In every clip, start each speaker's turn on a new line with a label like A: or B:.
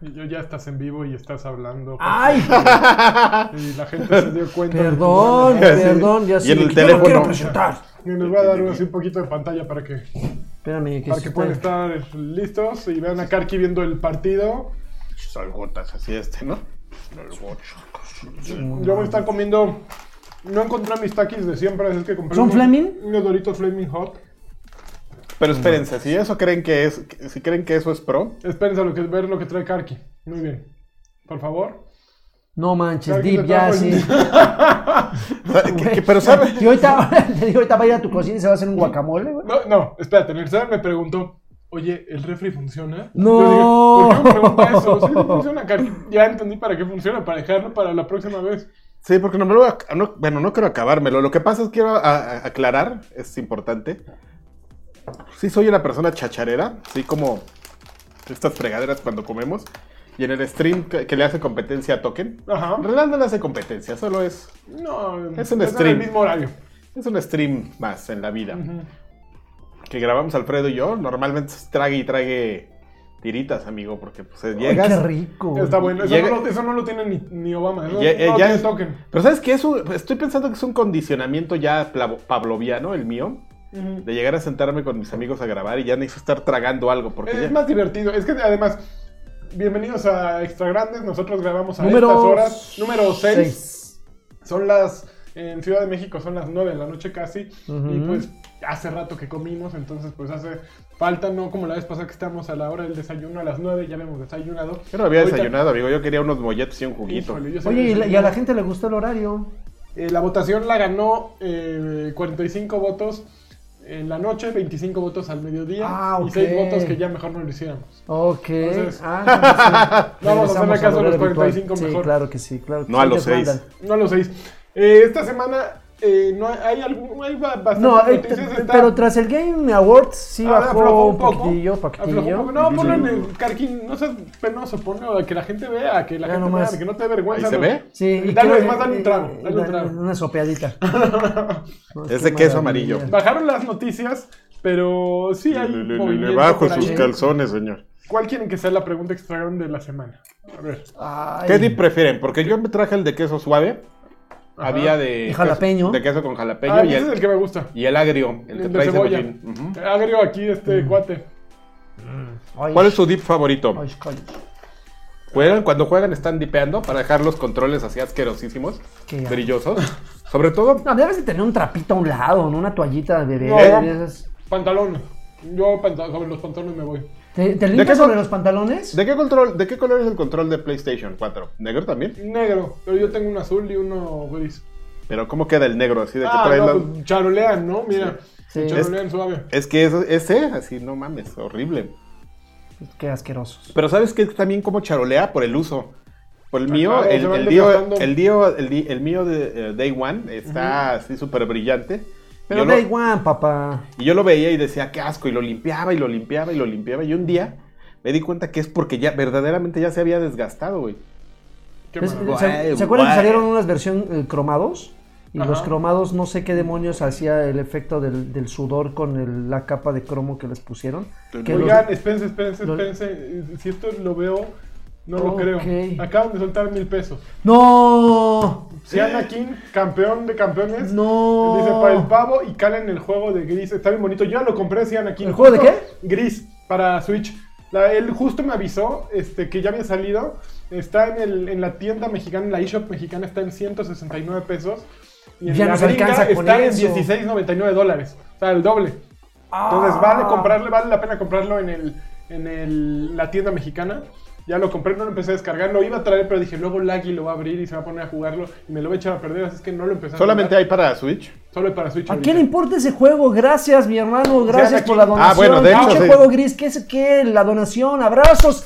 A: Y yo ya estás en vivo y estás hablando.
B: ¡Ay!
A: Y la gente se dio cuenta. de tu
B: Perdón,
A: mala-
B: perdón, ya
C: Y
B: sé
C: en el teléfono.
B: quiero presentar.
A: Y les voy a dar así un poquito de pantalla para que,
B: Espérame, que
A: para que puedan estar listos y vean a Karki viendo el partido.
C: Salgotas, así este, ¿no?
A: Yo voy a estar comiendo. No encontré mis takis de siempre, así que compré.
B: ¿Son Fleming?
A: Unos doritos Flaming Hot.
C: Pero espérense, si eso creen que es, si creen que eso es pro,
A: Espérense a lo que, ver lo que trae Karki. Muy bien. Por favor.
B: No manches,
A: Karki
B: Deep, ya sí.
C: pero sabe,
B: Y ahorita, te digo, ahorita va a ir a tu cocina y se va a hacer un guacamole, güey.
A: No, no, espérate. El me preguntó. Oye, ¿el refri funciona?
B: No.
A: Yo dije, ¿Por qué me pregunta eso? Sí, sí funciona, Karki. Ya entendí para qué funciona, para dejarlo para la próxima vez.
C: Sí, porque no me lo voy a- no- bueno, no quiero acabármelo. Lo que pasa es que quiero a- a- aclarar, es importante. Sí soy una persona chacharera, sí como estas fregaderas cuando comemos. Y en el stream que, que le hace competencia a Token,
A: Ajá.
C: en realidad no le hace competencia, solo es,
A: No,
C: Es un
A: en
C: stream.
A: el mismo horario.
C: es un stream más en la vida. Que grabamos Alfredo y yo, normalmente trague y trague tiritas, amigo, porque pues
B: Ay,
C: llegas...
B: qué rico.
A: Está bueno. Eso,
C: Llega-
A: no, lo, eso no lo tiene ni, ni Obama. Eso
C: Ya-
A: no lo
C: ya
A: tiene
C: es-
A: token.
C: Pero ¿sabes qué? Es un- estoy pensando que es un condicionamiento ya plavo- pavloviano, el mío, De llegar a sentarme con mis amigos a grabar y ya necesito estar tragando algo, porque
A: Es
C: ya-
A: más divertido. Es que además, bienvenidos a Extra Grandes. Nosotros grabamos a
B: Número
A: estas horas. Número 6.
B: seis.
A: Son las. En Ciudad de México son las 9 de la noche casi. Y pues hace rato que comimos. Entonces, pues hace falta, no como la vez pasada que estábamos a la hora del desayuno a las 9. Ya habíamos desayunado.
C: yo no había
A: Ahorita-
C: desayunado, amigo, yo quería unos molletos y un juguito.
A: Híjole,
B: Oye, y, la- y a la gente le gustó el horario.
A: Eh, la votación la ganó eh, 45 votos en la noche, 25 votos al mediodía
B: Ah,
A: y
B: ok.
A: 6 votos que ya mejor no lo hiciéramos.
B: Ok.
A: Entonces-
B: ah, entonces sí.
A: Vamos a hacerle caso a los
B: horario habitual.
A: 45
B: Sí,
A: mejor.
B: claro que sí, claro que
C: No
B: sí.
C: a los
B: Ellos
C: seis.
B: mandan.
A: No a los 6. esta semana eh, no hay, algún, hay ba- bastantes
B: No, eh,
A: noticias. está-
B: pero tras el Game Awards sí
A: Ah,
B: bajó
A: aflojó
B: un
A: poco.
B: poquitillo,
A: un
B: poquitillo.
A: poco. No, ponlo en
C: Sí.
A: el Karkin, no seas penoso, ponlo que la gente vea, que la
B: Ya
A: gente
B: nomás.
A: vea, que no te dé vergüenza.
C: ¿Ahí se
A: no.
C: ve?
B: Sí, y
A: Dale, es más, dale un trago, dale un
B: da-
A: trago.
B: Una sopeadita. No,
C: Es de queso amarillo.
A: Bajaron las noticias, pero sí hay
C: Le, le- le-
A: movimiento
C: le bajo sus
A: ahí.
C: calzones, señor.
A: ¿Cuál quieren que sea la pregunta extra grande de la semana? A ver.
B: Ay.
C: ¿Qué dip prefieren? Porque yo me traje el de queso suave,
A: Ajá.
C: había de...
B: Jalapeño.
C: queso- de queso con jalapeño
A: Ah,
C: y,
A: ese es
C: el,
A: el que me gusta.
C: y el agrio, el que
A: El de
C: trae
A: cebolla.
C: Ujú.
A: Agrio aquí este cuate.
B: Ay,
C: ¿Cuál es su dip favorito?
B: ay.
C: Juegan, cuando juegan están dipeando para dejar los controles así asquerosísimos, brillosos. Sobre todo,
B: No, debes de tener un trapito a un lado, ¿no? Una toallita de bebé.
A: No. Pantalón. Yo sobre los pantalones me voy.
B: ¿Te, te
C: qué
B: limpias
C: col-
B: sobre los pantalones?
C: ¿de qué control, de qué color es el control de PlayStation 4? ¿Negro también?
A: Negro, pero yo tengo un azul y uno gris.
C: Pero ¿cómo queda el negro? Así de que
A: Ah,
C: trae
A: no,
C: la-
A: pues, charolean, ¿no? Mira,
B: Sí.
A: charolean suave.
C: Es que ese, así, no mames, horrible.
B: Qué asquerosos.
C: Pero ¿sabes qué? También como charolea por el uso. Por el
A: Ah,
C: mío,
A: claro,
C: el, el, mío,
A: desgastando.
C: el, mío- el, di- el mío de eh, Day One está así súper brillante.
B: Pero
C: Yo
B: da
C: lo-
B: igual, papá.
C: Y yo lo veía y decía, qué asco, y lo limpiaba y lo limpiaba y lo limpiaba. Y un día me di cuenta que es porque ya verdaderamente ya se había desgastado, güey.
B: Es-. ¿Se, ¿se acuerdan que salieron unas versiones cromados? Y
A: Ajá.
B: los cromados, no sé qué demonios hacía el efecto del, del sudor con el- la capa de cromo que les pusieron. Que los-
A: Oigan, espérense, espérense,
B: los-
A: espérense. Si esto lo veo, no lo creo. Acaban de soltar mil pesos.
B: ¡No!
A: Si Anakin, campeón de campeones,
B: ¡No!
A: dice para el pavo y cala en el juego de Gris. Está bien bonito. Yo ya lo compré, si Anakin.
B: ¿El juego de qué?
A: Gris, para Switch. La- él justo me avisó este, que ya había salido. Está en, el, en la tienda mexicana, en la eShop mexicana, está en 169 pesos. Y en
B: Ya
A: la
B: nos alcanza con
A: está
B: eso.
A: en 16.99 dólares. O sea, el doble. Entonces
B: Ah.
A: vale comprarle, vale la pena comprarlo en el, en el, la tienda mexicana. Ya lo compré, no lo empecé a descargar, lo iba a traer, pero dije, luego Laggy lo va a abrir y se va a poner a jugarlo y me lo va a echar a perder, así es que no lo empecé a
C: Solamente
A: jugar.
C: hay para Switch.
A: Solo para Switch.
B: ¿A
A: ahorita.
B: quién le importa ese juego? Gracias, mi hermano. Gracias por la donación.
C: Ah, bueno, de hecho, sí.
B: juego gris. ¿Qué es qué? La donación. Abrazos.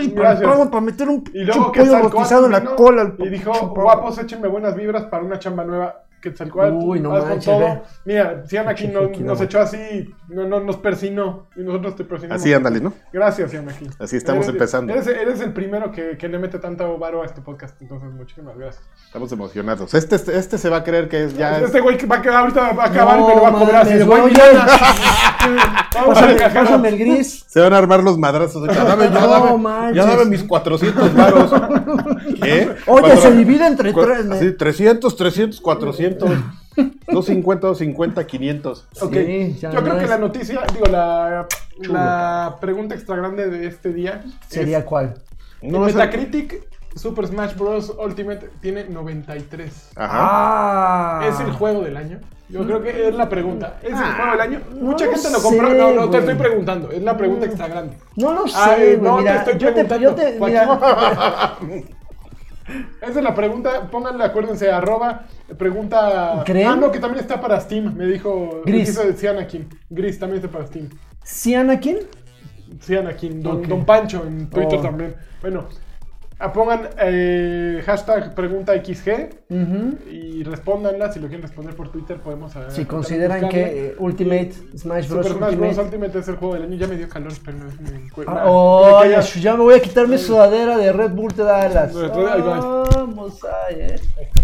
B: Y para, meter un
A: Y luego que
B: rostizado en la cola. al
A: Y dijo, guapos, échenme buenas vibras para una chamba nueva. Quetzalcoatl.
B: Uy, no
A: vas con
B: manches,
A: todo.
B: ve.
A: Mira, nos,
B: Pinche
A: nos
B: Kino.
A: echó así, no, no, nos persinó. Y nosotros te persinamos.
C: Así, ándale, ¿no?
A: Gracias, Sianakin.
C: Así estamos
A: Eres-
C: empezando.
A: Eres, eres el primero que, que le mete tanto varo a este podcast, entonces muchísimas gracias.
C: Estamos emocionados. Este, este, este se va a creer que es ya.
A: este güey que va a quedar ahorita va a acabar
B: No
A: y me lo va a cobrar así
B: Pásame, el gris.
C: Se van a armar los madrazos. Ya dame, ya
B: No
C: dame,
B: manches.
C: ya dame mis 400 varos. ¿Qué?
B: Oye,
C: Cuatro-
B: se divide entre tres. me-
C: Sí, 300, 300, 400. 250, 250, 500.
A: Ok,
B: Sí,
A: yo creo
B: no
A: que la noticia, digo, la, la pregunta extra grande de este día
B: ¿Sería
A: es,
B: cuál?
C: No
A: Metacritic, Super Smash Bros. Ultimate tiene 93.
C: Ajá.
B: Ah.
A: ¿Es el juego del año? Yo creo que es la pregunta. ¿Es el
B: Ah,
A: juego del año? Mucha gente lo
B: sé,
A: compró. No, no, te
B: güey.
A: estoy preguntando. Es la pregunta extra grande.
B: No lo sé,
A: Ay, no,
B: mira,
A: te estoy
B: yo te,
A: preguntando.
B: yo te,
A: Joaquín.
B: mira,
A: Esa es la pregunta. Pónganle, acuérdense, arroba, pregunta.
B: ¿Creen?
A: Ah, no, que también está para Steam. Me dijo.
B: Gris.
A: Cianakin. Gris también está para Steam.
B: ¿sí, Anakin?
A: Cianakin. Don,
B: Ok.
A: Don Pancho en Twitter
B: Oh.
A: también. Bueno. Ah, Pongan eh, hashtag pregunta XG y respóndanla. Si lo quieren responder por Twitter, podemos. eh,
B: Si consideran que eh, Ultimate Smash Bros.
A: Super Smash
B: Ultimate.
A: Bros. Ultimate es el juego del año. Ya me dio calor, pero me, me encuentro.
B: Ah, oye, ya me voy a quitar mi sudadera de Red Bull te
A: ahí va.
B: Vamos ahí, eh.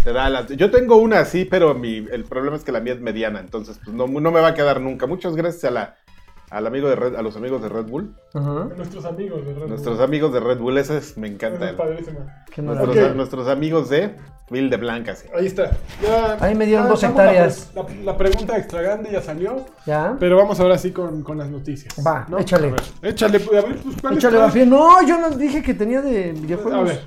C: Te da la- Yo tengo una así, pero mi, el problema es que la mía es mediana, entonces pues, no, no me va a quedar nunca. Muchas gracias a la, al amigo de Red, a los amigos de Red Bull.
B: Ajá.
A: Nuestros amigos de Red Bull.
C: Nuestros amigos de Red Bull, ese es- me encanta.
A: es.
B: Qué
C: Nuestros,
B: maravilla.
A: Ok.
C: nuestros amigos de Vil de Blanca, sí.
A: Ahí está. Ya-
B: Ahí me dieron
A: ya
B: dos hectáreas.
A: La, la pregunta extra grande ya salió.
B: ¿Ya?
A: Pero vamos ahora sí con, con las noticias.
B: Va,
A: ¿no?
B: échale.
A: A ver, échale, pues, a ver, pues, ¿cuál
B: Échale. No, yo no dije que tenía de videojuegos.
A: A ver,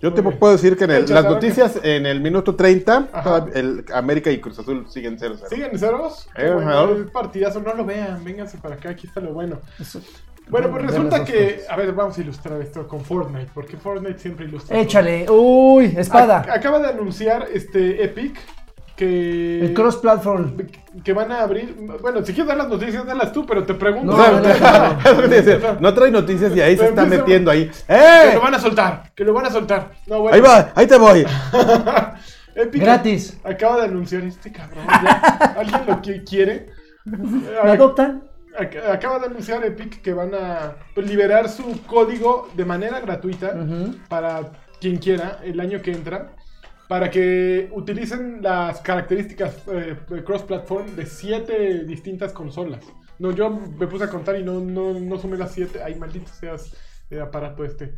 C: Yo te puedo decir que en el- las noticias en el minuto 30,
A: Ajá.
C: todavía el América y Cruz Azul siguen 0
A: ¿siguen ceros?
C: Eh,
A: bueno, el partidazo, no lo vean, vénganse para acá, aquí está lo bueno.
B: Eso-
A: Bueno, pues resulta que, a ver, vamos a ilustrar esto con Fortnite, porque Fortnite siempre ilustra.
B: Échale. Uy, espada.
A: Ac- Acaba de anunciar este Epic que...
B: El cross platform.
A: que van a abrir. Bueno, si quieres dar las noticias, dalas tú, pero te pregunto.
B: No,
C: O sea,
B: no, no,
C: es lo que te decía, no trae noticias y ahí se está metiendo ahí.
A: Que
C: ¡Eh!
A: lo van a soltar, que lo van a soltar. Bueno.
C: Ahí va, ahí te voy.
A: Epic
B: Gratis.
A: Acaba de anunciar este cabrón. ya. ¿Alguien lo que quiere?
B: ¿Me adoptan?
A: Ac- Acaba de anunciar Epic que van a liberar su código de manera gratuita para quien quiera el año que entra. Para que utilicen las características eh, cross-platform de siete distintas consolas. No, yo me puse a contar y no, no, no sumé las siete. Ay, maldito seas el aparato este.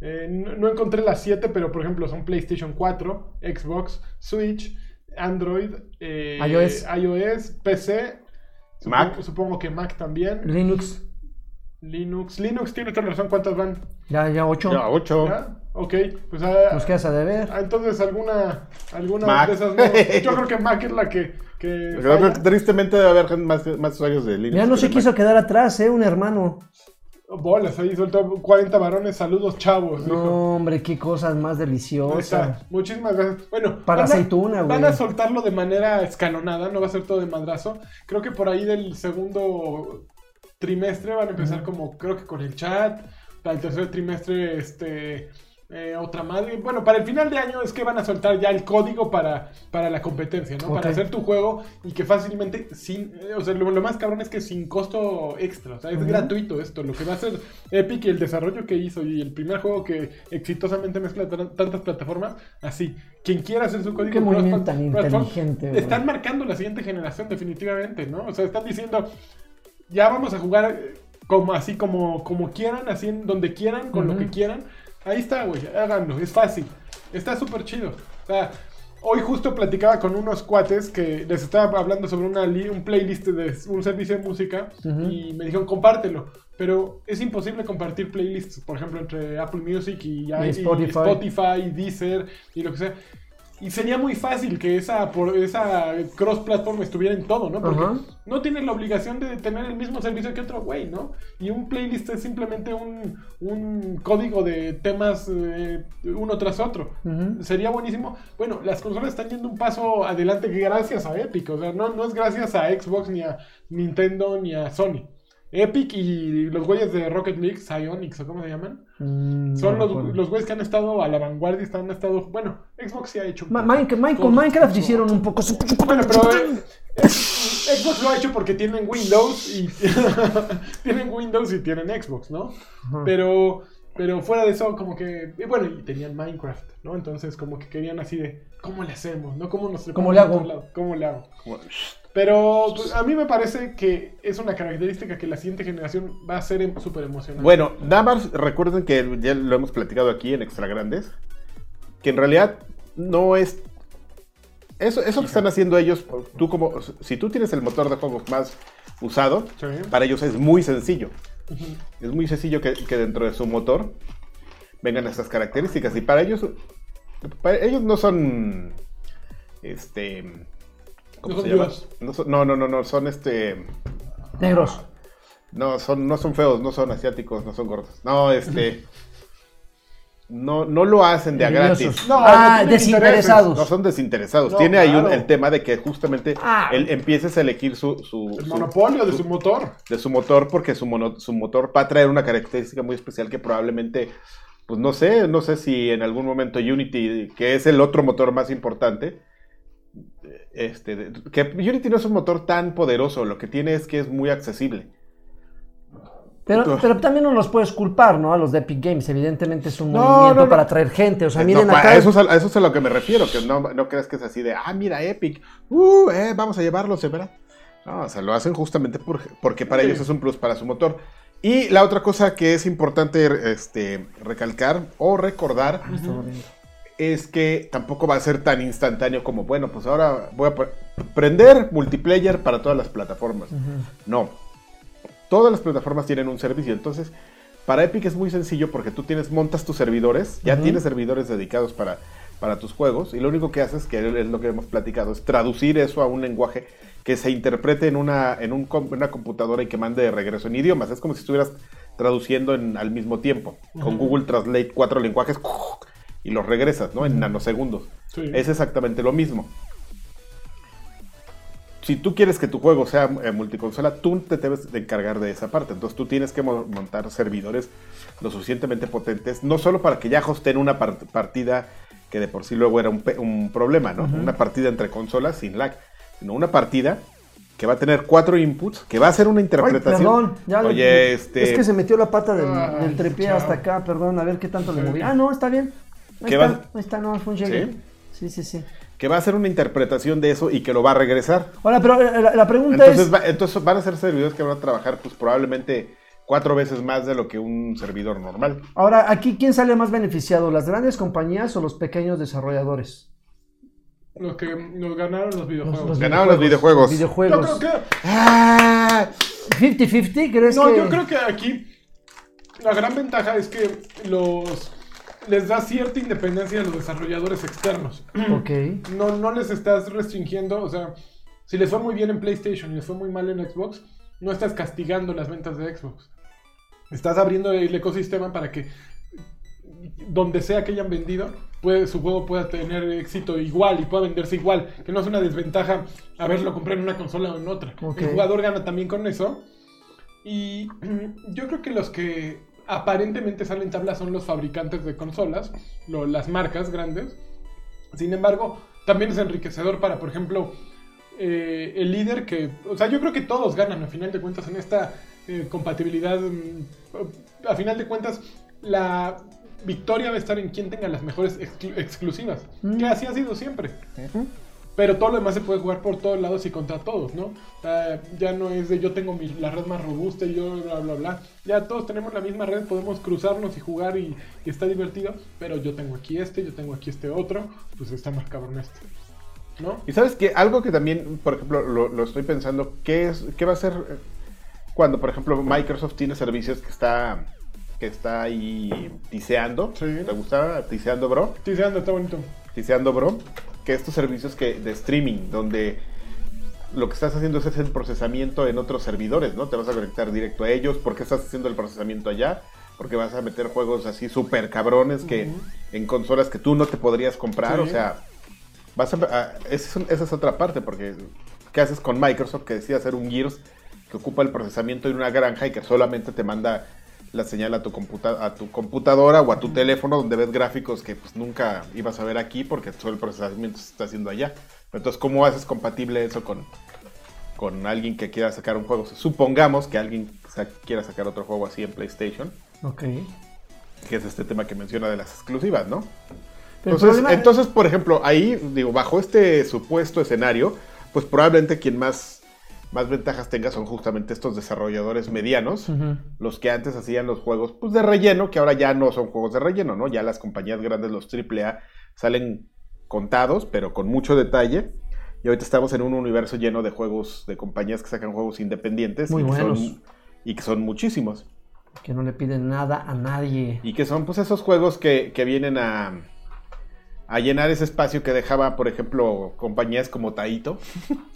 A: Eh, no, no encontré las 7, pero por ejemplo son PlayStation 4, Xbox, Switch, Android, eh,
B: iOS.
A: iOS, PC, supongo,
C: Mac.
A: supongo que Mac también,
B: Linux.
A: Linux. Linux tiene toda la razón, ¿cuántas van?
B: Ya, ya, ocho.
C: Ya, 8.
A: ¿Ya? Ok, pues ah,
B: Nos quedas a deber.
A: ah, entonces alguna, alguna
C: Mac.
A: de esas no. Yo creo que Mac es la que...
C: tristemente debe haber más, más usuarios de Linux.
B: Ya no se quiso
C: Mac.
B: quedar atrás, ¿eh? Un hermano.
A: Bolas, ahí soltó 40 varones, saludos chavos. dijo.
B: No, hombre, qué cosas más deliciosas.
A: Muchísimas gracias. Bueno,
B: Para
A: van a-
B: aceituna, güey.
A: Van a soltarlo de manera escalonada, no va a ser todo de madrazo. Creo que por ahí del segundo trimestre van a empezar como, creo que con el chat. Para el tercer trimestre, este. eh, otra madre. Bueno, para el final de año es que van a soltar ya el código para, para la competencia, ¿no? Para hacer tu juego y que fácilmente, sin. eh, o sea, lo, lo más cabrón es que sin costo extra. O sea, es gratuito esto. Lo que va a hacer Epic y el desarrollo que hizo y el primer juego que exitosamente mezcla tan- tantas plataformas, así. Quien quiera hacer su código
B: Qué movimiento
A: cross-
B: tan inteligente.
A: Están marcando la siguiente generación, definitivamente, ¿no? O sea, están diciendo, ya vamos a jugar eh, como así como, como quieran, así en donde quieran, con lo que quieran. Ahí está, güey, háganlo, es fácil. Está súper chido. O sea, hoy justo platicaba con unos cuates que les estaba hablando sobre una un playlist de un servicio de música y me dijeron, compártelo. Pero es imposible compartir playlists, por ejemplo, entre Apple Music y,
B: Y
A: y
B: Spotify.
A: Spotify, Deezer y lo que sea. Y sería muy fácil que esa, por, esa cross-platform estuviera en todo, ¿no? Porque no tienes la obligación de tener el mismo servicio que otro güey, ¿no? Y un playlist es simplemente un, un código de temas eh, uno tras otro. Sería buenísimo. Bueno, las consolas están yendo un paso adelante gracias a Epic. O sea, no, no es gracias a Xbox ni a Nintendo ni a Sony. Epic y los güeyes de Rocket League, Psyonix o cómo se llaman,
B: Mm,
A: son
B: no
A: los, los güeyes que han estado a la vanguardia, están, han estado, bueno, Xbox sí ha hecho.
B: Ma- con Minecraft hicieron un poco.
A: Bueno, pero eh, Xbox lo ha hecho porque tienen Windows y tienen Windows y tienen Xbox, ¿no? Pero pero fuera de eso como que y bueno, y tenían Minecraft, ¿no? Entonces como que querían así de ¿cómo le hacemos? ¿No? ¿Cómo nos
B: ¿Cómo le hago?
A: otro lado? ¿Cómo le hago? Pero pues, a mí me parece que es una característica que la siguiente generación va a ser em- súper emocionante.
C: Bueno, nada más recuerden que ya lo hemos platicado aquí en Extra Grandes, que en realidad no es... Eso, eso que están haciendo ellos, tú como, si tú tienes el motor de juegos más usado,
A: Sí.
C: para ellos es muy sencillo. Es muy sencillo que, que dentro de su motor vengan estas características. Y para ellos, para ellos no son, este, ¿cómo
A: No
C: se
A: son
C: llama?
A: Dios.
C: No, no, no, no, son este,
B: Negros.
C: no son, no son feos, no son asiáticos, no son gordos. No, este, no, no lo hacen de a gratis.
A: No,
B: ah,
A: no
B: desinteresados.
C: No son desinteresados.
A: No,
C: Tiene ahí un- el tema de que justamente
B: Ah.
C: él empieces a elegir su, su,
A: El
C: su-
A: monopolio de
C: su-
A: su motor.
C: de su motor porque su, mono- su motor va a traer una característica muy especial que probablemente, pues no sé, no sé si en algún momento Unity, que es el otro motor más importante, este, que Unity no es un motor tan poderoso, lo que tiene es que es muy accesible.
B: Pero, pero también no los puedes culpar, ¿no? A los de Epic Games. Evidentemente es un
C: No,
B: movimiento
C: no, no.
B: para atraer gente. O sea,
C: No,
B: miren acá.
C: a, eso es a, a eso es a lo que me refiero, que no, no creas que es así de, ah, mira, Epic, uh, eh, vamos a llevarlo, ¿se verá? No, o sea, lo hacen justamente por- porque para
A: Sí.
C: ellos es un plus para su motor. Y la otra cosa que es importante este, recalcar o recordar es que tampoco va a ser tan instantáneo como, bueno, pues ahora voy a pre- prender multiplayer para todas las plataformas. No. Todas las plataformas tienen un servicio. Entonces, para Epic es muy sencillo porque tú tienes, montas tus servidores, ya tienes servidores dedicados para, para tus juegos, y lo único que haces, que es lo que hemos platicado, es traducir eso a un lenguaje que se interprete en una, en un una computadora y que mande de regreso en idiomas. Es como si estuvieras traduciendo en- al mismo tiempo. Con. Google Translate cuatro lenguajes y los regresas, ¿no? En nanosegundos.
A: Sí.
C: Es exactamente lo mismo. Si tú quieres que tu juego sea eh, multiconsola, tú te debes de encargar de esa parte. Entonces tú tienes que mo- montar servidores lo suficientemente potentes, no solo para que ya hosteen una par- partida que de por sí luego era un, pe- un problema, ¿no? Una partida entre consolas sin lag, sino una partida que va a tener cuatro inputs, que va a ser una
B: Ay,
C: interpretación.
B: perdón. Ya le-
C: Oye, este...
B: Es que se metió la pata del,
A: Ay,
B: del tripié
A: chao.
B: hasta acá, perdón. A ver qué tanto le
A: Sí.
B: moví. Ah, no, está bien. Ahí
C: ¿Qué
B: está, ahí está, no, llegue. Sí, sí, sí.
C: que va a ser una interpretación de eso y que lo va a regresar.
B: Ahora, pero eh, la, la pregunta
C: Entonces,
B: es.
C: va- entonces van a ser servidores que van a trabajar pues probablemente cuatro veces más de lo que un servidor normal.
B: Ahora, aquí, ¿quién sale más beneficiado? ¿Las grandes compañías o los pequeños desarrolladores?
A: Los que nos ganaron los videojuegos.
B: Los
C: Ganaron los videojuegos.
A: Yo
B: Videojuegos.
A: creo que
C: ¡Ah!
B: 50-50, ¿crees
A: No,
B: que.?
A: yo creo que aquí la gran ventaja es que los les da cierta independencia a los desarrolladores externos.
B: Ok.
A: No, no les estás restringiendo, o sea, si les fue muy bien en PlayStation y les fue muy mal en Xbox, no estás castigando las ventas de Xbox. Estás abriendo el ecosistema para que donde sea que hayan vendido, puede, su juego pueda tener éxito igual y pueda venderse igual. Que no es una desventaja haberlo comprado en una consola o en otra.
B: Ok.
A: El jugador gana también con eso. Y yo creo que los que aparentemente salen tablas son los fabricantes de consolas, lo- las marcas grandes. Sin embargo, también es enriquecedor para, por ejemplo, eh, el líder que... O sea, yo creo que todos ganan a final de cuentas en esta eh, compatibilidad. mm, A final de cuentas, la victoria va a estar en quien tenga las mejores exclu- exclusivas.
B: Mm.
A: Que así ha sido siempre. Pero todo lo demás se puede jugar por todos lados y contra todos, ¿no? Ya no es de yo tengo mi- la red más robusta y yo bla, bla, bla. Ya todos tenemos la misma red, podemos cruzarnos y jugar y, y está divertido. Pero yo tengo aquí este, yo tengo aquí este otro, pues está más cabrón este. ¿No?
C: Y sabes que algo que también, por ejemplo, lo, lo estoy pensando, ¿qué, es, ¿qué va a ser eh, cuando, por ejemplo, Microsoft tiene servicios que está, que está ahí tiseando?
A: Sí.
C: ¿Te gusta tiseando, bro?
A: Anda, está bonito.
C: Tiseando, bro. Que estos servicios que, de streaming, donde lo que estás haciendo es el procesamiento en otros servidores, ¿no? Te vas a conectar directo a ellos. ¿Por qué estás haciendo el procesamiento allá? Porque vas a meter juegos así súper cabrones que en consolas que tú no te podrías comprar.
A: Sí.
C: O sea, vas a, a- esa, es, esa es otra parte, porque ¿qué haces con Microsoft que decide hacer un Gears que ocupa el procesamiento de una granja y que solamente te manda la señal a tu, computa a tu computadora o a tu teléfono donde ves gráficos que pues, nunca ibas a ver aquí porque todo el procesamiento se está haciendo allá. Entonces, ¿cómo haces compatible eso con, con alguien que quiera sacar un juego? Supongamos que alguien sa- quiera sacar otro juego así en PlayStation,
B: Ok.
C: que es este tema que menciona de las exclusivas, ¿no?
B: Pero
C: Entonces,
B: problema-
C: entonces, por ejemplo, ahí, digo, bajo este supuesto escenario, pues probablemente quien más, más ventajas tenga son justamente estos desarrolladores medianos, los que antes hacían los juegos pues, de relleno, que ahora ya no son juegos de relleno, ¿no? Ya las compañías grandes, los AAA, salen contados, pero con mucho detalle. Y ahorita estamos en un universo lleno de juegos, de compañías que sacan juegos independientes.
B: Muy
C: y que
B: buenos.
C: Son, y que son muchísimos.
B: Que no le piden nada a nadie.
C: Y que son pues esos juegos que, que vienen a, a llenar ese espacio que dejaba, por ejemplo, compañías como Taito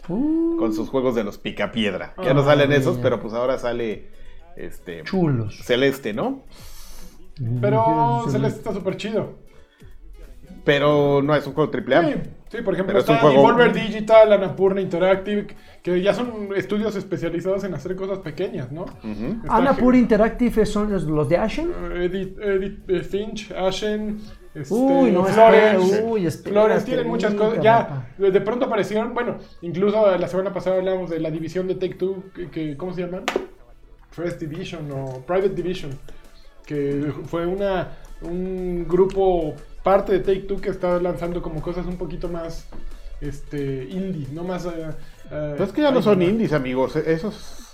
B: Uh,
C: con sus juegos de los Picapiedra. Que ya no
B: Ah,
C: salen esos, pero pues ahora sale este
B: chulos.
C: Celeste, ¿no?
A: Pero
B: Sí,
A: Celeste está súper chido.
C: Pero no es un juego AAA.
A: Sí, sí, por ejemplo,
C: Pero es
A: está
C: juego-
A: Devolver Digital, Annapurna Interactive, que ya son estudios especializados en hacer cosas pequeñas, ¿no?
C: Ujú.
A: Está
B: Annapurna Interactive son los, los de Ashen.
A: Edith, Edith eh, Finch, Ashen, este,
B: Uy, no,
A: Florence.
B: espera, uy,
A: Florence tienen muchas cosas. Ya, de pronto aparecieron, bueno, incluso la semana pasada hablamos de la división de Take Two, que, que- ¿cómo se llaman? First Division o Private Division, que fue una un grupo parte de Take Two que está lanzando como cosas un poquito más este indie, no más.
C: Pero es que ya no son indies, amigos. Esos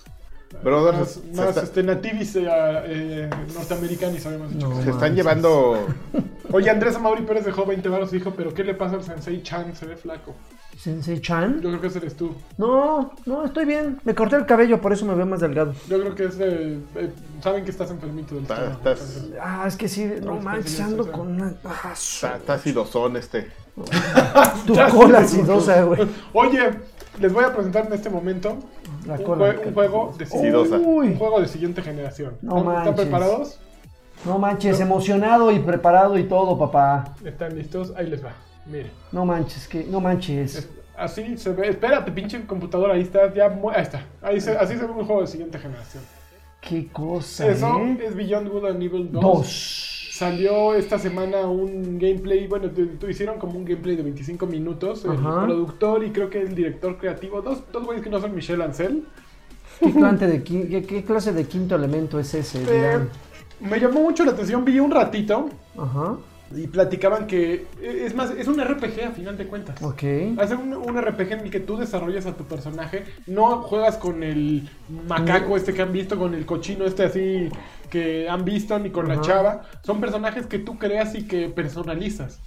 C: brothers
A: Más,
C: se,
A: más,
C: está-
A: este, nativis eh, eh, norteamericanos, habíamos dicho.
B: No,
C: se están llevando.
A: Oye, Andrés Amauri Pérez dejó 20 baros y dijo, pero ¿qué le pasa al Sensei Chan? Se ve flaco.
B: Sensei Chan.
A: Yo creo que ese eres tú.
B: No, no, estoy bien. Me corté el cabello, por eso me veo más delgado.
A: Yo creo que es de... eh, Saben que estás enfermito del estómago,
C: estás-
B: Ah, es que sí, no
A: No,
B: manches, ando con una. Ah, su-
C: Está, está acidozón este.
B: tu cola acidosa, güey.
A: Oye, les voy a presentar en este momento
B: La
A: un,
B: cola.
A: jue- un juego de
C: Acidosa.
A: un juego de siguiente generación.
B: No
A: ¿Están, preparados?
B: no manches, emocionado y preparado y todo, papá.
A: ¿Están listos? Ahí les va. Miren.
B: No manches, que no manches.
A: Es- Así se ve. Espérate, pinche computadora. Ahí está. Ya, ahí está. Ahí se- así se ve un juego de siguiente generación.
B: Qué cosa,
A: Eso
B: ¿eh?
A: es Beyond Good and Evil 2.
B: Dos.
A: Salió esta semana un gameplay, bueno, te- te hicieron como un gameplay de 25 minutos. El productor y creo que el director creativo, dos, dos güeyes que no son Michelle Ancel.
B: ¿Qué, clase de, qui- qué- qué clase de quinto elemento es ese?
A: Eh, me llamó mucho la atención, vi un ratito
B: Ajá,
A: y platicaban que, eh, es más, es un RPG a final de cuentas.
B: ok.
A: Hacer un, un RPG en el que tú desarrollas a tu personaje, no juegas con el macaco este que han visto, con el cochino este así que han visto, ni con la chava. Son personajes que tú creas y que personalizas.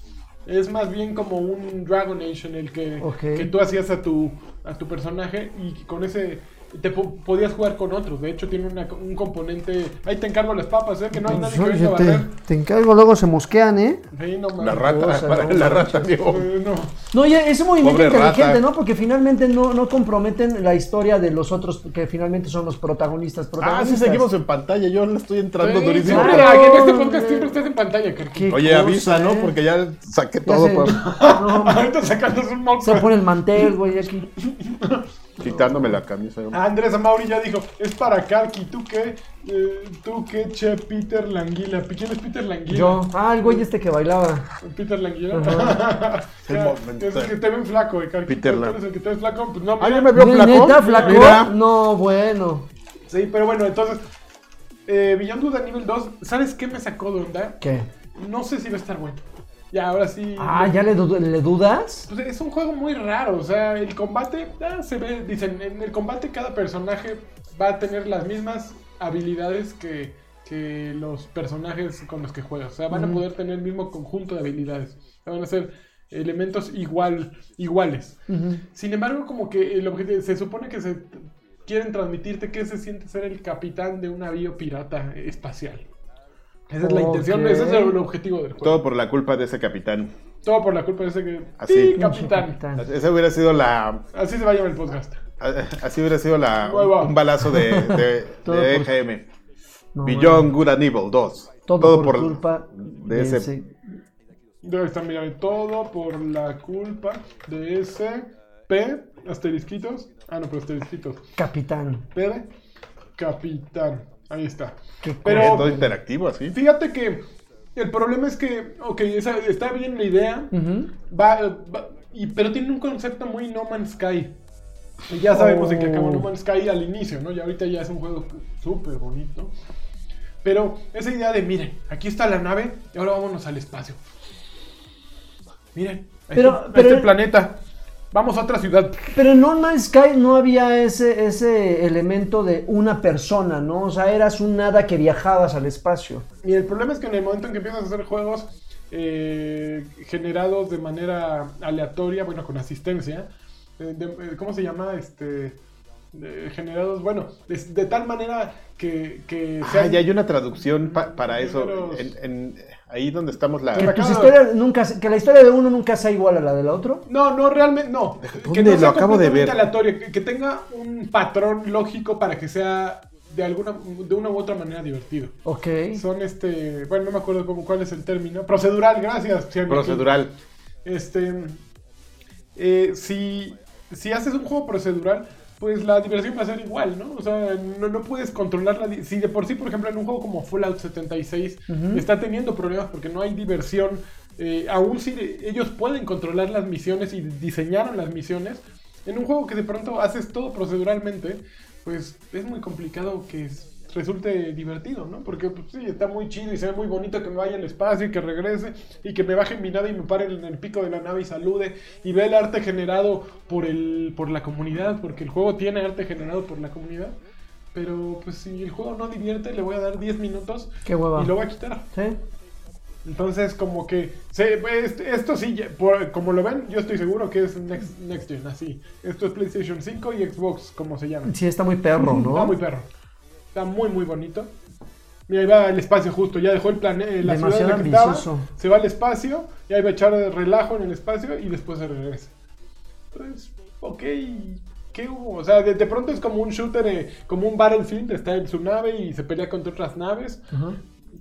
A: Es más bien como un Dragon Age en el que, que tú hacías a tu, a tu personaje y con ese te po- podías jugar con otros. De hecho, tiene una- un componente. Ahí te encargo las papas, ¿eh? que no hay nadie que venga a
B: oye, te, encargo, luego se mosquean, ¿eh?
A: Sí, no
C: La rata,
B: cosa,
C: para
B: no
C: la rata, amigo.
A: No.
B: No, ya ese movimiento
C: Pobre
B: inteligente,
C: rata.
B: ¿no? Porque finalmente no, no comprometen la historia de los otros que finalmente son los protagonistas.
C: Ah,
B: protagonistas.
C: sí, seguimos en pantalla. Yo le estoy entrando
A: Sí,
C: durísimo.
B: Claro.
A: en este podcast siempre estás en pantalla,
C: Oye,
B: cosa,
C: avisa, ¿no?
B: ¿eh?
C: Porque ya saqué
B: Ya
C: todo por
B: no,
A: Ahorita sacándose un
B: se pone el mantel, güey, aquí.
C: quitándome la camisa.
A: Andrés Amauri ya dijo, es para Karki, ¿tú qué? Eh, ¿Tú qué, che, Peter Languila? ¿Quién es Peter Languila?
B: Yo. Ah, el güey este que bailaba.
A: Peter Languila.
C: El
A: Ya,
C: momento.
A: es el que te ven flaco, eh, Karki.
C: Peter
A: Tú
C: Lang-
A: eres el que te ves flaco, pues no,
C: Ah, ya me veo flaco.
B: ¿Neta, flaco?
C: Mira.
B: No, bueno.
A: Sí, pero bueno, entonces, eh, Beyond and Evil 2, ¿sabes qué me sacó de onda?
B: ¿Qué?
A: No sé si va a estar bueno. Ya, ahora sí.
B: Ah, ¿ya le, du- le dudas?
A: Pues es un juego muy raro, o sea, el combate, ah, se ve, dicen, en el combate cada personaje va a tener las mismas habilidades que, que los personajes con los que juegas, o sea, van a poder tener el mismo conjunto de habilidades, van a ser elementos igual, iguales. Sin embargo, como que el objetivo, se supone que se quieren transmitirte que se siente ser el capitán de un navío pirata espacial. Esa es la intención, ese es el objetivo del juego.
C: Todo por la culpa de ese capitán.
A: Todo por la culpa de ese que...
C: Así.
A: Sí, capitán.
C: Esa hubiera sido la.
A: Así se va a llamar el podcast.
C: Así hubiera sido la, un balazo de, de, de
B: por-
C: EGM.
B: No,
C: Beyond Good and Evil 2.
B: Todo, por, culpa
C: de ese-
A: Debe estar mirando todo por la culpa de ese P asterisquitos. Ah, no, pero asterisquitos.
B: Capitán.
A: Pere, capitán. Ahí está. Pero-
C: Es todo interactivo, así.
A: Fíjate que el problema es que, ok, esa- está bien la idea, va, va- y, pero tiene un concepto muy No Man's Sky. Y ya sabemos de que acabó
B: Oh.
A: No Man's Sky al inicio, ¿no? Y ahorita ya es un juego súper bonito. Pero esa idea de, miren, aquí está la nave y ahora vámonos al espacio. Miren,
B: Pero-
A: este,
B: pero-
A: este planeta. Vamos a otra ciudad.
B: Pero en No Man's Sky no había ese, ese elemento de una persona, ¿no? O sea, eras un nada que viajabas al espacio.
A: Y el problema es que en el momento en que empiezas a hacer juegos eh, generados de manera aleatoria, bueno, con asistencia, eh, de- eh, ¿cómo se llama? Este, generados, bueno, de, de tal manera que, que
C: Ah,
A: sean-
C: ya hay una traducción pa- para eso. En- ahí donde estamos la.
B: Que, tus historias nunca, que la historia de uno nunca sea igual a la del otro.
A: No, no, realmente no. No
C: Lo
A: sea
C: acabo de ver.
A: aleatorio, que, que tenga un patrón lógico para que sea de alguna de una u otra manera divertido.
B: Ok.
A: Son este, bueno, no me acuerdo cómo, cuál es el término. Procedural, gracias. Xiaomi.
C: Procedural.
A: Este, eh, si, si haces un juego procedural, pues la diversión va a ser igual, ¿no? O sea, no, no puedes controlar la... di- Si de por sí, por ejemplo, en un juego como Fallout 76
B: Ujú.
A: está teniendo problemas porque no hay diversión, eh, aún si ellos pueden controlar las misiones y diseñaron las misiones, en un juego que de pronto haces todo proceduralmente, pues es muy complicado que resulte divertido, ¿no? Porque pues, sí, está muy chido y se ve muy bonito que me vaya al espacio y que regrese y que me baje en mi nave y me pare en el pico de la nave y salude y ve el arte generado por, el, por la comunidad, porque el juego tiene arte generado por la comunidad. Pero pues si el juego no divierte, le voy a dar 10 minutos
B: Qué hueva.
A: y lo voy a quitar.
B: ¿Sí?
A: Entonces, como que, se, pues, esto sí, por- como lo ven, yo estoy seguro que es Next, next Gen, así. Esto es PlayStation 5 y Xbox, como se llama.
B: Sí, está muy perro, ¿no?
A: Está muy perro. Está muy, muy bonito. Mira, ahí va el espacio justo. Ya dejó el planeta, la ciudad en
B: Demasiado
A: la que estaba.
B: ambicioso.
A: Se va al espacio y ahí va a echar relajo en el espacio y después se regresa. Entonces, ok. ¿Qué hubo? O sea, de, de pronto es como un shooter, eh, como un Battlefield. Está en su nave y se pelea contra otras naves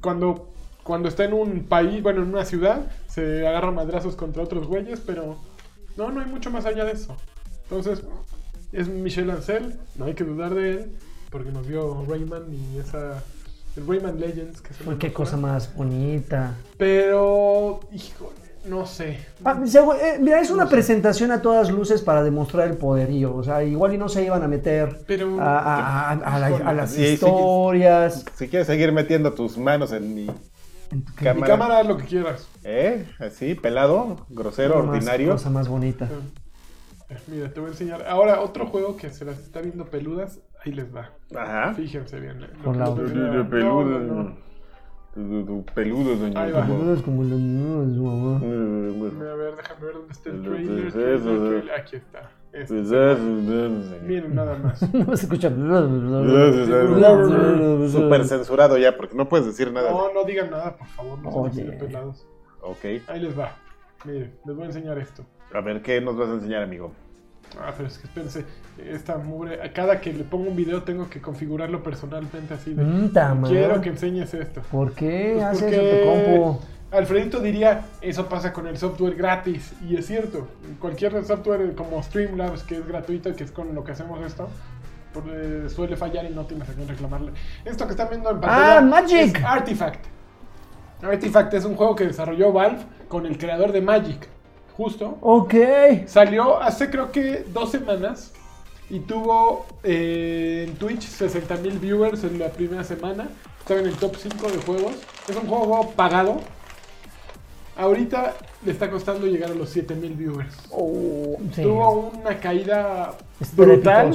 A: cuando, cuando está en un país, bueno, en una ciudad, se agarra madrazos contra otros güeyes, pero no, no hay mucho más allá de eso. Entonces, es Michel Ancel, no hay que dudar de él, porque nos dio Rayman y esa. El Rayman Legends, que se
B: qué cosa más bonita.
A: Pero, híjole, no sé.
B: Ah, eh, mira, es una presentación a todas luces para demostrar el poderío. O sea, igual y no se iban a meter
A: Pero-
B: a, a- a- a la- a las
C: Sí,
B: historias.
C: Si quieres seguir metiendo tus manos en mi
B: en
A: Mi
C: cámara.
A: cámara, lo que quieras.
C: ¿Eh? Así, pelado, grosero,
B: Más
C: ordinario.
B: Cosa más bonita.
A: Eh, Mira, te voy a enseñar. Ahora, otro juego que se las está viendo peludas, ahí les va.
C: Ajá.
A: Fíjense bien. lo
B: Con
A: que
B: la-.
C: Peludo.
A: No, no, no.
C: Peludo, doña.
A: Ahí va.
B: Es como la nueva de su mamá.
A: Déjame A ver, déjame ver dónde está el trailer. Aquí está. Este. Miren nada más.
B: No se escucha.
C: censurado ya, porque no puedes decir nada.
A: No, no digan nada, por favor. No
B: Oye.
A: tiren pelados.
C: Ok.
A: Ahí les va. Miren, les voy a enseñar esto.
C: A ver, ¿qué nos vas a enseñar, amigo?
A: Ah, pero es que espérense. Esta mugre. Cada que le pongo un video tengo que configurarlo personalmente así. De,
B: Mm.
A: Quiero que enseñes esto.
B: ¿Por qué
A: Pues porque
B: compu?
A: Alfredito diría, eso pasa con el software gratis. Y es cierto, cualquier software como Streamlabs, que es gratuito y que es con lo que hacemos esto, por- eh, suele fallar y no tienes a quién reclamarle. Esto que están viendo en pantalla
B: ¡Ah, Magic!
A: es Artifact. Artifact es un juego que desarrolló Valve con el creador de Magic. Justo.
B: Ok.
A: Salió hace creo que dos semanas y tuvo eh, en Twitch 60 mil viewers en la primera semana. Estaba en el top 5 de juegos. Es un juego pagado. Ahorita le está costando llegar a los 7 mil viewers.
B: Oh, sí.
A: Tuvo una caída brutal.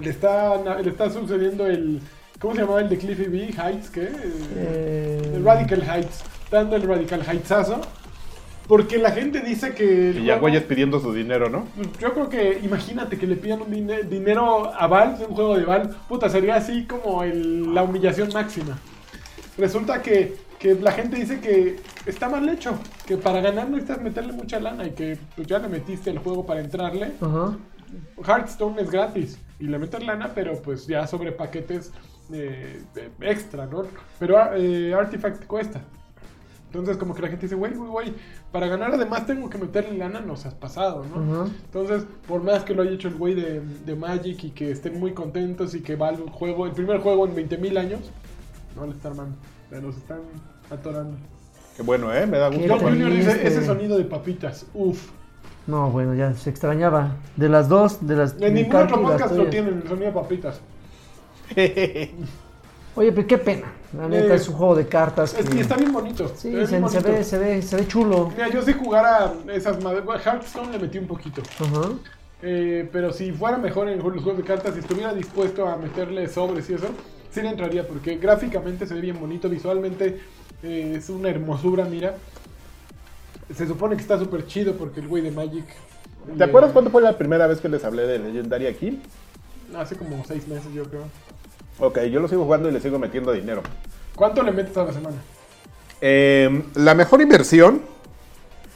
A: Le está, le está sucediendo el... ¿Cómo se llamaba el de Cliffy B? Heights, ¿qué?
B: Eh,
A: El Radical Heights. Dando el Radical Heightsazo. Porque la gente dice que...
C: Y ya güeyes pidiendo su dinero, ¿no?
A: pues Yo creo que, imagínate que le pidan un dine- dinero a de un juego de Valve, puta, sería así como el- la humillación máxima. Resulta que, que la gente dice que está mal hecho, que para ganar necesitas meterle mucha lana y que pues, ya le metiste el juego para entrarle.
B: Ajá.
A: Hearthstone es gratis y le metes lana, pero pues ya sobre paquetes eh, extra, ¿no? Pero eh, Artifact cuesta. Entonces, como que la gente dice, güey, güey, güey, para ganar además tengo que meterle lana, no seas pasado, ¿no? Entonces, por más que lo haya hecho el güey de, de Magic y que estén muy contentos y que va el juego, el primer juego en 20.000 años, no le está armando, se los están atorando.
C: Qué bueno, ¿eh? Me da gusto.
A: John Junior dice, ese sonido de papitas, uff.
B: No, bueno, ya se extrañaba. De las dos, de las.
A: En
B: de
A: ningún otro podcast lo tienen, el sonido de papitas.
B: Oye, pero qué pena. La neta
A: Eh,
B: es un juego de cartas.
A: Es,
B: que-
A: y está bien bonito.
B: Sí,
A: bien
B: se, se ve, se, ve, se ve chulo.
A: Mira, yo si jugara esas madres, Hearthstone le metí un poquito.
B: Ajá.
A: Eh, pero si fuera mejor en los juegos de cartas, si estuviera dispuesto a meterle sobres y eso, sí le entraría porque gráficamente se ve bien bonito, visualmente eh, es una hermosura, mira. Se supone que está súper chido porque el güey de Magic...
C: ¿Te acuerdas cuándo fue la primera vez que les hablé de Legendary aquí?
A: Hace como seis meses yo creo.
C: Ok, yo lo sigo jugando y le sigo metiendo dinero.
A: ¿Cuánto le metes a la semana?
C: Eh, la mejor inversión,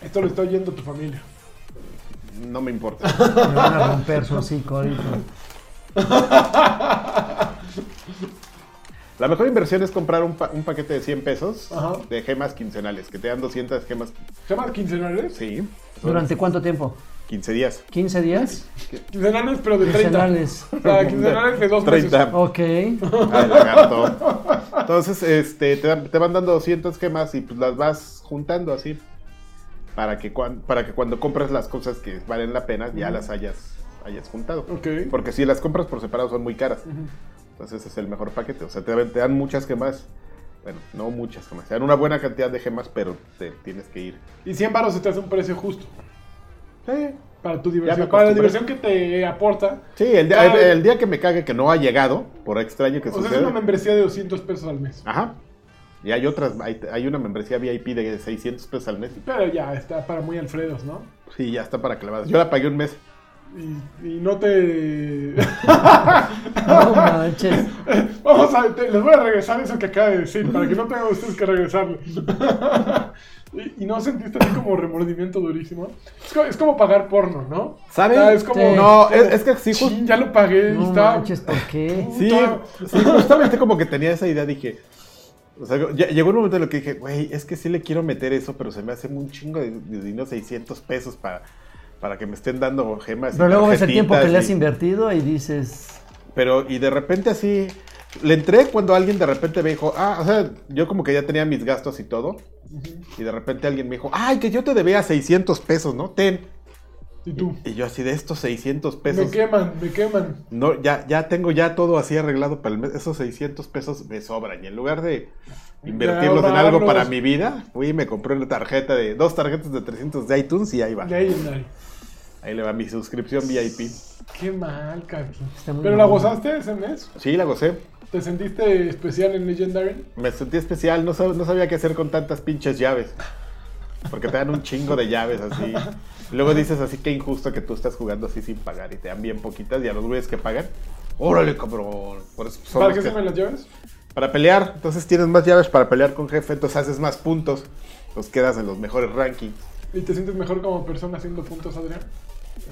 A: Esto lo está oyendo tu familia.
C: no me importa.
B: Me van a romper su hocico ahorita.
C: La mejor inversión es comprar un, pa- un paquete de 100 pesos
A: Ajá.
C: de gemas quincenales, que te dan 200 gemas.
A: ¿Gemas quincenales?
C: Sí.
B: ¿Durante cuánto tiempo?
C: 15 días.
B: ¿15 días?
A: Quincenales, pero de 30.
B: Quincenales.
A: O sea, quincenales de dos meses.
C: 30.
B: Ok.
C: Ay, lagarto. Entonces, este, te, van dando 200 gemas y pues las vas juntando así. Para que, cuan- para que cuando compres las cosas que valen la pena, ya las hayas, hayas juntado.
A: Ok.
C: Porque si las compras por separado son muy caras. Entonces ese es el mejor paquete. O sea, te, dan- te dan muchas gemas. Bueno, no muchas gemas. Te dan una buena cantidad de gemas, pero te tienes que ir.
A: Y 100 baros se te hace un precio justo.
C: Sí.
A: Para tu diversión. Para la
C: acostumbré.
A: diversión que te aporta.
C: Sí, el día, el, el día que me cague que no ha llegado, por extraño que
A: O sea, es
C: suceda.
A: una membresía de 200 pesos al mes.
C: Ajá. Y hay otras, hay, hay una membresía VIP de 600 pesos al mes.
A: Pero ya está para muy Alfredos, ¿no?
C: Sí, ya está para clavadas. Yo la pagué un mes.
A: Y, y no te.
B: No manches.
A: Vamos a. te- les voy a regresar eso que acaba de decir, para que no tengan ustedes que regresarlo. y, y no sentiste así como remordimiento durísimo. Es co- es como, pagar porno, ¿no?
C: ¿Saben?
A: O sea, es como.
B: Sí.
C: No,
A: como,
C: es- es que sí, just-
A: "Chin, ya lo pagué y
B: No
A: está.
B: manches, ¿por qué?
C: Sí, sí, justamente como que tenía esa idea, dije. O sea, ya- llegó un momento en el que dije, güey, es que sí le quiero meter eso, pero se me hace un chingo de, de dinero, 600 pesos para, para que me estén dando gemas. y
B: Pero luego ves el tiempo que le has
C: y-
B: invertido y dices.
C: Pero, y de repente así, le entré cuando alguien de repente me dijo, ah, o sea, yo como que ya tenía mis gastos y todo, y de repente alguien me dijo, ay, que yo te debía 600 pesos, ¿no? Ten.
A: Y tú.
C: Y yo así de estos 600 pesos.
A: Me queman, me queman.
C: No, ya, ya tengo ya todo así arreglado para el mes. Esos 600 pesos me sobran. Y en lugar de invertirlos en algo para mi vida, fui y me compré una tarjeta de dos tarjetas de 300 de iTunes y ahí va.
A: Legendary.
C: Ahí le va mi suscripción VIP.
A: Qué mal, Kaki. ¿Pero la gozaste ese mes?
C: Sí, la gocé.
A: ¿Te sentiste especial en Legendary?
C: Me sentí especial. No, sab- no sabía qué hacer con tantas pinches llaves. Porque te dan un chingo de llaves así. Luego dices así que injusto que tú estás jugando así sin pagar y te dan bien poquitas y a los güeyes que pagan. Órale, cabrón. Por eso son
A: ¿Para qué
C: que-
A: se me las llaves?
C: Para pelear, entonces tienes más llaves para pelear con jefe, entonces haces más puntos, los quedas en los mejores rankings.
A: ¿Y te sientes mejor como persona haciendo puntos, Adrián?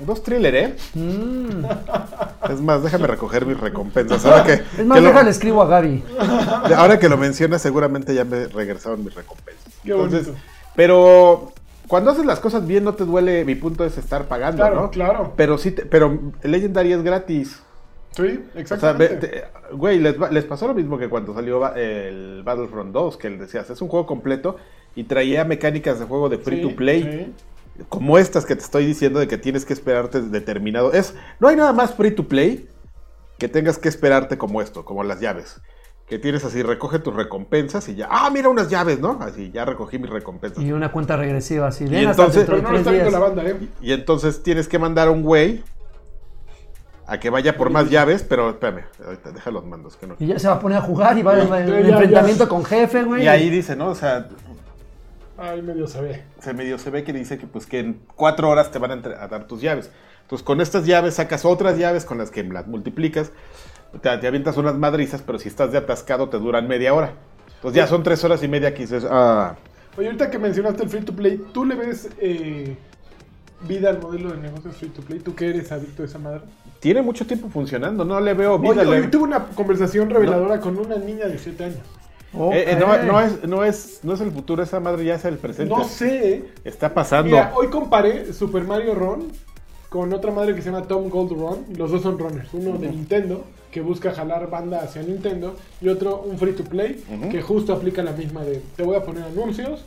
C: Dos thriller, ¿eh?
B: "Mm".
C: Es más, déjame recoger mis recompensas. Ahora que,
B: Es más,
C: que lo,
B: déjale escribo a Gaby.
C: ahora que lo mencionas, seguramente ya me regresaron mis recompensas.
A: Qué
C: Entonces,
A: bonito.
C: pero cuando haces las cosas bien, no te duele. Mi punto es estar pagando,
A: Claro,
C: ¿no?
A: claro.
C: Pero sí, te- pero Legendary es gratis.
A: Sí,
C: O sea,
A: exactamente.
C: ve- te- güey, les, va- les pasó lo mismo que cuando salió el Battlefront 2, que les decías, es un juego completo y traía mecánicas de juego de free
A: Sí,
C: to play,
A: sí.
C: Como estas que te estoy diciendo de que tienes que esperarte determinado. Es, no hay nada más free to play que tengas que esperarte como esto, como las llaves. Que tienes así, recoge tus recompensas y ya, ah, mira unas llaves, ¿no? Así, ya recogí mis recompensas.
B: Y una cuenta regresiva así.
C: Y
B: hasta
C: entonces-
B: dentro
A: Pero
B: de
A: no lo
B: tres
A: está viendo
B: días.
A: la banda, ¿eh?
C: Y entonces tienes que mandar a un güey a que vaya por más llaves, pero espérame, ahorita deja los mandos, que no.
B: Y ya se va a poner a jugar y va
A: Ya,
B: en
A: ya,
B: enfrentamiento con jefe, güey.
C: Y ahí dice, ¿no? O sea,
A: Ay, medio se ve.
C: se medio se ve que dice que pues que en cuatro horas te van a, dar tus llaves. Entonces con estas llaves sacas otras llaves con las que las multiplicas, te, te avientas unas madrizas, pero si estás de atascado te duran media hora. Entonces ya son tres horas y media que dices, ah,
A: Oye, ahorita que mencionaste el free to play, ¿tú le ves eh, vida al modelo de negocios free to play? ¿Tú que eres adicto a esa madre?
C: tiene mucho tiempo funcionando, no le veo vida.
A: Oye,
C: le-
A: tuve una conversación reveladora con una niña de 7 años.
C: Eh, eh, no, no es, no, es, no es el futuro, esa madre ya es el presente.
A: No sé.
C: Está pasando.
A: Mira, hoy comparé Super Mario Run con otra madre que se llama Tom Gold Run. Los dos son runners. Uno de Nintendo, que busca jalar banda hacia Nintendo, y otro un free to play, que justo aplica la misma de te voy a poner anuncios,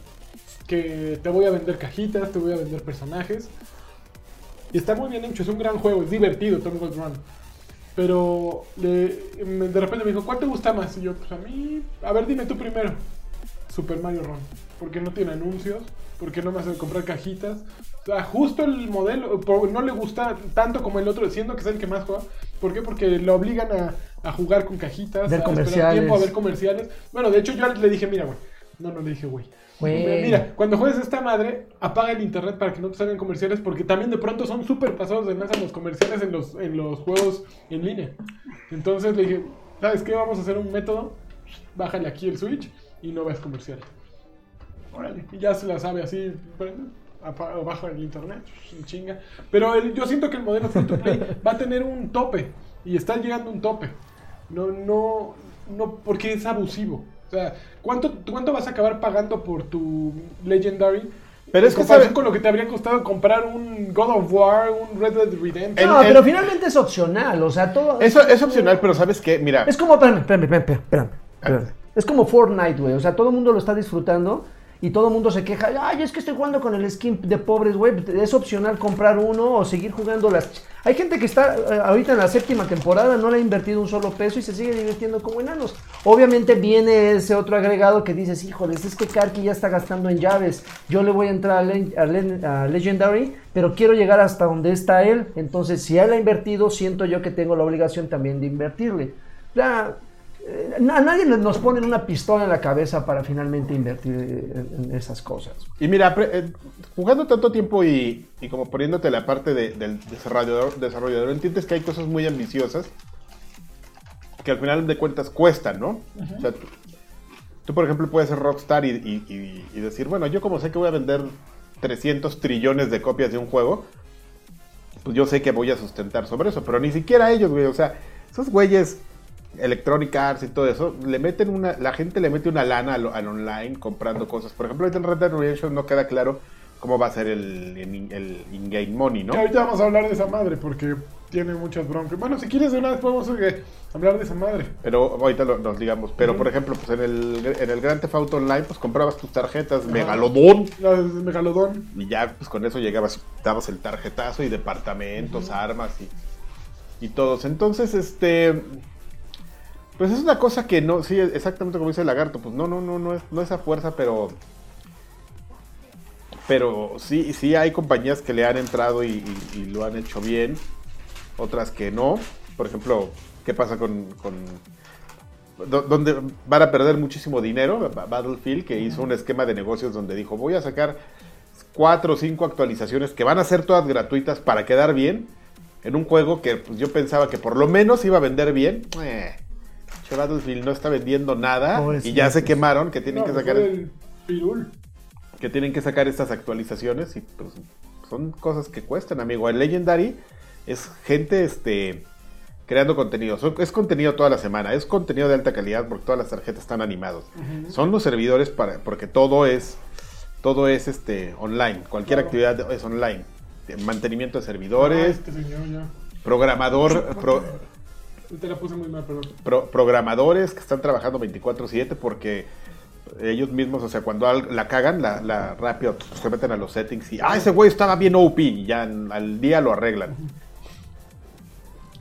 A: que te voy a vender cajitas, te voy a vender personajes. Y está muy bien hecho, es un gran juego, es divertido Tom Gold Run. Pero le- me- de repente me dijo, ¿cuál te gusta más? Y yo, pues a mí, a ver, dime tú primero. Super Mario Run. Porque no tiene anuncios, porque no me hace comprar cajitas. O sea, justo el modelo, no le gusta tanto como el otro, siendo que es el que más juega. ¿Por qué? Porque lo obligan a, a jugar con cajitas,
B: Ver
A: a esperar
B: comerciales.
A: tiempo, a ver comerciales. Bueno, de hecho yo le dije, mira, güey. No, no le dije, güey.
B: Güey.
A: Mira, cuando juegues esta madre, apaga el internet para que no te salgan comerciales, porque también de pronto son súper pasados de lanza los comerciales en los, en los juegos en línea. Entonces le dije, ¿sabes qué? Vamos a hacer un método. Bájale aquí el Switch y no ves comerciales. Órale, y ya se la sabe así, baja el internet, chinga. Pero el- yo siento que el modelo free to play va a tener un tope y está llegando un tope. No, no, no, porque es abusivo. O sea, ¿cuánto, ¿cuánto vas a acabar pagando por tu Legendary?
C: Pero es
A: en
C: que
A: comparación
C: sabe-
A: con lo que te habría costado comprar un God of War, un Red Dead Redemption.
B: No,
C: el-
B: pero finalmente es opcional, o sea, todo...
C: Eso es opcional, pero ¿sabes qué? Mira,
B: Es como, espérame, espérame, espérame, espérame, espérame. Es como Fortnite, güey. O sea, todo el mundo lo está disfrutando y todo el mundo se queja. Ay, es que estoy jugando con el skin de pobres, güey. Es opcional comprar uno o seguir jugando las. Hay gente que está eh, ahorita en la séptima temporada, no le ha invertido un solo peso y se sigue divirtiendo como enanos. Obviamente viene ese otro agregado que dices, híjoles, es que Karki ya está gastando en llaves. Yo le voy a entrar a, Legendary, pero quiero llegar hasta donde está él. Entonces, si él ha invertido, siento yo que tengo la obligación también de invertirle. Eh, a nadie nos pone una pistola en la cabeza para finalmente invertir eh, en, esas cosas.
C: y mira, eh, jugando tanto tiempo y, y como poniéndote la parte de- del desarrollador, desarrollador, entiendes que hay cosas muy ambiciosas que al final de cuentas cuestan, ¿no? O sea, tú, tú, por ejemplo, puedes ser rockstar y, y- y- y decir, bueno, yo como sé que voy a vender 300 trillones de copias de un juego, pues yo sé que voy a sustentar sobre eso, pero ni siquiera ellos, güey, o sea, esos güeyes Electronic Arts y todo eso, le meten una, la gente le mete una lana al, al online comprando cosas. Por ejemplo, ahorita en Red Dead Redemption no queda claro cómo va a ser el, el, el in-game money, ¿no?
A: Que ahorita vamos a hablar de esa madre porque tiene muchas broncas. Bueno, si quieres de una vez podemos eh, hablar de esa madre.
C: Pero ahorita lo, nos digamos. Pero por ejemplo, pues en el, en el Grand Theft Auto Online, pues comprabas tus tarjetas Megalodón.
A: Megalodón.
C: Y ya, pues con eso llegabas, dabas el tarjetazo y departamentos, armas y, y todos. Entonces, este. Pues es una cosa que no, sí, exactamente como dice el lagarto, pues no, no, no, no es, no es a fuerza, pero. Pero sí, sí hay compañías que le han entrado y, lo han hecho bien, otras que no. Por ejemplo, ¿qué pasa con, con do- donde van a perder muchísimo dinero? Ba- Battlefield, que hizo un esquema de negocios donde dijo, voy a sacar cuatro o cinco actualizaciones que van a ser todas gratuitas para quedar bien en un juego que pues, yo pensaba que por lo menos iba a vender bien. Eh, che, Battlefield no está vendiendo nada y ya se quemaron que tienen
A: No,
C: que
A: pues
C: sacar
A: fue el pirul.
C: que tienen que sacar estas actualizaciones y pues son cosas que cuestan, amigo. El Legendary es gente este creando contenido. Es contenido toda la semana, es contenido de alta calidad porque todas las tarjetas están animados. Son los servidores para porque todo es todo es este online, cualquier
A: Claro.
C: actividad es online. Mantenimiento de
A: Ah,
C: servidores,
A: este señor ya.
C: programador pro-
A: Te la puse muy mal, perdón.
C: pro- programadores que están trabajando 24/7 porque ellos mismos, o sea, cuando la cagan, la, la rápido se meten a los settings y, ah, ese güey estaba bien OP y ya en- al día lo arreglan.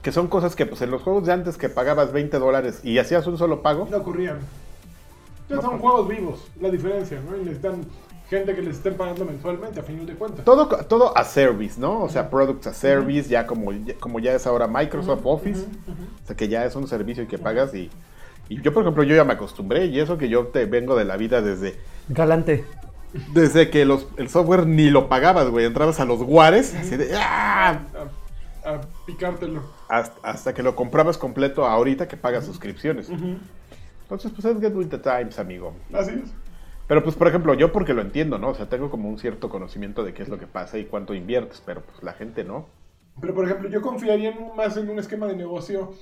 C: Que son cosas que pues en los juegos de antes que pagabas 20 dólares y hacías un solo pago,
A: No ocurrían. Ya
C: No.
A: son juegos vivos, la diferencia, ¿no? Y necesitan gente que les estén pagando mensualmente, a fin de cuentas.
C: todo, todo a service, ¿no? O sea, products a service, ya como, ya- como ya es ahora Microsoft Office, o sea, que ya es un servicio y que pagas y... Y yo, por ejemplo, yo ya me acostumbré y eso que yo te vengo de la vida desde
B: Galante.
C: Desde que los, el software ni lo pagabas, güey. Entrabas a los guares, así de. ¡ah!
A: A, a picártelo.
C: Hasta, hasta que lo comprabas completo ahorita que pagas suscripciones. Entonces, pues es get with the times, amigo.
A: Así es.
C: Pero, pues, por ejemplo, yo porque lo entiendo, ¿no? O sea, tengo como un cierto conocimiento de qué es lo que pasa y cuánto inviertes, pero pues la gente no.
A: Pero, por ejemplo, yo confiaría más en un esquema de negocio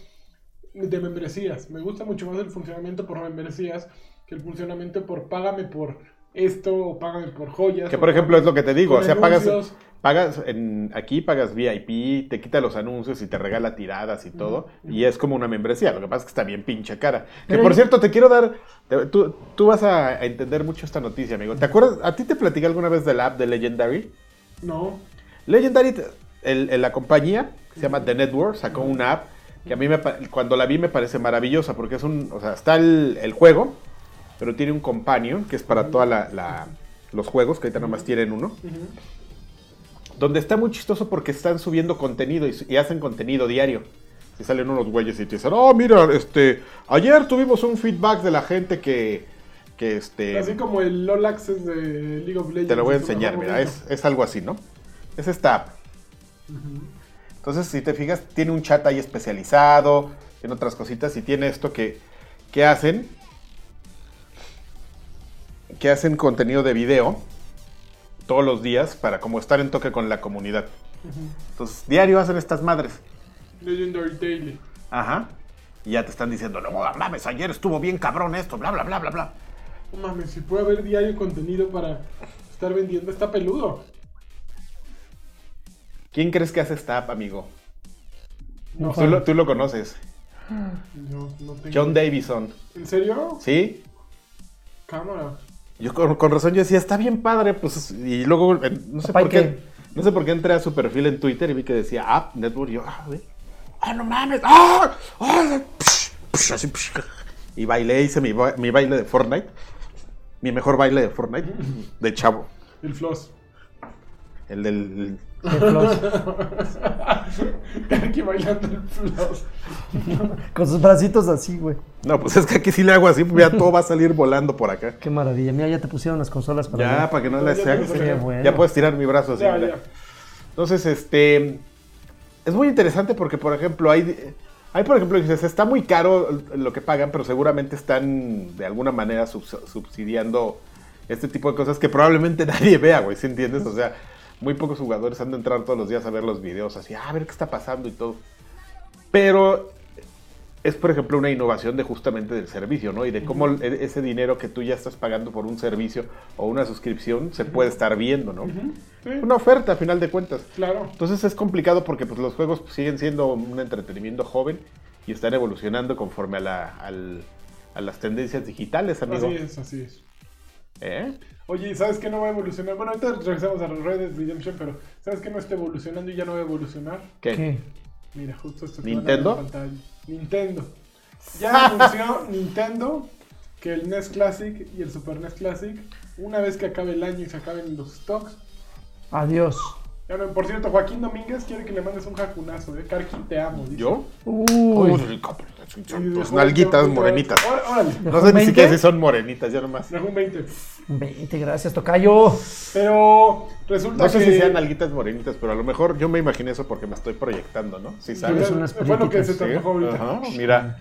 A: de membresías. Me gusta mucho más el funcionamiento por membresías que el funcionamiento por págame por esto págame por joyas.
C: Que por ejemplo es lo que te digo, o sea, pagas,
A: anuncios.
C: pagas en, aquí pagas VIP, te quita los anuncios y te regala tiradas y todo, y es como una membresía, lo que pasa es que está bien pinche cara. Que por cierto, te quiero dar, te- tú, tú vas a, entender mucho esta noticia, amigo. ¿Te acuerdas? ¿A ti te platicé alguna vez del app de Legendary?
A: No.
C: Legendary, el- el- la compañía, que se llama The Network, sacó una app que a mí me, cuando la vi me parece maravillosa porque es un, o sea, está el, el juego, pero tiene un companion que es para todos los juegos, que ahorita nomás tienen uno, donde está muy chistoso porque están subiendo contenido y, y hacen contenido diario. Si salen unos güeyes y te dicen, oh, mira, este, ayer tuvimos un feedback de la gente que, que este...
A: Así como el LOL Access de League of Legends.
C: Te lo voy a enseñar, mira, es, es algo así, ¿no? Es esta app. Entonces, si te fijas, tiene un chat ahí especializado, tiene otras cositas y tiene esto que, que hacen, que hacen contenido de video todos los días para como estar en toque con la comunidad. Entonces, diario hacen estas madres.
A: Legendary Daily.
C: Ajá. Y ya te están diciendo, no mames, ayer estuvo bien cabrón esto, bla, bla, bla, bla, bla.
A: No mames, si puede haber diario contenido para estar vendiendo, está peludo.
C: ¿Quién crees que hace esta app, amigo?
A: No,
C: Tú lo, tú lo conoces.
A: no, no tengo-
C: John Davison.
A: ¿En serio?
C: ¿Sí?
A: Cámara.
C: Yo con, con razón yo decía, está bien padre, pues, y luego, eh, no sé
B: Papá,
C: por
B: ¿y
C: qué,
B: qué?
C: no sé por qué entré a su perfil en Twitter y vi que decía App Network, y yo, ah, güey, ah, no mames, ah, ah, psh, psh, así, psh. y bailé, hice mi, ba- mi baile de Fortnite, mi mejor baile de Fortnite, de chavo,
A: El floss.
C: El del,
B: Qué flos.
A: Aquí bailando el floss.
B: Con sus bracitos así, güey.
C: no, pues es que aquí sí le hago así, pues ya todo va a salir volando por acá,
B: Qué maravilla. Mira, ya te pusieron las consolas para
C: ya,
B: ver.
C: para que no
A: Ya
C: le
A: te
C: sea,
A: lo saqué.
B: Qué bueno.
C: ya puedes tirar mi brazo así,
A: Ya, ya.
C: Entonces, este. Es muy interesante porque, por ejemplo, hay. Hay, por ejemplo, dices, está muy caro lo que pagan, pero seguramente están de alguna manera subs- subsidiando este tipo de cosas que probablemente nadie vea, güey, ¿sí entiendes? O sea, muy pocos jugadores han de entrar todos los días a ver los videos así, "Ah, a ver qué está pasando y todo. Pero es, por ejemplo, una innovación de justamente del servicio, ¿no? Y de cómo e- ese dinero que tú ya estás pagando por un servicio o una suscripción se puede estar viendo, ¿no?
A: Sí,
C: Una oferta, a final de cuentas.
A: claro.
C: Entonces es complicado porque pues, los juegos pues, siguen siendo un entretenimiento joven y están evolucionando conforme a, la, al- a las tendencias digitales, amigo.
A: Así es, así es.
C: ¿Eh?
A: Oye, ¿y ¿sabes qué no va a evolucionar? Bueno, ahorita regresamos a Red Dead Redemption, pero ¿sabes qué no está evolucionando y ya no va a evolucionar?
C: ¿Qué?
B: ¿Qué?
A: Mira, justo esto que
C: ¿Nintendo?
A: Nintendo. Ya anunció Nintendo que el NES Classic y el Super NES Classic, una vez que acabe el año y se acaben los stocks.
B: Adiós.
A: Ya no, por cierto, Joaquín Domínguez quiere que le mandes un jacunazo, ¿eh? Te amo. dice.
C: ¿Yo?
B: Uy.
C: Uy, Tus
A: dejó-
C: nalguitas morenitas.
A: Órale,
C: No sé ni
B: 20?
C: siquiera si son morenitas, ya nomás.
A: dejó un 20.
B: 20, gracias, Tocayo.
A: Pero resulta
C: No sé
A: que...
C: si sean nalguitas morenitas, pero a lo mejor yo me imaginé eso porque me estoy proyectando, ¿no? Sí, ¿sabes?
B: unas
A: Fue lo que se te antojó ahorita.
C: Ajá, mira.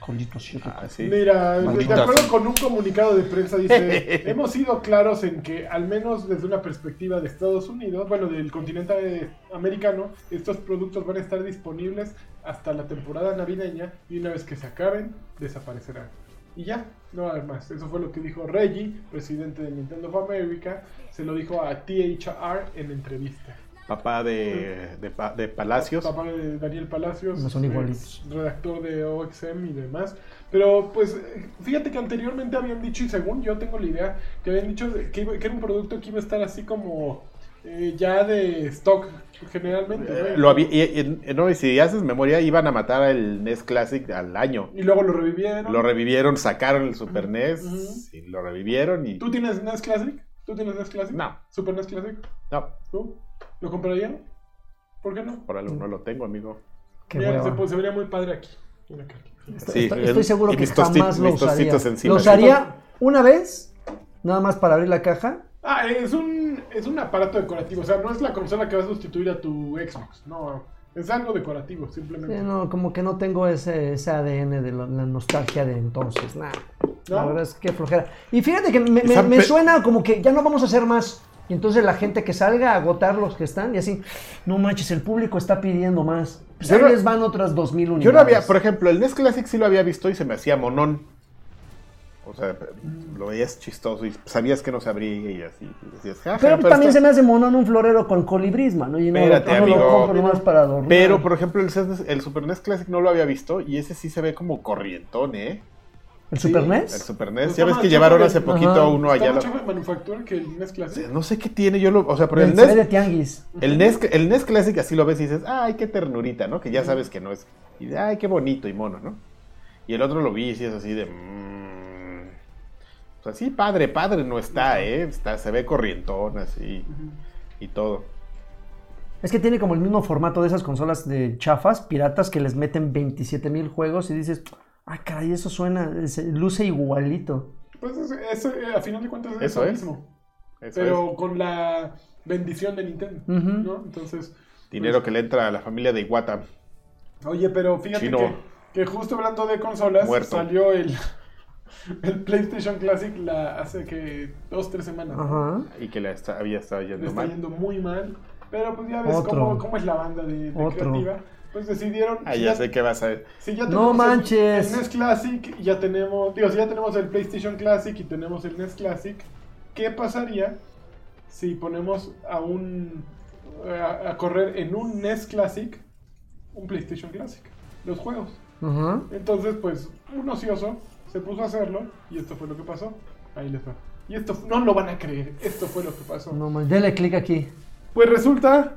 C: Ah, sí.
A: Mira, de acuerdo con un comunicado de prensa dice, hemos sido claros en que al menos desde una perspectiva de Estados Unidos, bueno, del continente americano, estos productos van a estar disponibles hasta la temporada navideña y una vez que se acaben, desaparecerán. Y ya, no va a haber más. Eso fue lo que dijo Reggie, presidente de Nintendo of America, se lo dijo a THR en entrevista.
C: Papá de, de, Pa- de Palacios.
A: Papá de Daniel Palacios,
B: No son
A: ex
B: igualitos.
A: redactor de OXM y demás. Pero pues fíjate que anteriormente habían dicho, y según yo tengo la idea, que habían dicho que, iba- que era un producto que iba a estar así como eh, ya de stock generalmente. ¿no?
C: Eh, Lo había, y, y- y- no, y si haces memoria, iban a matar al NES Classic al año.
A: Y luego lo revivieron.
C: Lo revivieron, sacaron el Super NES y lo revivieron y...
A: ¿Tú tienes NES Classic? ¿Tú tienes NES Classic?
C: No.
A: ¿Super NES Classic?
C: No,
A: ¿Tú? ¿Lo comprarían? ¿Por qué no?
C: por algo no lo tengo, amigo.
B: Qué
A: Mira, se, se vería muy padre aquí. Mira acá.
B: Estoy,
C: Sí,
B: estoy-
C: el-
B: estoy seguro que jamás lo usaría.
C: tostitos encima.
B: Lo usaría una vez, nada más para abrir la caja.
A: Ah, es un, es un aparato decorativo. O sea, no es la consola que va a sustituir a tu Xbox. No, es algo decorativo, simplemente.
B: Sí, no, como que no tengo ese, ese ADN de la nostalgia de entonces, nada. La verdad es que flojera. Y fíjate que me, me- suena como que ya no vamos a hacer más. Y entonces la gente que salga a agotar los que están y así, no manches, el público está pidiendo más. Pues ahí
C: no-
B: les van otras 2000 unidades.
C: Yo no había, por ejemplo, el NES Classic sí lo había visto y se me hacía monón. O sea, lo veías chistoso y sabías que no se abría y así. y decías, "Jaja,
B: Pero, también
C: está-
B: se me hace mono en un florero con colibris, mano. Y no,
C: Espérate,
B: no lo
C: amigo.
B: compro nomás para adornar.
C: Pero, por ejemplo, el, el Super NES Classic no lo había visto y ese sí se ve como corrientón, ¿eh?
B: ¿El Super
A: Sí,
C: El
B: NES?
C: Super NES.
A: Pues
C: ya ves que llevaron
A: el-
C: hace poquito
B: Ajá.
C: uno
A: Está
C: allá.
A: mucho
C: lo-
A: de manufactura que el NES Classic.
C: No sé qué tiene, yo lo. O sea, pero el
B: El se ve de
C: NES,
B: tianguis.
C: el, NES, el NES Classic así lo ves y dices, ay, qué ternurita, ¿no? Que ya sabes que no es. Y de, ay, qué bonito y mono, ¿no? Y el otro lo vi y es así de. mm, o sea, sí, padre, padre no está, ¿eh? Está, se ve corrientón así y todo.
B: Es que tiene como el mismo formato de esas consolas de chafas, piratas, que les meten 27 mil juegos y dices, ay, caray, eso suena, se- luce igualito.
A: Pues eso, eso, a final de cuentas es
C: Eso
A: eso
C: es.
A: mismo.
C: Eso
A: Pero
C: es.
A: con la bendición de Nintendo. ¿no? Entonces.
C: Dinero que le entra a la familia de Iwata.
A: Oye, pero fíjate que, que justo hablando de consolas,
C: Muerto.
A: salió el, el PlayStation Classic la, hace que dos, tres semanas.
C: Y que está- había estado
A: Le
C: yendo
A: está
C: mal.
A: yendo muy mal. Pero pues ya ves
B: Otro.
A: cómo, cómo es la banda de, de
B: Otro.
A: creativa. Pues decidieron.
C: Ah,
A: si
C: ya sé qué vas a ver.
A: si ya
B: No
A: tenemos el-
B: manches.
A: El, NES Classic y ya tenemos. Digo, si ya tenemos el PlayStation Classic y tenemos el NES Classic, ¿qué pasaría si ponemos a un. a, a correr en un NES Classic un PlayStation Classic? Los juegos.
B: Ajá.
A: Entonces, pues, un ocioso se puso a hacerlo y esto fue lo que pasó. Ahí les va. Y esto no lo van a creer. Esto fue lo que pasó.
B: No man, dale clic aquí.
A: Pues resulta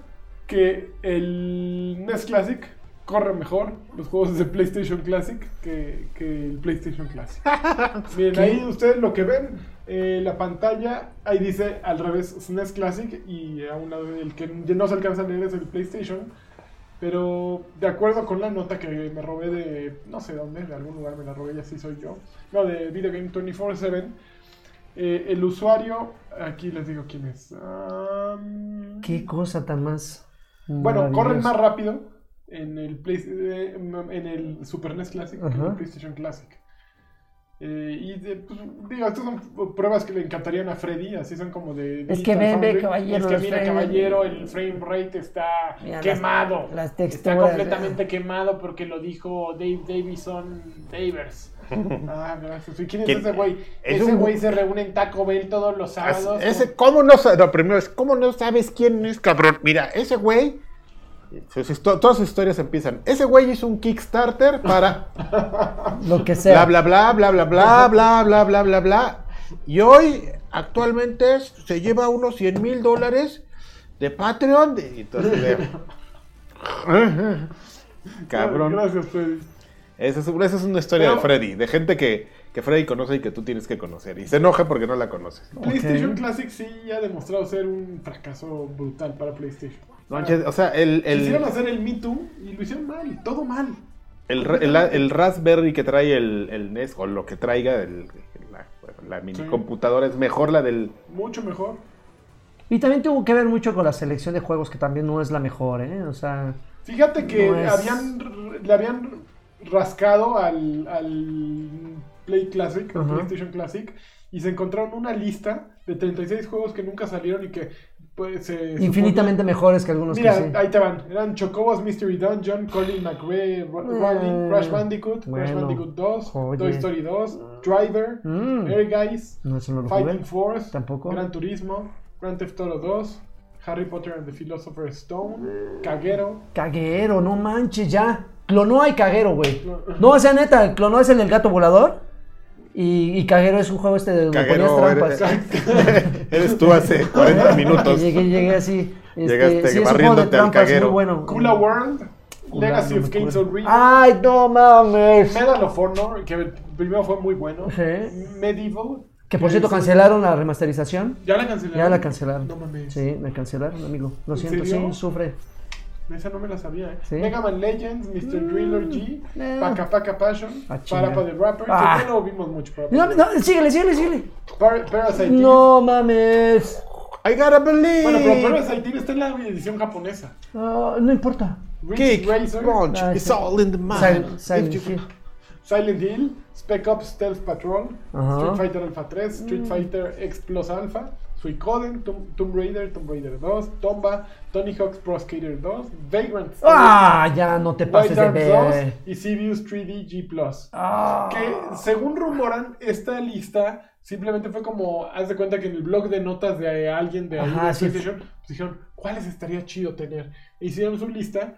A: que el NES Classic corre mejor los juegos de PlayStation Classic que, que el PlayStation Classic. Miren,
B: ¿Qué?
A: ahí ustedes lo que ven, eh, la pantalla, ahí dice al revés SNES Classic y a un lado el que no se alcanza a leer es el PlayStation. Pero de acuerdo con la nota que me robé de, no sé dónde, de algún lugar me la robé y así soy yo, no, de Video Game 24-7, eh, el usuario, aquí les digo quién es. Am,
B: Qué cosa tan más.
A: bueno, corren más rápido en el, Play- eh, en el Super NES Classic que en el. PlayStation Classic. Eh, y de- pues, digo, estas son pruebas que le encantarían a Freddy, así son como de...
B: Es que ve, caballero,
A: Es que mira,
B: frame-
A: caballero, el frame rate está
B: Mira, las-
A: quemado.
B: las
A: está
B: texturas,
A: completamente quemado porque lo dijo Dave Davison Davers. ah, gracias. ¿Y quién es ese güey?
C: Es
A: Ese
C: un-
A: güey se reúne en Taco Bell todos los sábados.
C: Ese, ¿Cómo no sabes? No, primero es, ¿cómo no sabes quién es, cabrón? Mira, ese güey. Sus histo- todas sus historias empiezan. Ese güey hizo un Kickstarter para
B: Lo que sea.
C: bla, bla, bla, bla, bla, bla, bla, bla, bla, bla, bla. Y hoy, actualmente, se lleva unos 100 mil dólares de Patreon. de- y entonces, de- Cabrón.
A: Gracias, Freddy.
C: Esa es, esa es una historia
A: Pero-
C: de Freddy, de gente que, que Freddy conoce y que tú tienes que conocer. Y se enoja porque no la conoces.
A: PlayStation
B: Ok.
A: Classic sí ha demostrado ser un fracaso brutal para PlayStation.
C: Manches, o sea, el, el,
A: Quisieron hacer el Me Too y lo hicieron mal, todo mal.
C: el, el, el Raspberry que trae el, el NES, o lo que traiga el- la, la mini
A: Sí.
C: computadora, es mejor la del...
A: Mucho mejor.
B: Y también tuvo que ver mucho con la selección de juegos, que también no es la mejor, ¿eh? O sea,
A: Fíjate que
B: No es-
A: habían, le habían rascado al, al Play Classic, al
B: Ajá.
A: PlayStation Classic, y se encontraron una lista de 36 juegos que nunca salieron y que pues, se
B: infinitamente
A: suponía-
B: mejores que algunos
A: Mira,
B: que sí.
A: ahí te van. Eran Chocobos Mystery Dungeon, Colin McRae, Riley,
B: Eh,
A: Crash Bandicoot, Crash
B: bueno,
A: Bandicoot 2,
B: oye.
A: Toy Story 2, Driver,
B: Mm.
A: Air Guys,
B: No, no.
A: Fighting Force,
B: Tampoco.
A: Gran Turismo, Grand Theft Auto 2, Harry Potter and the Philosopher's Stone, Caguero.
B: Caguero, no manches, ya. Clonó hay Caguero, güey. No, o sea, neta, Clonó es el del gato volador. Y, y es un juego este de donde
C: Caguero,
B: ponías trampas.
C: eres, eres tú hace 40
B: Que
C: minutos.
B: llegué, llegué así. Este,
C: Llegaste
B: sí, es un juego de
C: barriéndote al
B: trampas
C: Caguero.
B: muy bueno.
A: Kula World, Legacy
B: no
A: of Kings of Ring,
B: ¡Ay, no mames!
A: Medal of Honor, que primero fue muy bueno,
B: Sí.
A: Medieval.
B: Que por cierto
A: es-
B: cancelaron la remasterización.
A: Ya la cancelaron.
B: Ya la cancelaron.
A: No mames.
B: Sí, me cancelaron, amigo. Lo
A: ¿En
B: siento, sí, sufre.
A: Esa no me la sabía, ¿eh?
B: Sí.
A: Mega Man Legends, Mr. Driller G,
B: eh.
A: Paca Paca Passion,
B: Ah.
A: Parapa the Rapper,
B: Ah.
A: que lo vimos mucho. Parapa
B: No,
A: the
B: no, síguele, síguele, síguele.
A: Par- Parasite.
B: No mames.
C: I gotta believe.
A: Bueno, pero Parasite está en la edición japonesa.
B: No, no importa.
C: Kick,
A: Racer,
C: punch,
B: Ah,
C: it's
B: sí.
C: all in the mind.
B: Silent, Silent
C: If you-
B: Hill.
A: Silent Hill, Spec Ops Stealth Patrol. Street Fighter Alpha 3, Street Fighter X Plus Alpha, Suicoden, Tomb, Tomb Raider, Tomb Raider 2, Tomba, Tony Hawk's Pro Skater 2, Vagrant Story,
B: Ah, ya no te pases de
A: Dark 2
B: ver.
A: y Civius 3D G+.
B: Ah.
A: Que según rumoran, esta lista simplemente fue como, haz de cuenta que en el blog de notas de alguien de
B: Ajá, sí.
A: PlayStation, pues dijeron, ¿cuáles estaría chido tener? E hicieron su lista,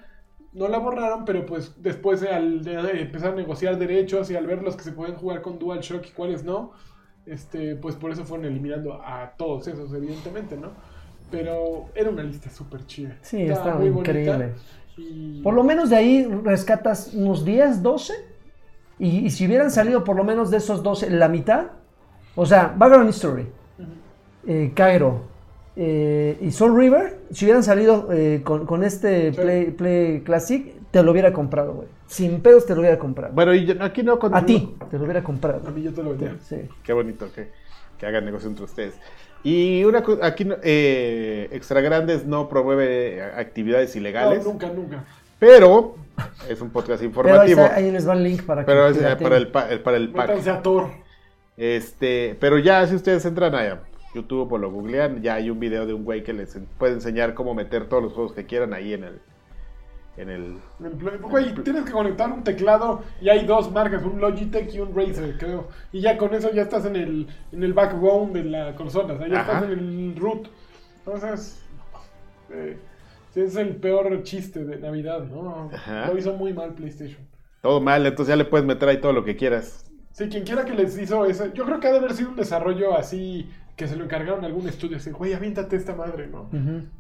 A: no la borraron, pero pues después al de empezar a negociar derechos y al ver los que se pueden jugar con DualShock y cuáles no, este, pues por eso fueron eliminando a todos esos, evidentemente, ¿no? Pero era una lista súper chida.
B: Sí, estaba increíble.
A: y-
B: Por lo menos de ahí rescatas unos 10, 12. Y, y si hubieran salido por lo menos de esos 12, la mitad. O sea, Background History, eh, Cairo eh, y Soul River, si hubieran salido eh, con, con este
A: Sí.
B: Play, Play Classic, te lo hubiera comprado, güey. Sin pedos te lo hubiera comprado.
C: Bueno, y yo- aquí no con-
B: A ti, te lo hubiera comprado.
A: A mí yo te lo vendía.
B: Sí.
C: Qué bonito que, que hagan negocio entre ustedes. Y una co- aquí no- eh, Extra Grandes no promueve actividades ilegales,
A: No, nunca, nunca.
C: pero es un podcast
B: Pero ahí,
C: informativo.
B: ahí les va el link para que
C: Pero es eh, para el, pa- el- para el pack.
A: Métanse a Thor.
C: Este, pero ya si ustedes entran a YouTube o lo googlean, ya hay un video de un güey que les puede enseñar cómo meter todos los juegos que quieran ahí en el en el
A: Güey, tienes que conectar un teclado y hay dos marcas, un Logitech y un Razer, creo. Y ya con eso ya estás en el, en el backbone de la consola, o sea, ya
C: Ajá.
A: estás en el root. Entonces, eh, es el peor chiste de Navidad, ¿no?
C: Ajá.
A: Lo hizo muy mal PlayStation.
C: todo mal, entonces ya le puedes meter ahí todo lo que quieras.
A: Sí, quien quiera que les hizo ese, yo creo que ha de haber sido un desarrollo así que se lo encargaron a algún estudio, así, güey, aviéntate esta madre, ¿no?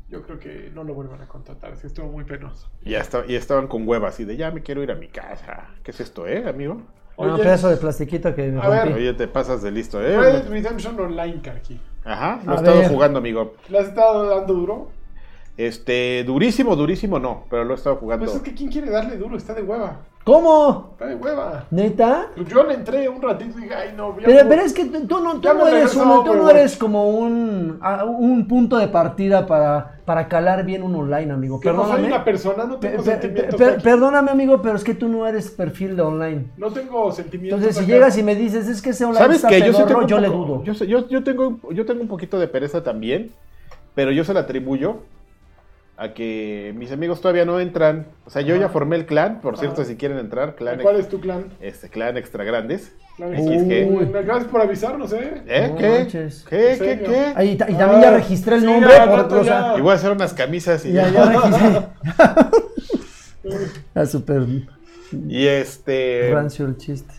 A: Yo creo que no lo vuelvan a contratar, sí, estuvo muy penoso.
C: Y ya, está- y estaban con huevas así de ya me quiero ir a mi casa. ¿Qué es esto, eh, amigo?
B: Un
A: Oye,
B: pedazo de plastiquito que me
A: A ver.
C: Oye, te pasas de listo,
A: Red
C: eh.
A: Dead Redemption Online, Karki.
C: Ajá, lo
B: A
C: he estado
B: ver.
C: jugando, amigo.
A: ¿Le has estado dando duro?
C: Este, durísimo, durísimo no, pero lo he estado jugando.
A: Pues es que ¿quién quiere darle duro? Está de hueva.
B: ¿Cómo?
A: Está de hueva.
B: ¿Neta?
A: Pues yo le entré un ratito y dije, ay no, ya
B: Pero, pero es que tú, no, tú no eres, uno- tú no eres como un, a- un punto de partida para, para calar bien un online, amigo.
A: que no soy
B: Perdóname.
A: una persona, no tengo
B: pe-
A: sentimientos.
B: perdóname, amigo, pero es que tú no eres perfil de online.
A: No tengo sentimientos.
B: Entonces, si
A: acá.
B: llegas y me dices, es que ese online
C: ¿Sabes
B: está
C: qué? Yo, sí
B: pedorro,
C: tengo un
B: yo le
C: poco-
B: dudo.
C: Yo, sé- yo, yo tengo, yo tengo un poquito de pereza también, pero yo se la atribuyo a que mis amigos todavía no entran. O sea, yo
A: Ajá.
C: ya formé el clan, por cierto,
A: Ajá.
C: si quieren entrar, clan,
A: ¿Cuál es tu clan?
C: este, clan extra grandes.
A: Clan. Uy, Gracias por avisarnos, ¿eh?
C: ¿Eh?
B: No
C: ¿Qué?
B: manches.
C: ¿Qué?
A: ¿En
C: ¿Qué? ¿Qué?
B: Ahí y también ya
A: Ah,
B: registré el
A: sí,
B: nombre.
A: ya,
B: por-
A: rato
B: o sea,
A: ya.
C: Y voy a hacer unas camisas y
B: ya,
C: ya.
B: ya registré. Ah, súper
C: Y este.
B: rancio el chiste.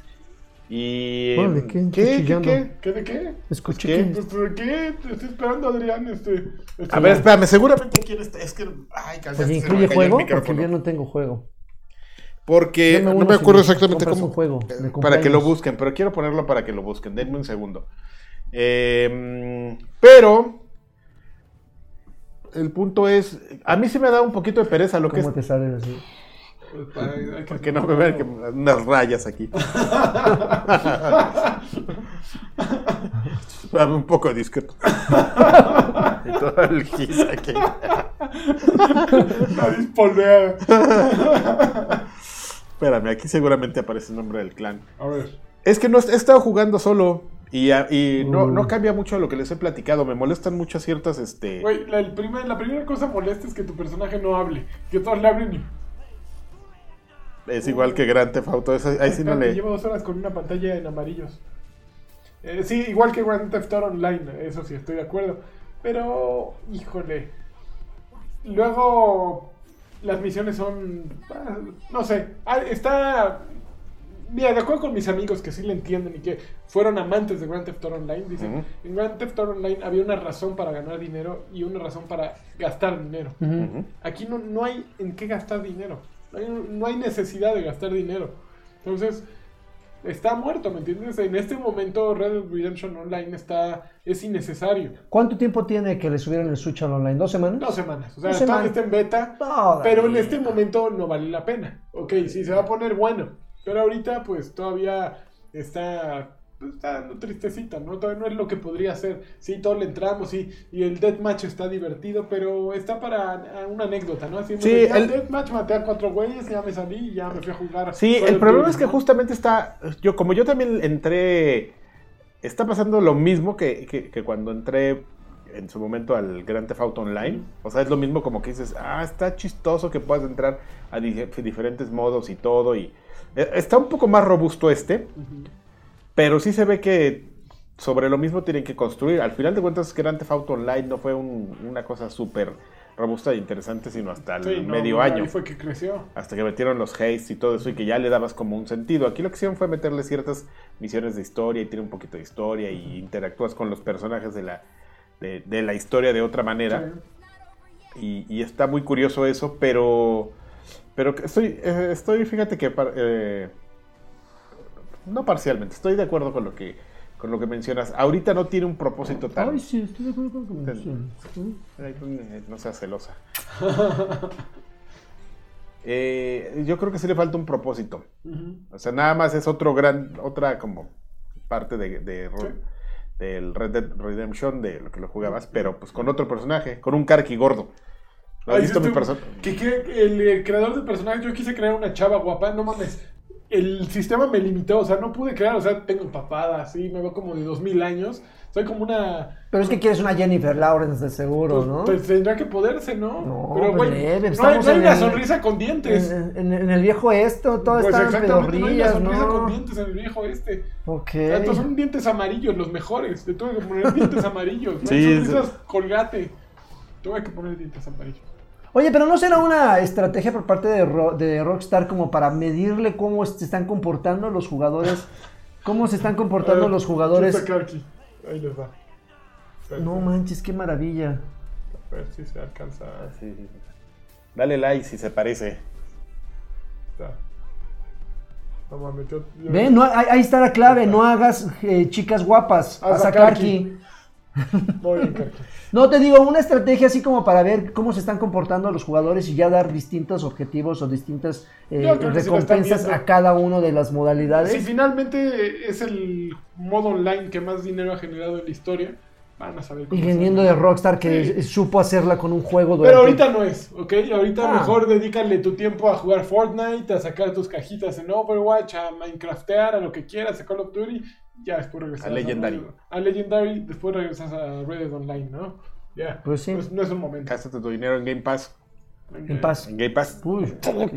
C: Y.
B: Órale, ¿qué?
C: ¿Qué? ¿Qué? ¿Qué?
A: ¿Qué de qué?
B: Escuché
C: ¿Qué?
B: que...
A: Pues, ¿por qué? Te estoy esperando, Adrián. Este, este-
C: A ver, espérame, seguramente quién está. Es que. Ay,
B: Pues
C: se me
B: incluye
C: el
B: juego, porque yo no tengo juego.
C: Porque no me
B: si
C: acuerdo
B: me
C: exactamente cómo.
B: un juego de
C: eh, para que lo busquen, pero quiero ponerlo para que lo busquen. Denme un segundo. Eh, pero. El punto es. A mí sí me da un poquito de pereza lo que es.
B: ¿Cómo te sale así?
A: Pues, para- que-
C: Porque no me vean que unas rayas aquí. Dame un poco discreto. y todo el gis aquí.
A: Polveada.
C: Espérame, aquí seguramente aparece el nombre del clan.
A: A ver.
C: Es que no he estado jugando solo y, a- y no,
B: Mm.
C: no cambia mucho lo que les he platicado. Me molestan mucho ciertas, este...
A: Güey, la, el primer- la primera cosa molesta es que tu personaje no hable. Que todos le hablen y.
C: Es igual que Grand Theft Auto. ahí sí no le...
A: Llevo dos horas con una pantalla en amarillos. Eh, sí, igual que Grand Theft Auto Online, eso sí, estoy de acuerdo. Pero, híjole. Luego, las misiones son. ah, No sé. ah, Está. Mira, de acuerdo con mis amigos que sí le entienden y que fueron amantes de Grand Theft Auto Online, dicen: en Grand Theft Auto Online había una razón para ganar dinero y una razón para gastar dinero. Aquí no, no hay en qué gastar dinero. No hay, necesidad de gastar dinero. Entonces, está muerto, ¿me entiendes? En este momento Red Dead Redemption Online está es innecesario.
B: ¿Cuánto tiempo tiene que le subieron el Switch al online? ¿Dos semanas?
A: Dos semanas. O sea, está en beta.
B: Todavía.
A: Pero en este momento no vale la pena. Ok, sí, se va a poner bueno. Pero ahorita, pues todavía está. Pues, Está dando tristecita, ¿no? Todavía no es lo que podría ser. Sí, todos le entramos y, y el deathmatch está divertido, pero está para una anécdota, ¿no? Así,
C: Sí,
A: ya
C: el-
A: deathmatch maté a cuatro güeyes, ya me salí y ya me fui a jugar.
C: Sí, el problema es que
A: ¿no?
C: justamente está... Yo, como yo también entré... Está pasando lo mismo que, que- que cuando entré en su momento al Grand Theft Auto Online. O sea, es lo mismo como que dices, ah, está chistoso que puedas entrar a di- diferentes modos y todo. Y eh, está un poco más robusto este, pero sí se ve que sobre lo mismo tienen que construir. Al final de cuentas, Grand Theft Auto Online no fue un- una cosa súper robusta e interesante, sino hasta el
A: Sí, no,
C: medio año.
A: fue que creció.
C: Hasta que metieron los haste y todo eso y que ya le dabas como un sentido. Aquí lo que hicieron fue meterle ciertas misiones de historia y tiene un poquito de historia y interactúas con los personajes de la, de, de la historia de otra manera.
A: Sí.
C: Y, y está muy curioso eso, pero, pero estoy, eh, estoy fíjate que, eh, no parcialmente, estoy de acuerdo con lo que, con lo que mencionas. Ahorita no tiene un propósito tan...
B: Ay, sí, estoy de acuerdo con lo que mencionas.
C: Pues, No seas celosa. Eh, yo creo que sí le falta un propósito. O sea, nada más es otro gran, otra como parte de, de-
A: Sí.
C: del Red Dead Redemption de lo que lo jugabas, pero pues con otro personaje, con un Karki gordo. ¿Lo has
A: Ay,
C: visto mi persona?
A: Que, que el, eh, creador de personajes, yo quise crear una chava guapa, no mames. El sistema me limitó, o sea, no pude crear, o sea, tengo papada, así, me veo como de 2000 años. Soy como una.
B: Pero es que quieres una Jennifer Lawrence de seguro,
A: Pues,
B: ¿no?
A: pues tendrá que poderse, ¿no?
B: No,
A: Pero, güey,
B: leve,
A: no hay, no hay una
B: el-
A: sonrisa con dientes.
B: En, en- en el viejo esto, todo
A: Pues
B: está en
A: exactamente, no hay una
B: pedorrillas,
A: sonrisa con dientes en el viejo este.
B: Ok.
A: O sea, estos son dientes amarillos, los mejores. Te tuve que poner dientes amarillos. No
C: Sí,
A: hay sonrisas colgate. Tuve que poner dientes amarillos.
B: Oye, pero ¿no será una estrategia por parte de, Ro- de Rockstar como para medirle cómo se están comportando los jugadores? ¿Cómo se están comportando
A: ver,
B: los jugadores?
A: Ahí les va.
B: No manches, qué maravilla.
A: A ver si se alcanza.
C: Sí, sí. Dale like si se parece.
A: Está. No mames, yo- yo-
B: Ve, no, ahí, ahí está la clave, no hagas eh, chicas guapas,
A: Haz a
B: a Karki.
A: Muy bien, Karki.
B: No, te digo, una estrategia así como para ver cómo se están comportando los jugadores y ya dar distintos objetivos o distintas eh, recompensas a cada una de las modalidades.
A: Si finalmente es el modo online que más dinero ha generado en la historia, van a saber
B: Y viniendo
A: hacerlo.
B: de Rockstar que
A: Sí.
B: supo hacerla con un juego
A: Pero
B: durante...
A: ahorita no es, ¿ok? Ahorita
B: Ah.
A: mejor dedícale tu tiempo a jugar Fortnite, a sacar tus cajitas en Overwatch, a Minecraftear, a lo que quieras, a Call of Duty. Ya después regresas
C: A Legendary.
A: A, Legendary, después regresas a Red Dead Online, ¿no? Ya.
B: Pues sí.
A: no es un momento.
C: Gástate tu dinero en Game Pass.
B: En paz.
C: En Game Pass.
B: Uy,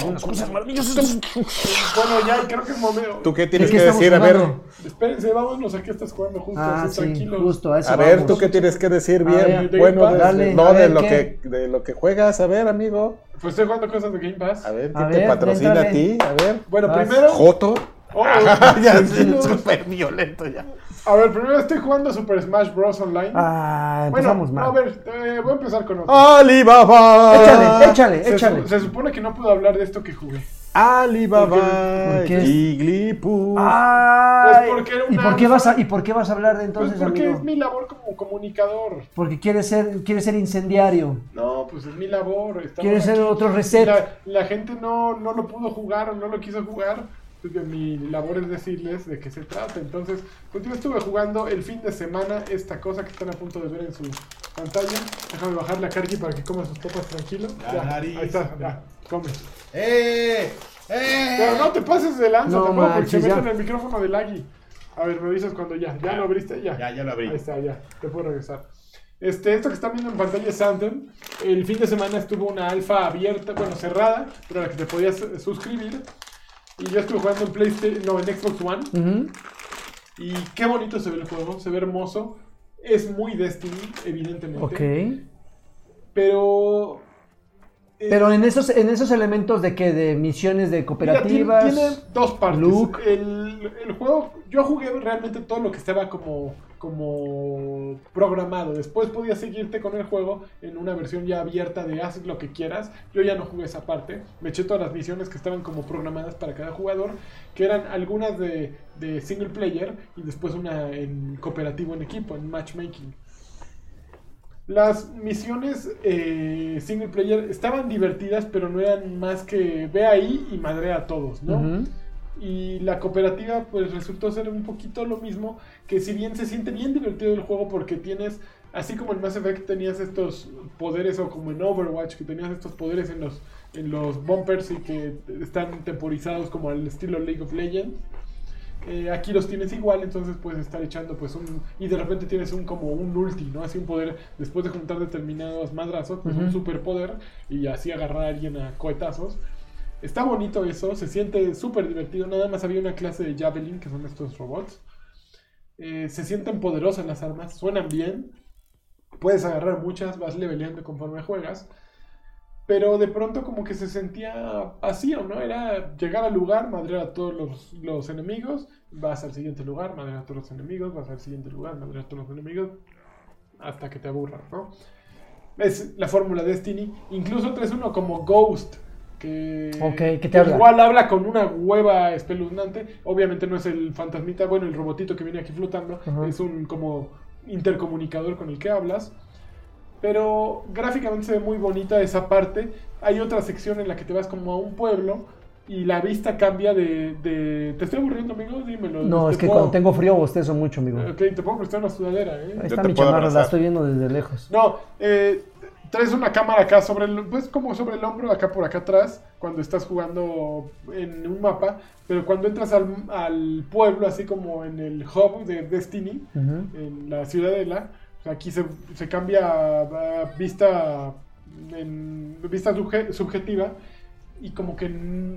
B: unas cosas maravillosas.
A: Bueno, ya creo que es momento.
C: ¿Tú qué tienes
B: qué
C: que decir? A ver,
B: jugando?
A: Espérense, vámonos, aquí estás jugando justo,
B: Ah,
A: así,
B: sí,
A: tranquilos.
B: justo a eso
C: a ver,
B: vamos.
C: ¿tú qué tienes que decir
B: A
C: bien?
B: ver,
A: de
C: bueno,
A: Pass.
B: Dale,
C: no
B: a
C: de lo
B: ¿qué?
C: que de lo que juegas, a ver, amigo.
A: Pues estoy jugando cosas de Game Pass.
C: A ver,
B: A
C: ¿quién te
B: ver,
C: patrocina a ti? A ver.
A: Bueno,
B: Vas.
A: primero.
C: Joto.
A: Oh,
C: ya, súper violento ya.
A: A ver, primero estoy jugando Super Smash Bros. Online.
B: Ah,
A: bueno,
B: empezamos
A: no, a
B: mal.
A: ver, eh, voy a empezar con otro.
C: Alibaba.
B: Échale, échale,
A: se,
B: échale.
A: su- se supone que no puedo hablar de esto que jugué.
C: Alibaba.
A: Pues porque era
B: ¿y por qué vas a y por qué vas a hablar de
A: Pues
B: entonces,
A: porque
B: amigo?
A: es mi labor como comunicador.
B: Porque quieres ser quieres ser incendiario.
A: No, pues es mi labor.
B: Quieres ser otro reset.
A: La, la gente no, no lo pudo jugar o no lo quiso jugar. Mi labor es decirles de qué se trata. Entonces, pues yo estuve jugando el fin de semana esta cosa que están a punto de ver en su pantalla. Déjame bajar la carga para que coma sus papas tranquilo.
C: La
A: Ya,
C: nariz.
A: ahí está, ya, come.
C: ¡Eh! ¡Eh!
A: Pero no te pases de lanza
B: No
A: tampoco porque se
B: manches, ya.
A: mete en el micrófono del Agui. A ver, me avisas cuando ya. ¿Ya
C: Ya.
A: lo abriste? Ya.
C: Ya, ya lo abrí.
A: Ahí está, ya. Te puedo regresar. Este, esto que están viendo en pantalla es Anthem. El fin de semana estuvo una alfa abierta, bueno, cerrada, pero a la que te podías suscribir. Y yo estuve jugando en PlayStation, no, en Xbox One. Y qué bonito se ve el juego, se ve hermoso. Es muy Destiny, evidentemente.
B: Ok.
A: Pero. eh,
B: Pero en esos en esos elementos de que de misiones de
A: Mira,
B: cooperativas.
A: tiene, tiene dos partes. El, el juego, yo jugué realmente todo lo que estaba como, como programado. Después podías seguirte con el juego en una versión ya abierta de haz lo que quieras. Yo ya no jugué esa parte. Me eché todas las misiones que estaban como programadas para cada jugador, que eran algunas de, single player y después una en cooperativo en equipo, en matchmaking. Las misiones eh, single player estaban divertidas, pero no eran más que ve ahí y madrea a todos, ¿no? Y la cooperativa pues resultó ser un poquito lo mismo, que si bien se siente bien divertido el juego porque tienes, así como en Mass Effect tenías estos poderes o como en Overwatch que tenías estos poderes en los, en los bumpers y que están temporizados como al estilo League of Legends, Eh, aquí los tienes igual, entonces puedes estar echando pues un... Y de repente tienes un como un ulti, ¿no? Así un poder, después de juntar determinados madrazos, pues un
B: Ujú.
A: superpoder y así agarrar a alguien a cohetazos. Está bonito eso, se siente súper divertido. Nada más había una clase de Javelin, que son estos robots. Eh, se sienten poderosas las armas, suenan bien. Puedes agarrar muchas, vas leveleando conforme juegas. Pero de pronto como que se sentía vacío, ¿no? Era llegar al lugar, madrear a todos los, los enemigos, vas al siguiente lugar, madrear a todos los enemigos, vas al siguiente lugar, madrear a todos los enemigos, hasta que te aburras, ¿no? Es la fórmula Destiny. Incluso traes uno como Ghost, que,
B: te habla.
A: igual habla con una hueva espeluznante. Obviamente no es el fantasmita, bueno, el robotito que viene aquí flotando, es un como intercomunicador con el que hablas. Pero gráficamente se ve muy bonita esa parte. Hay otra sección en la que te vas como a un pueblo y la vista cambia de... de- ¿Te estoy aburriendo, amigo? Dímelo.
B: No, es que
A: puedo-
B: cuando tengo frío bostezo mucho, amigo.
A: Ok, te puedo prestar una sudadera, ¿eh?
B: Ahí está mi chamarra, la estoy viendo desde lejos.
A: No, eh, traes una cámara acá sobre el, pues como sobre el hombro, acá por acá atrás, cuando estás jugando en un mapa, pero cuando entras al, al pueblo, así como en el hub de Destiny, en la ciudadela, aquí se, se cambia a, a vista, en, vista subje- subjetiva y como que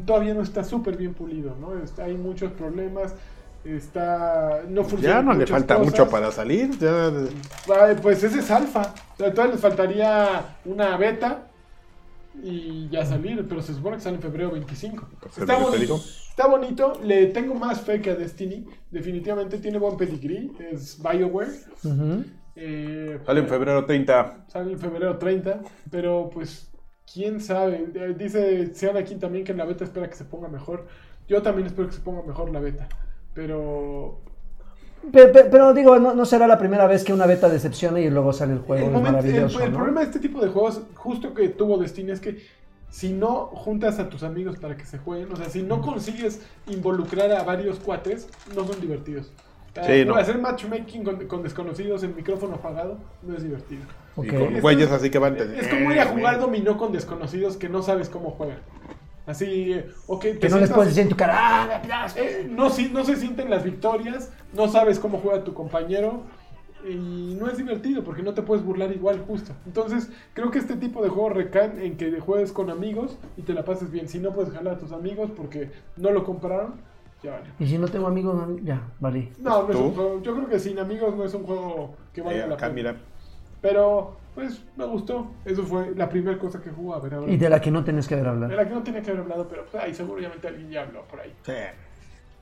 A: todavía no está súper bien pulido, ¿no? Hay muchos problemas, está... No funciona
C: Ya no le falta mucho para salir. Ya...
A: Ay, pues ese es alfa. O sea, todavía les faltaría una beta y ya salir, pero se supone que sale en febrero 25.
C: Pues,
A: Está bonito. Está bonito. Le tengo más fe que a Destiny. Definitivamente tiene buen pedigree. Es BioWare. Eh,
C: Sale en febrero 30.
A: Sale en febrero 30. Pero pues, quién sabe. Eh, Dice Sean aquí también que en la beta espera que se ponga mejor. Yo también espero que se ponga mejor la beta. Pero
B: Pe- pe- Pero, digo, no, no será la primera vez que una beta decepciona y luego sale el juego.
A: El, momento- el-
B: maravilloso.
A: el
B: ¿no?
A: problema de este tipo de juegos, justo que tuvo Destiny, es que si no juntas a tus amigos para que se jueguen, o sea, si no consigues involucrar a varios cuates, no son divertidos. Sea,
C: Sí, no.
A: Hacer matchmaking con, con desconocidos en micrófono apagado no es divertido.
C: Y con
A: Es
C: güeyes así que van.
A: Es como ir a jugar dominó con desconocidos que no sabes cómo juegan. Así, eh, ok,
B: Que no les puedes decir en tu cara. "Ah,
A: eh, no, si- no se sienten las victorias, no sabes cómo juega tu compañero y no es divertido porque no te puedes burlar igual justo. Entonces creo que este tipo de juegos recaen en que juegues con amigos y te la pases bien. Si no puedes jalar a tus amigos porque no lo compraron, ya vale.
B: Y si no tengo amigos, no- ya, vale.
A: No, no es
C: ¿Tú?
A: un juego, yo creo que sin amigos no es un juego que
C: Eh,
A: valga la
C: acá,
A: pena.
C: mira.
A: Pero pues me gustó. Eso fue la primera cosa que jugaba. A ver, ahora.
B: Y de la que no tienes que haber hablado.
A: Era que no tenía que haber hablado, pero pues, ahí seguramente alguien ya habló por ahí.
C: Sí.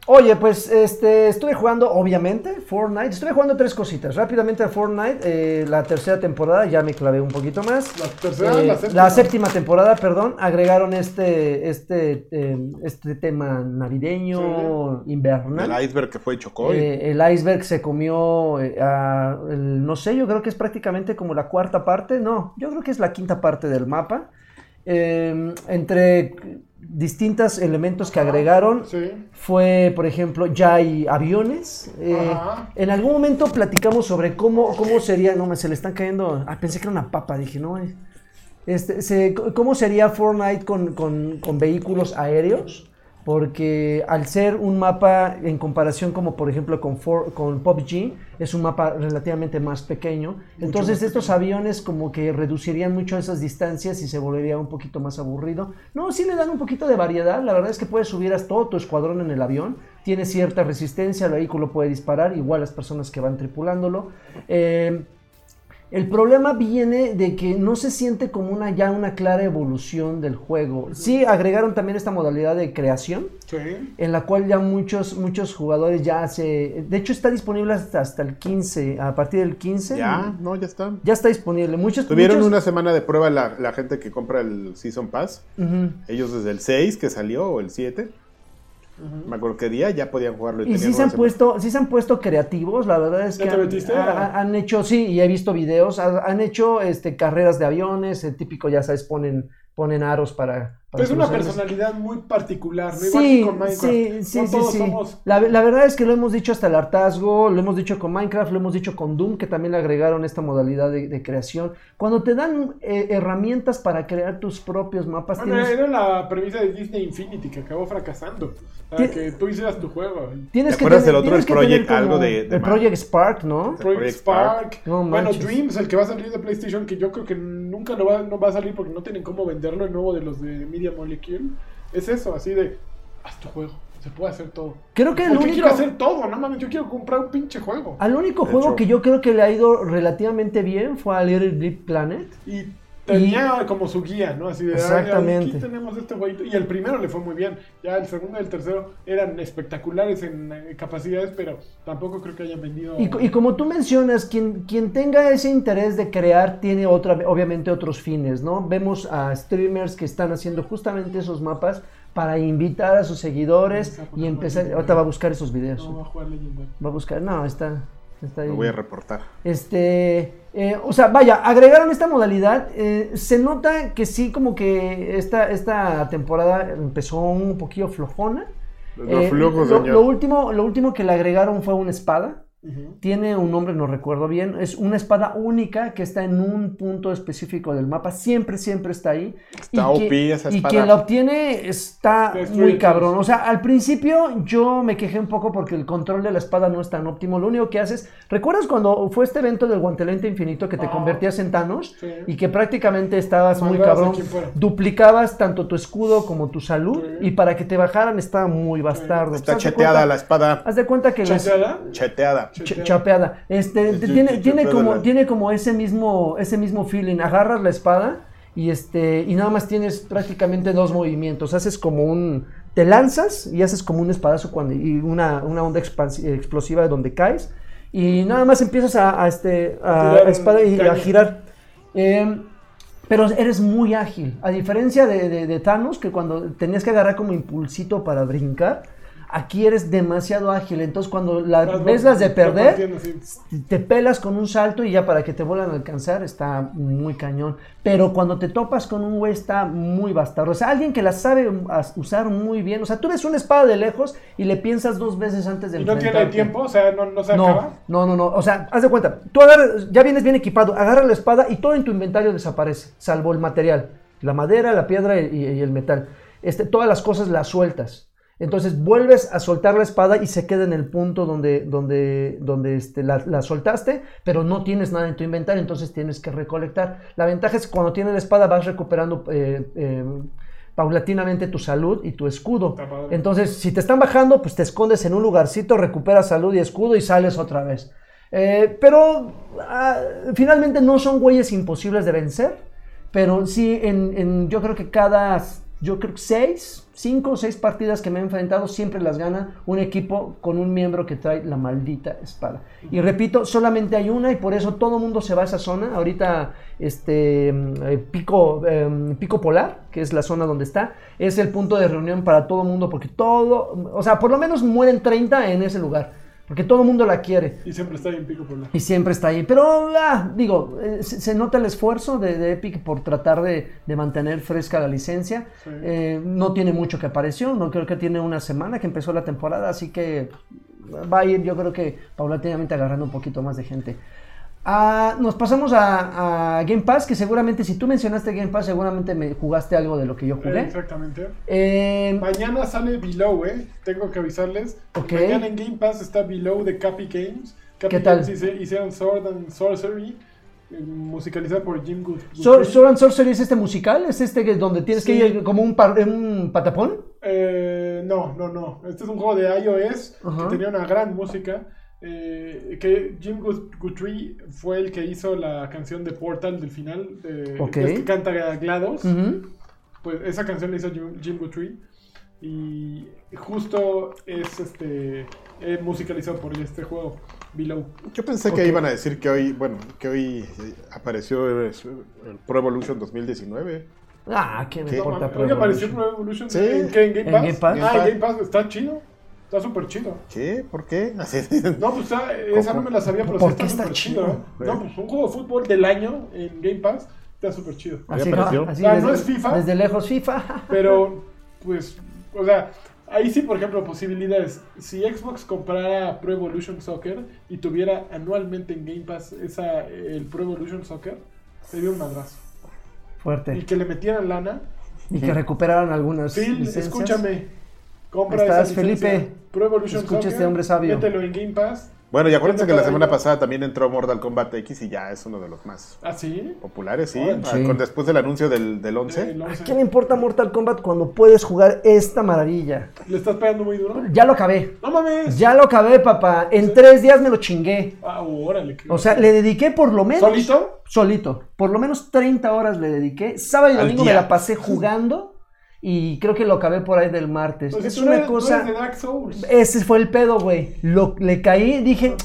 B: Oye, pues este, estuve jugando, obviamente, Fortnite. Estuve jugando tres cositas. Rápidamente a Fortnite, eh, la tercera temporada, ya me clavé un poquito más.
A: La tercera,
B: Eh,
A: la séptima.
B: la séptima temporada, perdón, agregaron este, este, eh, este tema navideño, invernal.
C: El iceberg que fue Chocoy.
B: Eh, el iceberg se comió, eh, a- el- no sé, yo creo que es prácticamente como la cuarta parte, no, yo creo que es la quinta parte del mapa. Eh, entre distintos elementos que agregaron,
A: Sí.
B: fue, por ejemplo, ya hay aviones. eh, en algún momento platicamos sobre cómo, cómo sería, no, me se le están cayendo, ah, pensé que era una papa, dije, no, eh, este, se- cómo sería Fortnite con, con- con vehículos aéreos, porque al ser un mapa en comparación como por ejemplo con, For- con PUBG, es un mapa relativamente más pequeño, entonces
A: más
B: estos aviones como que reducirían mucho esas distancias y se volvería un poquito más aburrido. No, sí le dan un poquito de variedad, la verdad es que puedes subir a todo tu escuadrón en el avión, tiene cierta resistencia, el vehículo puede disparar, igual las personas que van tripulándolo. Eh, el problema viene de que no se siente como una ya una clara evolución del juego. Sí agregaron también esta modalidad de creación,
A: Sí.
B: en la cual ya muchos muchos jugadores ya se... De hecho está disponible hasta, hasta el 15, a partir del 15.
C: Ya, no, ya está.
B: Ya está disponible. Muchos...
C: Tuvieron
B: muchos-
C: una semana de prueba la, la gente que compra el Season Pass. Ellos desde el 6 que salió o el 7. Me acuerdo qué día ya podían jugarlo.
B: Y sí se, han puesto, sí se han puesto creativos, la verdad es
A: ¿Ya
B: que han,
A: metiste?
B: ha- han hecho, sí, y he visto videos, ha- han hecho este, carreras de aviones, el típico, ya sabes, ponen, ponen aros para, para
A: Es
B: que
A: una personalidad muy particular, ¿no? Igual
B: Sí,
A: que con Minecraft.
B: sí, sí,
A: no
B: sí,
A: todos
B: sí.
A: somos
B: La, la verdad es que lo hemos dicho hasta el hartazgo, lo hemos dicho con Minecraft, lo hemos dicho con Doom, que también le agregaron esta modalidad de, de creación. Cuando te dan eh, herramientas para crear tus propios mapas,
A: Bueno,
B: tienes,
A: era la premisa de Disney Infinity que acabó fracasando.
B: Ti-
A: que tú hicieras tu juego.
B: tienes
C: ¿Te
B: que
C: acuerdas
B: tener-
C: del otro,
B: tienes
C: el
B: que tener
C: Project algo de- de
B: el Project Spark, ¿no?
A: Project
C: Project
A: Spark.
C: Spark.
B: No
A: bueno. Dreams, el que va a salir de PlayStation, que yo creo que nunca lo va, no va a salir porque no tienen cómo venderlo, el nuevo de los de Media Molecule. Es eso, así de, haz tu juego, se puede hacer todo.
B: Creo que el
A: ¿Por qué
B: único,
A: quiero hacer todo? No mames, yo quiero comprar un pinche juego.
B: al único
C: De
B: juego
C: hecho.
B: que yo creo que le ha ido relativamente bien fue a Little Big Planet.
A: Y tenía como su guía, ¿no? Así de, "Ay,
B: Exactamente.
A: aquí tenemos este jueguito. Y el primero le fue muy bien. Ya el segundo y el tercero eran espectaculares en eh, capacidades, pero tampoco creo que hayan vendido.
B: Y como tú mencionas, quien, quien tenga ese interés de crear tiene otra, obviamente otros fines, ¿no? Vemos a streamers que están haciendo justamente esos mapas para invitar a sus seguidores y empezar. Ahorita va a buscar esos videos.
A: No va a jugar Legendary.
B: Va a buscar. No, está. Está ahí.
C: Lo voy a reportar.
B: Este, eh, o sea, vaya, agregaron esta modalidad. eh, se nota que sí, como que esta, esta temporada empezó un poquillo flojona.
C: Los
B: Eh, lo,
C: señor.
B: lo último, lo último que le agregaron fue una espada. Tiene un nombre, no recuerdo bien. Es una espada única que está en un punto específico del mapa. Siempre, siempre está ahí.
C: Está
B: y
C: OP
B: que-
C: esa
B: Y
C: espada.
B: quien la obtiene está
A: Destruye
B: muy cabrón. O sea, al principio yo me quejé un poco porque el control de la espada no es tan óptimo. Lo único que haces. ¿Recuerdas cuando fue este evento del guantelete infinito que te
A: Ah.
B: convertías en Thanos?
A: Sí.
B: Y que prácticamente estabas muy cabrón. Duplicabas tanto tu escudo como tu salud.
A: Sí.
B: Y para que te bajaran estaba muy bastardo.
C: Está
B: Pues,
C: cheteada
B: cuenta-
C: la espada.
B: Haz de cuenta que
A: ¿Chateada?
C: Cheteada.
B: Ch- chapeada. Este,
C: ch-
B: tiene,
C: ch-
B: tiene,
C: chapeada
B: como, tiene como ese mismo, ese mismo feeling. Agarras la espada y este, y nada más tienes prácticamente dos movimientos. Haces como un. Te lanzas y haces como un espadazo cuando, y una, una onda explosiva donde caes. Y nada más empiezas a, a, este, a, espada y a girar. Em, pero eres muy ágil. A diferencia de, de- de Thanos, que cuando tenías que agarrar como impulsito para brincar, aquí eres demasiado ágil. Entonces, cuando la, ves las de perder,
A: sí.
B: te pelas con un salto y ya para que te vuelvan a alcanzar está muy cañón. Pero cuando te topas con un güey está muy bastardo. O sea, alguien que la sabe usar muy bien. O sea, tú ves una espada de lejos y le piensas dos veces antes de
A: ¿Y no tiene tiempo? O sea, no, no se
B: No,
A: acaba.
B: no, no, no. O sea, haz de cuenta. Tú agarras, ya vienes bien equipado, agarra la espada y todo en tu inventario desaparece, salvo el material. La madera, la piedra y, y el metal. Este, todas las cosas las sueltas. Entonces vuelves a soltar la espada y se queda en el punto donde, donde, donde este, la, la soltaste, pero no tienes nada en tu inventario, entonces tienes que recolectar. La ventaja es que cuando tienes la espada vas recuperando eh, eh, paulatinamente tu salud y tu escudo. Entonces, si te están bajando, pues te escondes en un lugarcito, recuperas salud y escudo y sales otra vez. Eh, pero ah, finalmente no son güeyes imposibles de vencer. Pero sí, en, en- yo creo que cada, yo creo que seis, cinco o seis partidas que me he enfrentado, siempre las gana un equipo con un miembro que trae la maldita espada. Y repito, solamente hay una y por eso todo mundo se va a esa zona. Ahorita, este, eh, Pico, eh, Pico Polar, que es la zona donde está, es el punto de reunión para todo mundo porque todo, o sea, por lo menos mueren 30 en ese lugar. Porque todo el mundo la quiere.
A: Y siempre está ahí en pico por la.
B: Y siempre está ahí. Pero, ah, digo, eh, se, se nota el esfuerzo de, de Epic por tratar de, de mantener fresca la licencia.
A: Sí.
B: Eh, no tiene mucho que apareció, no creo que tiene una semana que empezó la temporada, así que va a ir, yo creo que paulatinamente agarrando un poquito más de gente. Ah, nos pasamos a, a Game Pass, que seguramente si tú mencionaste Game Pass, seguramente me jugaste algo de lo que yo
A: Eh,
B: jugué.
A: exactamente.
B: Eh,
A: Mañana sale Below, ¿eh? Tengo que avisarles.
B: Ok.
A: Mañana en Game Pass está Below de Cappy Games. Cappy
B: ¿Qué tal?
A: Games hice- hicieron Sword and Sorcery, eh, musicalizada por Jim Good.
B: Sword Sword and Sorcery es este musical, es este que donde tienes
A: Sí.
B: que ir como un, par- un patapón.
A: Eh, no, no, no. Este es un juego de iOS que tenía una gran música. Eh, que Jim Gut- Guthrie fue el que hizo la canción de Portal del final. De,
B: Ok.
A: que es que canta GLaDOS.
B: Ujú.
A: Pues esa canción la hizo Jim, Jim Guthrie. Y justo es este eh, musicalizado por este juego, Below.
C: Yo pensé
B: Ok.
C: que iban a decir que hoy, bueno, que hoy eh, apareció eh, el Pro Evolution 2019.
B: Ah, ¿qué me
C: ¿Qué?
B: importa?
A: Hoy
B: Pro
A: apareció
B: Evolution?
A: Pro Evolution.
C: Sí.
A: ¿En, qué? ¿En Game
B: En
A: Pass?
B: Game Pass.
A: Ah,
C: Game
A: en Game Pass está chido. Está súper chido.
C: ¿Qué? ¿Por qué? Así-
A: No, pues está- esa no me la sabía, pero
B: ¿Por
A: sí
B: qué
A: está súper
B: chido?
A: chido. ¿eh? No, pues un juego de fútbol del año en Game Pass. está súper chido.
C: ¿A ti
B: Así, así
A: Ah,
B: desde,
A: no es FIFA.
B: Desde lejos FIFA.
A: Pero, pues, o sea, ahí sí, por ejemplo, posibilidades. Si Xbox comprara Pro Evolution Soccer y tuviera anualmente en Game Pass esa, el Pro Evolution Soccer, sería un madrazo. Y
B: Fuerte.
A: que le metieran lana.
B: Y que recuperaran algunas
A: Phil,
B: licencias.
A: escúchame. Compra
B: Estás,
A: esa.
B: Felipe.
A: Pro Evolution
B: Escucha
A: Soccer.
B: este hombre sabio.
A: Mételo en Game Pass.
C: Bueno, y acuérdense que la semana pasada también entró Mortal Kombat X y ya es uno de los más
A: ¿Ah, sí?
C: populares, sí.
A: Ah,
B: sí.
C: con- después del anuncio del, del 11.
A: El
B: ¿A
A: 11.
B: quién le importa Mortal Kombat cuando puedes jugar esta maravilla?
A: ¿Le estás pegando muy duro?
B: Ya lo acabé.
A: No mames.
B: Ya lo acabé, papá. En tres días me lo chingué.
A: Ah, órale. qué-
B: O sea, le dediqué por lo menos.
A: ¿Solito?
B: Solito. Por lo menos 30 horas le dediqué. Sábado y domingo me la pasé jugando. Y creo que lo acabé por ahí del martes.
A: Pues
B: es
A: tú
B: una
A: eres- tú
B: cosa.
A: eres de Dark Souls.
B: Ese fue el pedo, güey. Le caí, dije.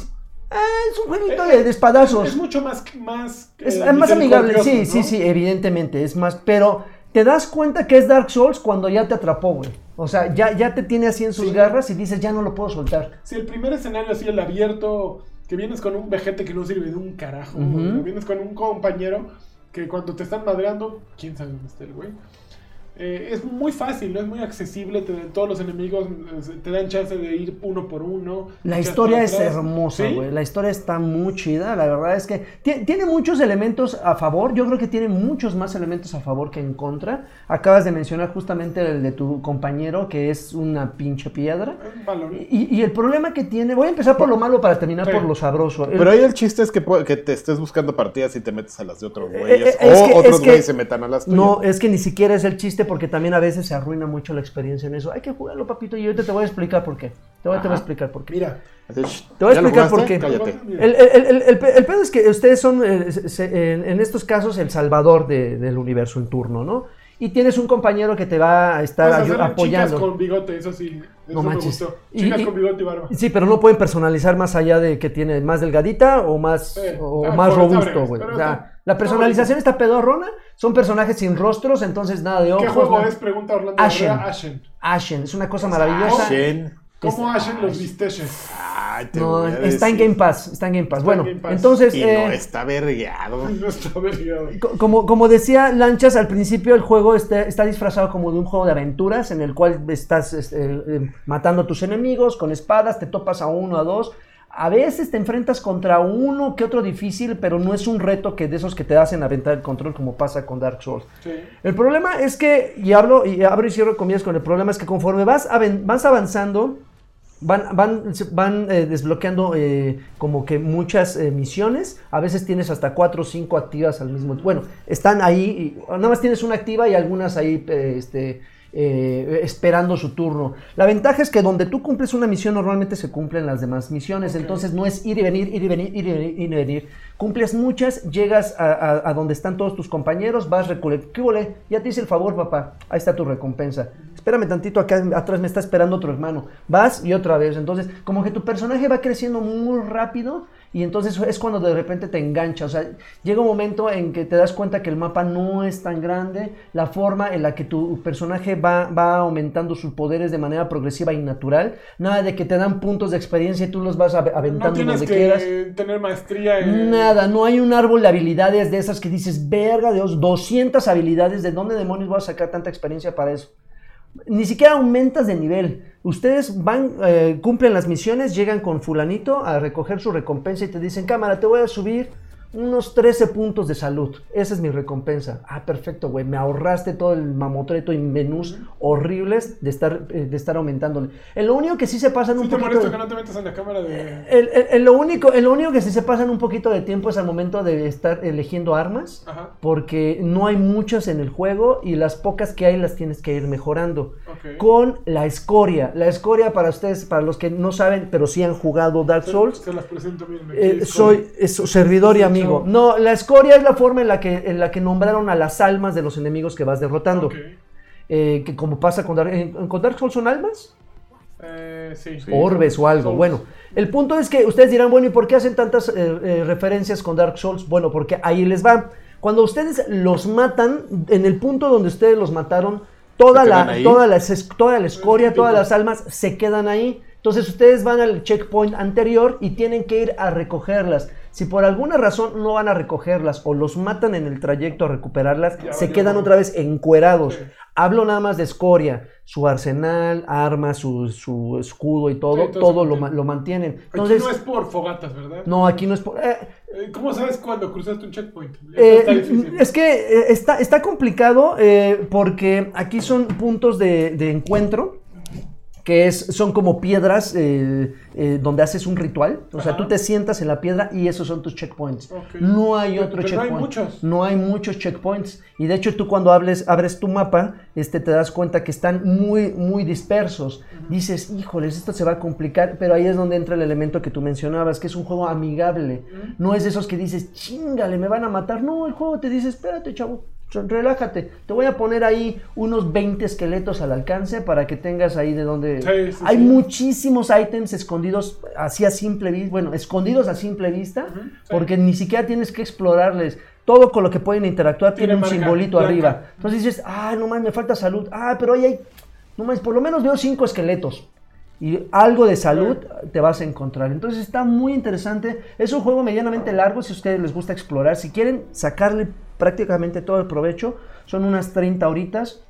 B: Ah, es un jueguito
A: Eh,
B: de, de espadazos.
A: Es, es mucho más. más
B: Es
A: eh,
B: más amigable, sí,
A: misericordioso,
B: sí,
A: ¿no?
B: sí, evidentemente, es más, pero te das cuenta que es Dark Souls cuando ya te atrapó, güey. O sea, ya, ya te tiene así en sus
A: Sí.
B: garras y dices, ya no lo puedo soltar.
A: Si el primer escenario así, el abierto, que vienes con un vejete que no sirve de un carajo,
B: Ujú.
A: o vienes con un compañero que cuando te están madreando, quién sabe dónde está el güey. Eh, es muy fácil, no es muy accesible, te- todos los enemigos eh, te dan chance de ir uno por uno.
B: La historia es
A: atrás.
B: hermosa,
A: ¿Sí?
B: güey. La historia está muy chida. La verdad es que ti- tiene muchos elementos a favor. Yo creo que tiene muchos más elementos a favor que en contra. Acabas de mencionar justamente el de tu compañero, que es una pinche piedra.
A: Un valor.
B: Y, y el problema que tiene, voy a empezar por lo malo para terminar
A: Sí.
B: por lo sabroso. El-
C: Pero ahí el chiste es que, que te estés buscando partidas y te metes a las de otros güeyes.
B: eh, es
C: o
B: que-
C: otros güeyes se metan a las tuyas.
B: No, es que ni siquiera es el chiste porque también a veces se arruina mucho la experiencia en eso. Hay que jugarlo, papito, y ahorita te voy a explicar por qué. Te voy, te voy a explicar por qué.
A: Mira,
B: Te voy a
C: ¿ya lo
B: explicar por qué.
C: Cállate.
B: El, el- el- el pe- el pedo es que ustedes son, eh, en, en estos casos, el salvador de- del universo en turno, ¿no? Y tienes un compañero que te va a estar ayu-
A: hacerle
B: apoyando.
A: Chicas con bigote, eso sí. Eso
B: No
A: me
B: manches.
A: gustó.
B: Y-
A: Chicas
B: y-
A: con bigote y barba.
B: Sí, pero no pueden personalizar más allá de que tiene más delgadita o más,
A: Sí.
B: o
A: Ah,
B: más robusto, güey.
A: pero
B: O sea, la personalización está pedorrona, son personajes sin rostros, entonces nada de ojos.
A: ¿Qué juego
B: nada.
A: es? Pregunta Orlando
B: Ashen.
A: Ashen.
B: Ashen, es una cosa maravillosa.
C: Shen.
A: ¿Cómo Ashen los visteches?
B: No, está en. Game Pass, está en Game Pass.
A: Está
B: bueno,
A: en Game Pass.
B: entonces,
C: Y
B: eh,
C: no está vergueado.
A: No está vergado.
B: co- como, como decía Lanchas al principio, el juego está, está disfrazado como de un juego de aventuras en el cual estás este, eh, matando a tus enemigos con espadas, te topas a uno, a dos. A veces te enfrentas contra uno que otro difícil, pero no es un reto que de esos que te hacen aventar el control como pasa con Dark Souls.
A: Sí.
B: El problema es que, y hablo y abro y cierro comillas con el problema, es que conforme vas, vas avanzando, van, van, van eh, desbloqueando eh, como que muchas eh, misiones. A veces tienes hasta cuatro o cinco activas al mismo tiempo. Bueno, están ahí, y, nada más tienes una activa y algunas ahí este, eh, esperando su turno. La ventaja es que donde tú cumples una misión normalmente se cumplen las demás misiones. Entonces no es ir y venir, ir y venir, ir y venir, ir y venir. Cumples muchas, llegas a, a- a donde están todos tus compañeros, vas recolectando. Ya te hice el favor, papá. Ahí está tu recompensa. Espérame tantito, acá atrás me está esperando otro hermano. Vas y otra vez. Entonces, como que tu personaje va creciendo muy rápido y entonces es cuando de repente te engancha. O sea, llega un momento en que te das cuenta que el mapa no es tan grande, la forma en la que tu personaje va, va aumentando sus poderes de manera progresiva y natural. Nada de que te dan puntos de experiencia y tú los vas ave-
A: No
B: aventando
A: tienes
B: donde
A: que
B: quieras.
A: tener maestría en...
B: Nada, no hay un árbol de habilidades de esas que dices, verga Dios, 200 habilidades, ¿de dónde demonios voy a sacar tanta experiencia para eso? Ni siquiera aumentas de nivel. Ustedes van, eh, cumplen las misiones, llegan con fulanito a recoger su recompensa y te dicen, cámara, te voy a subir unos 13 puntos de salud. Esa es mi recompensa. Ah, perfecto, güey. Me ahorraste todo el mamotreto y menús horribles de estar, eh, de estar aumentándole. En lo único que sí se pasan
A: Sí
B: un
A: te
B: poquito... de-
A: que no te metas en la cámara de...
B: el, el- el lo único, el único que sí se pasan un poquito de tiempo es al momento de estar eligiendo armas,
A: Ajá.
B: porque no hay muchas en el juego y las pocas que hay las tienes que ir mejorando. Con la escoria. La escoria para ustedes, para los que no saben, pero sí han jugado Dark Souls,
A: Se las presento, miren.
B: eh, soy es su servidor y
A: Sí,
B: amigo. No, la escoria es la forma en la que, en la que nombraron a las almas de los enemigos que vas derrotando. Eh, que como pasa con Dark, en- con Dark Souls son almas.
A: Eh, sí.
B: Orbes o algo.
A: Souls.
B: Bueno, el punto es que ustedes dirán, bueno, ¿y por qué hacen tantas eh, eh, referencias con Dark Souls? Bueno, porque ahí les va. Cuando ustedes los matan, en el punto donde ustedes los mataron, toda
C: ¿Se
B: la, toda la, es- toda la escoria, todas las almas se quedan ahí. Entonces ustedes van al checkpoint anterior y tienen que ir a recogerlas. Si por alguna razón no van a recogerlas o los matan en el trayecto a recuperarlas,
A: Ya
B: se quedan otra vez encuerados. Hablo nada más de escoria, su arsenal, armas, su, su escudo y todo,
A: Sí, todo
B: lo, lo mantienen.
A: Aquí
B: Entonces,
A: no es por fogatas, ¿verdad?
B: no, aquí no es por... eh,
A: Eh, ¿Cómo sabes cuando cruzaste un checkpoint?
B: Eh,
A: Está difícil.
B: es que eh, está, está complicado eh, porque aquí son puntos de, de encuentro que es, son como piedras eh, eh, donde haces un ritual. O sea,
A: Ajá.
B: tú te sientas en la piedra y esos son tus checkpoints. No hay
A: Pero-
B: otro
A: pero no hay
B: checkpoint.
A: muchos.
B: No hay muchos checkpoints. Y de hecho tú cuando hables, abres tu mapa, este, te das cuenta que están muy, muy dispersos. Dices, híjoles, esto se va a complicar, pero ahí es donde entra el elemento que tú mencionabas, que es un juego amigable. No es de esos que dices, chingale, me van a matar. No, el juego te dice, espérate, chavo. Relájate, te voy a poner ahí unos 20 esqueletos al alcance para que tengas ahí de donde...
A: Sí, sí,
B: Hay
A: sí.
B: muchísimos ítems escondidos así a simple vista, bueno, escondidos a simple vista, porque ni siquiera tienes que explorarles. Todo con lo que pueden interactuar tiene,
A: Tiene
B: un
A: marca
B: simbolito arriba. Entonces dices, ah, no más, me falta salud. Ah, pero ahí hay, no más, por lo menos veo cinco esqueletos. Y algo de salud te vas a encontrar. Entonces está muy interesante. Es un juego medianamente largo si a ustedes les gusta explorar. Si quieren sacarle prácticamente todo el provecho, son unas 30 horitas.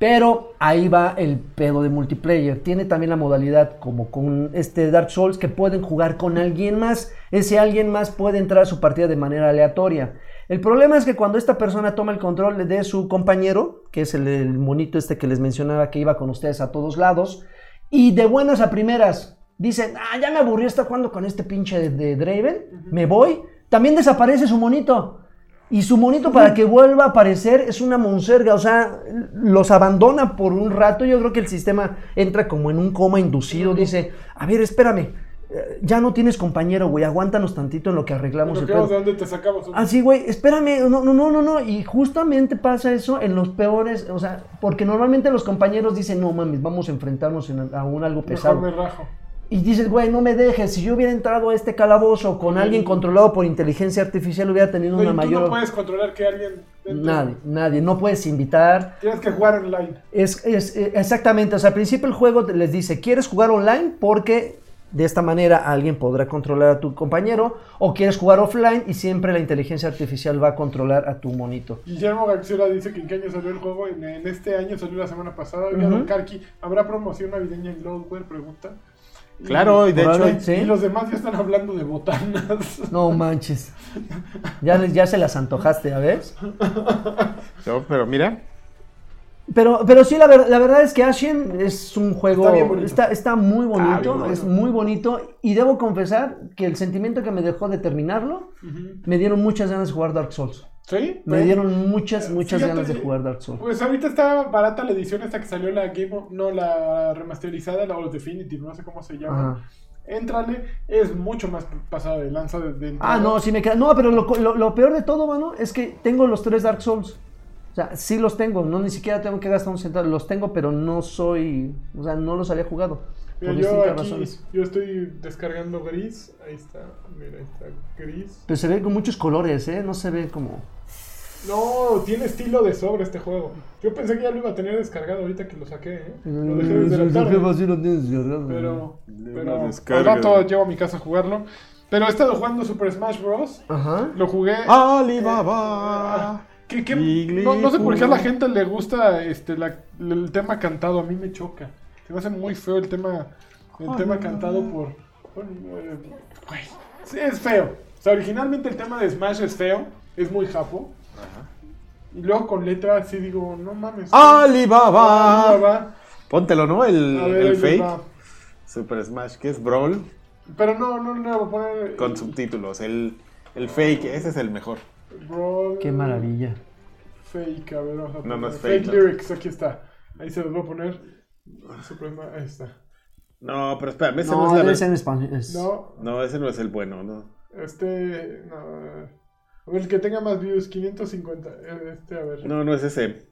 B: Pero ahí va el pedo de multiplayer. Tiene también la modalidad como con este Dark Souls que pueden jugar con alguien más. Ese alguien más puede entrar a su partida de manera aleatoria. El problema es que cuando esta persona toma el control de su compañero, que es el, el monito este que les mencionaba que iba con ustedes a todos lados, y de buenas a primeras dicen, ah, ya me aburrí estar jugando con este pinche de, de Draven, me voy, también desaparece su monito. Y su monito para que vuelva a aparecer es una monserga, o sea, los abandona por un rato. Yo creo que el sistema entra como en un coma inducido. Dice, a ver, espérame, eh, ya no tienes compañero, güey, aguántanos tantito en lo que arreglamos el
A: vamos, ¿De
B: pedo.
A: dónde te sacamos?
B: Así, güey, espérame, no, no, no, no, no. Y justamente pasa eso en los peores, o sea, porque normalmente los compañeros dicen, no mames, vamos a enfrentarnos en- a un algo
A: Mejor
B: pesado.
A: me rajo.
B: Y dices, güey, no me dejes. Si yo hubiera entrado a este calabozo con alguien controlado por inteligencia artificial, hubiera tenido
A: Oye,
B: una
A: tú
B: mayor.
A: no puedes controlar que alguien...
B: Nadie, nadie. No puedes invitar.
A: Tienes que jugar online.
B: Es, es- eh, exactamente. O sea, al principio el juego les dice, ¿quieres jugar online? Porque de esta manera alguien podrá controlar a tu compañero. O quieres jugar offline y siempre la inteligencia artificial va a controlar a tu monito.
A: Guillermo García dice que en qué año salió el juego. En, en este año salió la semana pasada. Karki, ¿habrá promoción navideña en Loadware? Pregunta.
C: Claro, y de hecho.
B: Sí.
A: Y los demás ya están hablando de botanas.
B: No manches. Ya, ya se las antojaste, ¿a ver?
C: no, pero mira,
B: Pero, pero sí, la, ver- la verdad es que Ashen es un juego.
A: Está bien bonito.
B: Está, está muy bonito,
A: bien
B: es muy bonito. Y debo confesar que el sentimiento que me dejó de terminarlo, me dieron muchas ganas de jugar Dark Souls.
A: ¿Sí?
B: Me dieron muchas, muchas
A: Fíjate,
B: ganas de jugar Dark Souls.
A: Pues ahorita está barata la edición esta que salió la Game of- no la remasterizada, la All Definitive, no sé cómo se llama.
B: Ajá.
A: Éntrale, es mucho más pasada de lanza de,
B: Ah, no, sí me queda. No, pero lo, lo- lo peor de todo, mano, es que tengo los tres Dark Souls. O sea, sí los tengo, no ni siquiera tengo que gastar un centavo. Los tengo, pero no soy. O sea, no los había jugado.
A: Mira,
B: por
A: yo aquí,
B: razones.
A: yo estoy descargando gris, ahí está, mira, ahí está gris.
B: Pero se ve con muchos colores, ¿eh? No se ve como.
A: No, tiene estilo de sobre este juego. Yo pensé que ya lo iba a tener descargado ahorita que lo saqué, ¿eh? Lo dejé desde la tarde. Pero, pero
C: Lo
A: al rato llevo a mi casa a jugarlo. Pero he estado jugando Super Smash Bros.
B: Ajá.
A: Lo jugué.
C: Alibaba.
A: ¿Qué- qué-
C: Igli-
A: no, no sé por qué a la gente le gusta este la- el tema cantado, a mí me choca. Se me hace muy feo el tema el tema cantado por, por, eh, sí, es feo. O sea, originalmente el tema de Smash es feo, es muy japo. Y luego con letra sí digo, no mames.
C: Alibaba.
A: Alibaba.
C: Póntelo, ¿no? El,
A: ver,
C: el
A: va.
C: Super Smash, que es Brawl,
A: Pero no, no, no, voy a poner.
C: con subtítulos. El, el Fake, ese es el mejor.
A: Brawl
B: Qué maravilla.
A: Fake, a ver, vamos a
C: No,
A: poner.
C: no es
A: fake.
C: fake, no.
A: lyrics, aquí está. Ahí se los voy a poner. Super Smash, ahí está.
C: No, pero espérame, ese no,
B: No,
C: es la
B: debe
C: ver-
B: ser en español. es-
A: No,
C: No, ese no es el bueno, ¿no?
A: Este. No. Ver, el que tenga más views, 550. eh, Este, a ver.
C: No, no es ese.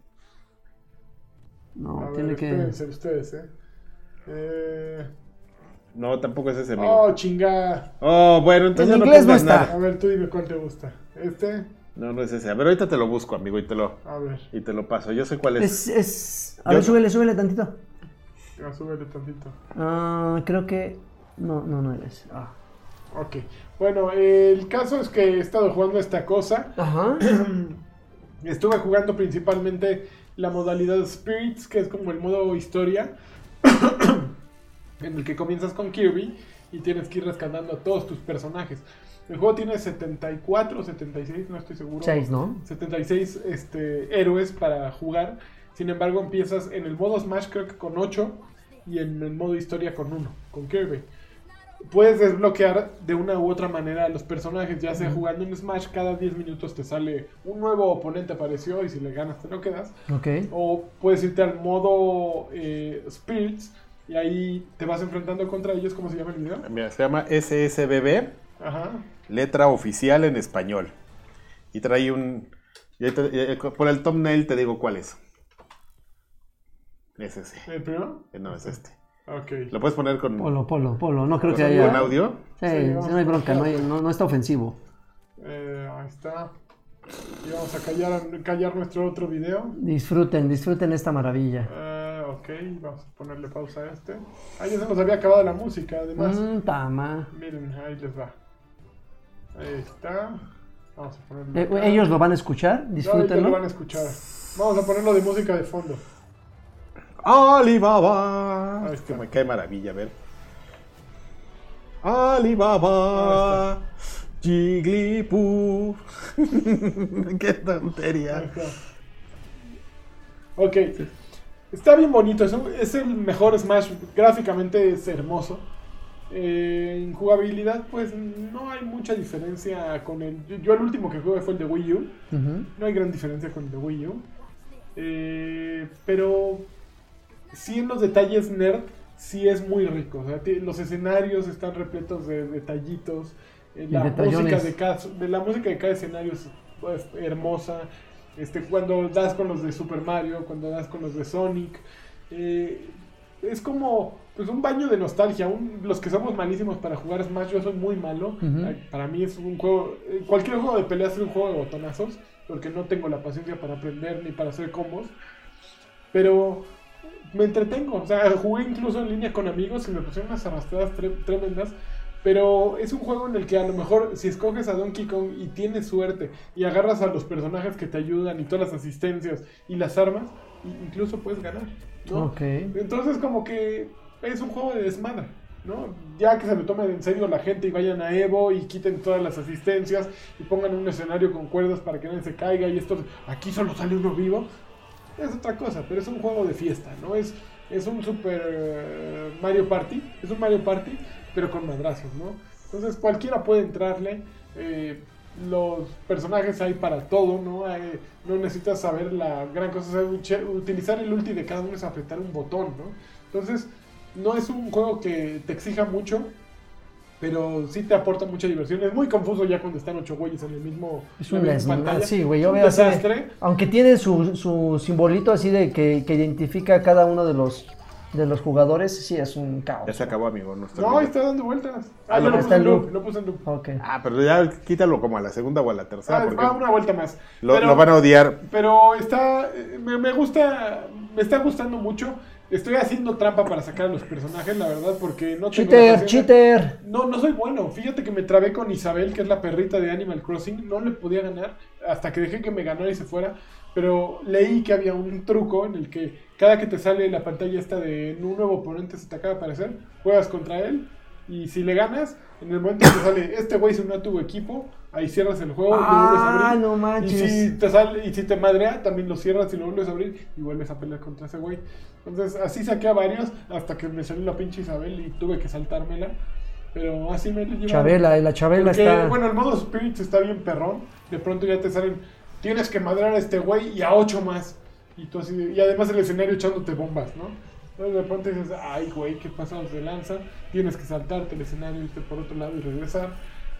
B: No,
A: a ver,
B: tiene que.
A: espérense ustedes, eh. Eh.
C: No, tampoco es ese, amigo.
A: Oh, chinga.
C: Oh, bueno, entonces
B: En
C: no
B: inglés no está.
C: nada.
A: A ver, tú dime cuál te gusta. Este.
C: No, no es ese. A ver, ahorita te lo busco, amigo, y te lo,
A: A ver.
C: y te lo paso. Yo sé cuál es.
B: Es, es... A
C: Yo-
B: ver, súbele, súbele tantito.
A: Ah, súbele tantito.
B: Ah, creo que. No, no, no eres. Ah.
A: Ok. Bueno, el caso es que he estado jugando esta cosa.
B: Ajá.
A: Estuve jugando principalmente la modalidad Spirits, que es como el modo historia, en el que comienzas con Kirby y tienes que ir rescatando a todos tus personajes. El juego tiene 74 o 76, no estoy seguro.
B: 6, ¿no?
A: 76 este, héroes para jugar. Sin embargo, empiezas en el modo Smash creo que con 8 y en el modo historia con 1, con Kirby. Puedes desbloquear de una u otra manera a los personajes, ya sea jugando en Smash, cada 10 minutos te sale un nuevo oponente apareció y si le ganas te lo quedas.
B: Ok.
A: O puedes irte al modo eh, Spirits y ahí te vas enfrentando contra ellos. ¿Cómo se llama el video?
C: Mira, se llama SSBB,
A: Ajá.
C: letra oficial en español. Y trae un... y ahí te- eh, por el thumbnail te digo cuál es. Es ese.
A: ¿El primero?
C: Eh, No, es este.
A: Ok.
C: Lo puedes poner con,
B: Polo, polo, polo. No creo
C: con
B: que haya.
C: audio.
B: Sí,
A: Sí,
B: no hay bronca, no, hay- no, no está ofensivo.
A: Eh, ahí está. Y vamos a callar, callar nuestro otro video.
B: Disfruten, disfruten esta maravilla.
A: Eh, ok, vamos a ponerle pausa a este. Ahí ya se nos había acabado la música, además.
B: Mmm, tama.
A: Miren, ahí les va. Ahí está. Vamos a ponerlo.
B: Eh, ellos lo van a escuchar,
A: No, ellos lo van
B: disfrútenlo.
A: a escuchar. Vamos a ponerlo de música de fondo.
C: Alibaba. Es que me cae maravilla, a ver. Alibaba. Jigglypuff. Qué tontería.
A: Ok. Está bien bonito. Es, un- es el mejor Smash. Gráficamente es hermoso. Eh, en jugabilidad, pues no hay mucha diferencia con el. Yo, yo el último que jugué fue el de Wii U. No hay gran diferencia con el de Wii U. Eh, pero sí en los detalles nerd, sí es muy rico. O sea, ti- los escenarios están repletos de detallitos. eh, la, música de, cada, de la música de cada escenario es pues, hermosa. Este, cuando das con los de Super Mario, cuando das con los de Sonic. eh, es como pues, un baño de nostalgia. Un- los que somos malísimos para jugar Smash, yo soy muy malo. Para mí es un juego. eh, Cualquier juego de peleas es un juego de botonazos. Porque no tengo la paciencia para aprender ni para hacer combos. Pero me entretengo. O sea, jugué incluso en línea con amigos y me pusieron unas arrastradas tre- tremendas. Pero es un juego en el que a lo mejor si escoges a Donkey Kong y tienes suerte y agarras a los personajes que te ayudan y todas las asistencias y las armas, incluso puedes ganar. ¿no?
B: Ok.
A: Entonces como que es un juego de desmadre, ¿no? Ya que se lo tomen en serio la gente y vayan a Evo y quiten todas las asistencias y pongan un escenario con cuerdas para que nadie se caiga y esto, aquí solo sale uno vivo, es otra cosa, pero es un juego de fiesta, ¿no? Es, es un super eh, Mario Party, es un Mario Party, pero con madrazos, ¿no? Entonces cualquiera puede entrarle. eh, los personajes hay para todo, ¿no? No necesitas saber la gran cosa. utilizar el ulti de cada uno es apretar un botón, ¿no? Entonces, no es un juego que te exija mucho, pero sí te aporta mucha diversión. Es muy confuso ya cuando están ocho güeyes en el mismo
B: Es un
A: pantalla.
B: Sí, güey,
A: Es
B: yo
A: un
B: veo así. de-
A: desastre.
B: aunque tiene su, su simbolito así de que, que identifica a cada uno de los de los jugadores, sí es un caos.
C: Ya se acabó, amigo.
A: No, está dando vueltas.
C: Ah,
A: Ah,
C: lo
A: yo lo
C: está
A: puse en loop.
B: loop.
A: Lo puse en loop.
B: Ok.
C: Ah, pero ya quítalo como a la segunda o a la tercera.
A: Ah,
C: porque
A: va una vuelta más.
C: lo,
A: Pero-
C: lo van a odiar.
A: Pero está. eh, Me, me gusta. Me está gustando mucho. Estoy haciendo trampa para sacar a los personajes, la verdad, porque no tengo
B: Cheater, cheater.
A: No, no soy bueno. Fíjate que me trabé con Isabel, que es la perrita de Animal Crossing. No le podía ganar hasta que dejé que me ganara y se fuera. Pero leí que había un truco en el que cada que te sale la pantalla esta de un nuevo oponente se te acaba de aparecer, juegas contra él. Y si le ganas, en el momento que sale este güey se unió a tu equipo, ahí cierras el juego y lo vuelves a
B: Ah,
A: abrir.
B: no
A: Y si te sale, y si te madrea, también lo cierras y lo vuelves a abrir y vuelves a pelear contra ese güey. Entonces así saqué a varios hasta que me salió la pinche Isabel y tuve que saltármela. Pero así me lo llevaron.
B: Chabela, la Chabela
A: Porque,
B: está.
A: bueno, el modo Spirits está bien perrón. De pronto ya te salen, tienes que madrear a este güey y a ocho más. Y, tú así, y además el escenario echándote bombas, ¿no? Entonces de pronto dices, ay güey, qué pasados de lanza. Tienes que saltarte el escenario, irte por otro lado y regresar.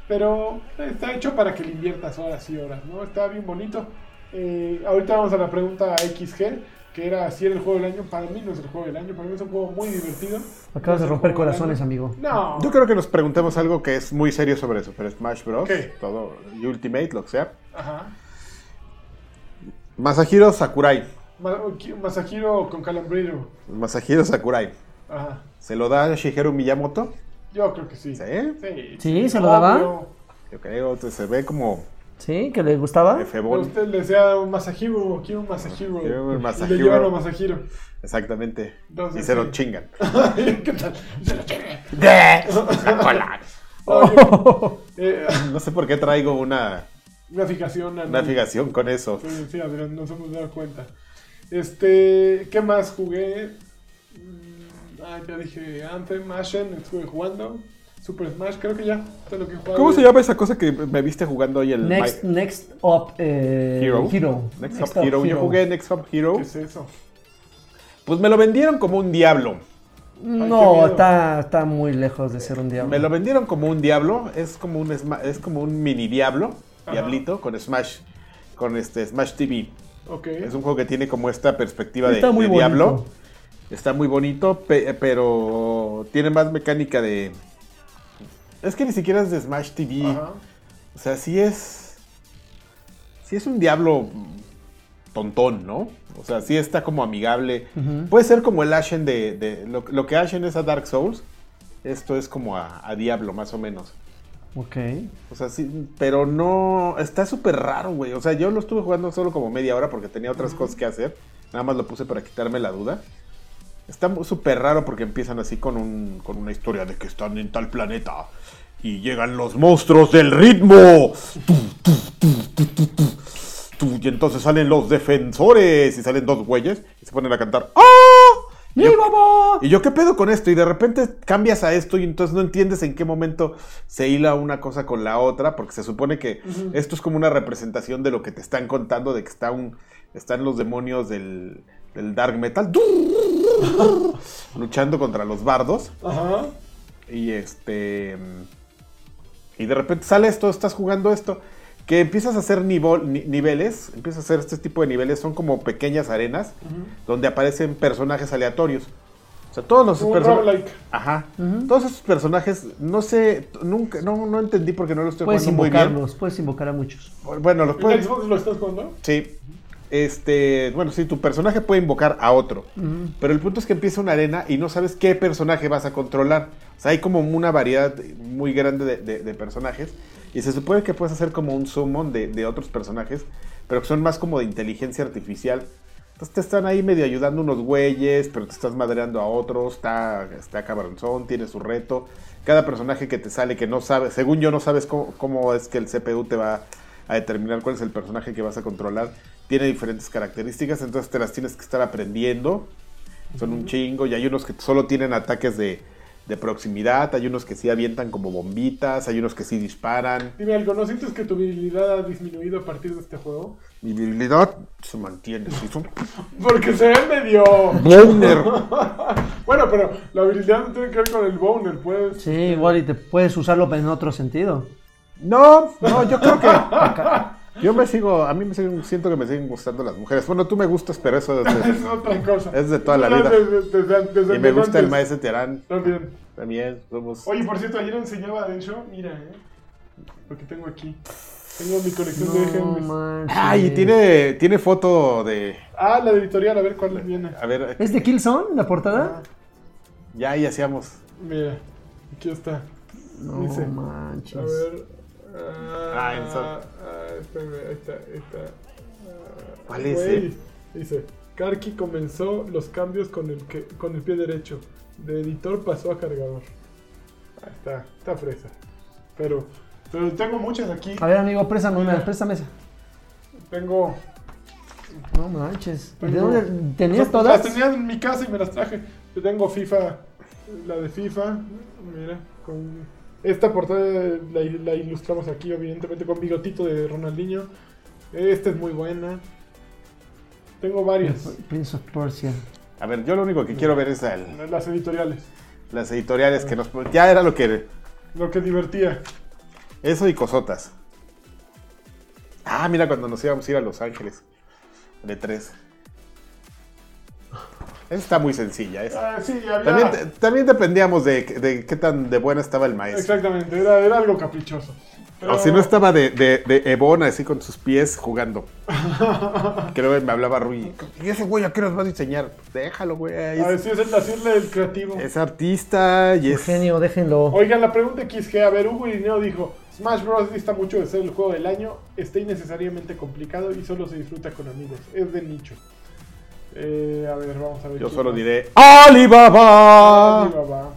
A: Pero está hecho para que le inviertas horas y horas, ¿no? Está bien bonito. Eh, ahorita vamos a la pregunta XG, que era si era el juego del año. Para mí no es el juego del año, para mí es un juego muy divertido.
B: Acabas
A: No
B: de romper corazones, amigo.
A: No.
C: Yo creo que nos preguntemos algo que es muy serio sobre Super Smash Bros.
A: ¿Qué?
C: Todo, y Ultimate, lo que sea.
A: Ajá.
C: Masahiro Sakurai.
A: Ma- Masahiro con Calambrillo.
C: Masahiro Sakurai.
A: Ajá.
C: ¿Se lo da a Shigeru Miyamoto?
A: Yo creo que sí.
C: ¿Sí?
A: Sí,
B: ¿Sí? ¿Se lo daba?
A: obvio.
C: Yo creo, entonces se ve como
B: ¿Sí? ¿Que le gustaba?
C: Efebón.
A: usted le sea un Masahiro, quiero un Masahiro.
C: Quiero un
A: Y
C: Masahiro.
A: le llevan a Masahiro.
C: Exactamente.
A: Entonces,
C: y se lo
A: sí.
C: chingan.
A: ¿Qué tal? Se lo chingue.
C: Hola.
A: Eh,
C: No sé por qué traigo una,
A: una fijación.
C: una fijación con eso.
A: Sí, sí, Adrián, nos hemos dado cuenta. Este, ¿qué más jugué? Ah, ya dije Anthem, Ashen, estuve jugando. Super Smash, creo que ya. Todo lo que.
C: ¿Cómo se llama esa cosa que me viste jugando hoy el
B: Next,
C: My-
B: next Up eh,
C: Hero?
B: Hero.
C: Next,
B: Next
C: Up Hero. Yo jugué Next Up Hero.
A: ¿Qué es eso?
C: Pues me lo vendieron como un diablo.
B: No, está, está muy lejos de ser un diablo.
C: Me lo vendieron como un diablo. Es como un, es como un mini diablo.
A: Ajá.
C: Diablito con Smash. Con este Smash TV. Es un juego que tiene como esta perspectiva de,
B: muy
C: diablo. Está muy bonito, pe- pero tiene más mecánica de... Es que ni siquiera es de Smash TV.
A: Ajá.
C: O sea, sí es... Sí es un diablo tontón, ¿no? O sea, sí está como amigable. Puede ser como el Ashen de... de- lo, lo que Ashen es a Dark Souls. Esto es como a, a Diablo, más o menos.
B: Ok.
C: O sea, sí, pero no... Está súper raro, güey. O sea, yo lo estuve jugando solo como media hora porque tenía otras cosas que hacer. Nada más lo puse para quitarme la duda. Está súper raro porque empiezan así con, un, con una historia de que están en tal planeta. Y llegan los monstruos del ritmo. Y entonces salen los defensores y salen dos güeyes y se ponen a cantar. ¡Ah! Y yo- y yo, ¿qué pedo con esto? Y de repente cambias a esto y entonces no entiendes en qué momento se hila una cosa con la otra, porque se supone que esto es como una representación de lo que te están contando, de que está un, están los demonios del, del dark metal luchando contra los bardos.
A: Ajá.
C: Y este. Y de repente sale esto, estás jugando esto. Que empiezas a hacer nivo- ni- niveles. Empiezas a hacer este tipo de niveles. Son como pequeñas arenas. Donde aparecen personajes aleatorios. O sea, todos los personajes. Ajá. Todos esos personajes, no sé, nunca, no, no entendí porque no lo estoy
B: Puedes
C: jugando muy bien.
B: invocarlos, puedes invocar a muchos.
C: Bueno, los
A: ¿En
C: puedes.
A: Xbox lo estás jugando?
C: Sí. Este, bueno, sí, tu personaje puede invocar a otro. Pero el punto es que empieza una arena y no sabes qué personaje vas a controlar. O sea, hay como una variedad muy grande de, de- de personajes. Y se supone que puedes hacer como un summon de, de otros personajes, pero que son más como de inteligencia artificial. Entonces te están ahí medio ayudando unos güeyes, pero te estás madreando a otros. Está, está cabronzón, tiene su reto. Cada personaje que te sale que no sabes, según yo no sabes cómo, cómo es que el CPU te va a determinar cuál es el personaje que vas a controlar. Tiene diferentes características, entonces te las tienes que estar aprendiendo. Son un chingo y hay unos que solo tienen ataques de, de proximidad, hay unos que sí avientan como bombitas, hay unos que sí disparan.
A: Dime algo, ¿no sientes que tu habilidad ha disminuido a partir de este juego?
C: Mi habilidad se mantiene. sí,
A: Porque se ve medio...
C: Boner.
A: bueno, pero la habilidad no tiene que ver con el boner, pues.
B: Sí, igual y te puedes usarlo en otro sentido.
C: No, no, yo creo que yo me sigo, a mí me siguen, siento que me siguen gustando las mujeres. Bueno, tú me gustas, pero eso es de,
A: Es otra cosa.
C: Es de toda la vida.
A: Desde, desde- desde
C: y me gusta el maestro Terán.
A: También.
C: También somos.
A: Oye, por cierto, ayer enseñaba a Densho, mira, eh. Lo que tengo aquí. Tengo mi colección de
B: No manches.
C: Ay, y tiene, tiene foto de.
A: Ah, la de editorial, a ver cuál viene.
C: A ver,
B: ¿Es de Killzone la portada?
C: ya ahí hacíamos.
A: Mira, aquí está.
B: No
A: Dice,
B: manches.
A: A ver.
C: Ah, en son-
A: ah, espérame, ahí está, ahí está. Ah,
C: ¿Cuál es,
A: güey,
C: eh?
A: Dice, Karki comenzó los cambios con el, que, con el pie derecho. De editor pasó a cargador. Ahí está, está fresa. Pero, pero tengo muchas aquí.
B: A ver, amigo, préstame una, préstame esa.
A: Tengo.
B: No manches. ¿De dónde tenías
A: Las
B: todas?
A: tenía en mi casa y me las traje. Yo tengo FIFA, la de FIFA. Mira, con. Esta portada la, la ilustramos aquí, evidentemente, con bigotito de Ronaldinho. Esta es muy buena. Tengo varias.
B: Prince of Persia.
C: A ver, yo lo único que quiero ver es el-
A: Las editoriales.
C: las editoriales que nos. Ya era lo que.
A: Lo que divertía.
C: Eso y cosotas. Ah, mira cuando nos íbamos a ir a Los Ángeles. De tres. Esa está muy sencilla. esa.
A: Ah, sí, había.
C: También, dependíamos de, de qué tan de buena estaba el maestro.
A: Exactamente, era, era algo caprichoso. Pero-
C: O si no estaba de, de, de Ebon así con sus pies jugando. Creo que me hablaba Rui. ¿Y ese güey a qué nos va a diseñar? Déjalo, güey. ahí
A: A ver
C: Es,
A: si es el hacerle el creativo.
C: es artista y es.
B: Genio, déjenlo.
A: Oigan, la pregunta XG, a ver, Hugo Irineo dijo, Smash Bros. dista mucho de ser el juego del año, está innecesariamente complicado y solo se disfruta con amigos, es de nicho. Eh, a ver, vamos a ver.
C: Yo solo
A: más.
C: diré ¡Alibaba!
A: Alibaba.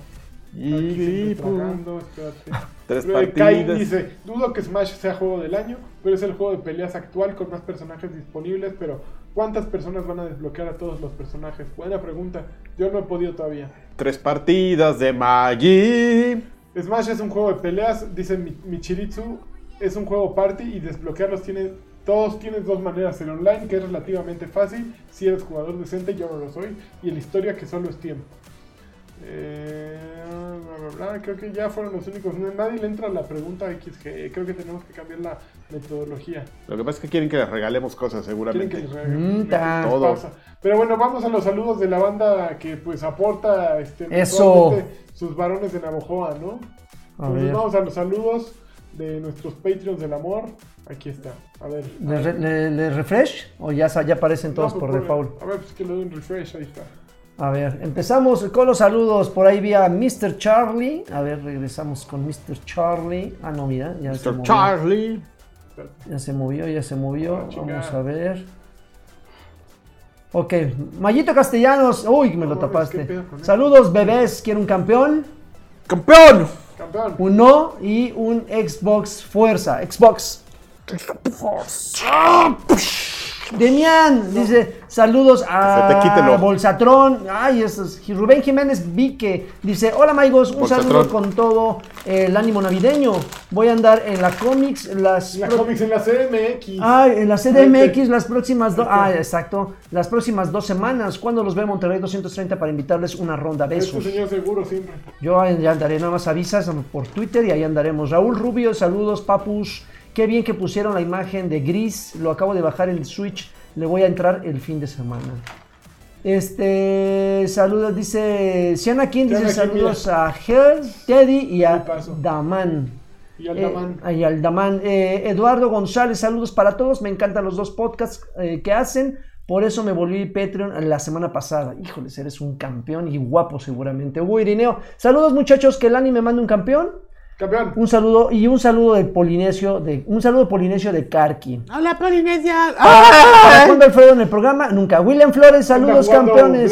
A: Espérate.
C: Tres
A: Kai
C: partidas.
A: dice, dudo que Smash sea juego del año, pero es el juego de peleas actual con más personajes disponibles, pero ¿cuántas personas van a desbloquear a todos los personajes? Buena pregunta, yo no he podido todavía.
C: Tres partidas de Magi.
A: Smash es un juego de peleas, dice Mi- Michiritsu, es un juego party y desbloquearlos tiene, todos tienes dos maneras, el online que es relativamente fácil, si eres jugador decente, yo no lo soy, y el historia que solo es tiempo. Eh, bla, bla, bla, creo que ya fueron los únicos, nadie le entra a la pregunta XG, creo que tenemos que cambiar la metodología.
C: Lo que pasa es que quieren que les regalemos cosas,
A: Quieren
C: seguramente.
A: que les
B: Mm.
C: Todo.
A: Pero bueno, vamos a los saludos de la banda que pues aporta este,
B: Eso.
A: sus varones de Navojoa, ¿no?
B: A
A: Entonces, vamos a los saludos de nuestros Patreons del amor. Aquí está. A ver.
B: ¿Le, re- le- le refresh? ¿O ya, ya aparecen todos
A: No,
B: por
A: pues,
B: default?
A: A ver, pues que le doy un refresh. Ahí está.
B: A ver, empezamos con los saludos. Por ahí vi a Mr. Charlie. A ver, regresamos con Mr. Charlie. Ah, no, mira, ya se
C: Mr.
B: movió.
C: Charlie.
B: Ya se movió, ya se movió.
A: Ah.
B: Vamos a ver. Ok, Mayito Castellanos. Uy, me lo tapaste. Saludos, bebés. Quiero un campeón,
C: ¡Campeón!
A: Campeón.
B: un no y un Xbox Fuerza. Xbox. Demian dice saludos a
C: Se te quite el ojo.
B: Bolsatrón. Ay, eso es. Rubén Jiménez Vique dice: Hola, amigos. Un
C: Bolsatrón.
B: saludo con todo el ánimo navideño. Voy a andar en la cómics. Las
A: La
B: pro-
A: cómics en la CMX.
B: Ah, en la CDMX las próximas dos. Ah, exacto. Las próximas dos semanas. Cuando los ve Monterrey 230 para invitarles una ronda.
A: Este
B: Besos.
A: señor seguro siempre.
B: Yo ahí ya andaré, nada más avisas por Twitter y ahí andaremos. Raúl Rubio, saludos, papus. Qué bien que pusieron la imagen de Gris. Lo acabo de bajar en el Switch. Le voy a entrar el fin de semana. Este, saludos, dice Siana King, dice saludos a Hel, Teddy y a. Daman.
A: Y Aldamán.
B: Eh, y Aldamán. Eh, Eduardo González, saludos para todos. Me encantan los dos podcasts eh, que hacen. Por eso me volví Patreon la semana pasada. Híjoles, eres un campeón y guapo seguramente. Hugo Irineo. Saludos muchachos, que el anime mande un campeón.
A: Campeón.
B: Un saludo y un saludo de Polinesio, de, un saludo Polinesio de Karki.
C: ¡Hola, Polinesia!
B: ¿Para cuándo Alfredo en el programa? Nunca. William Flores, saludos
A: jugando
B: campeones.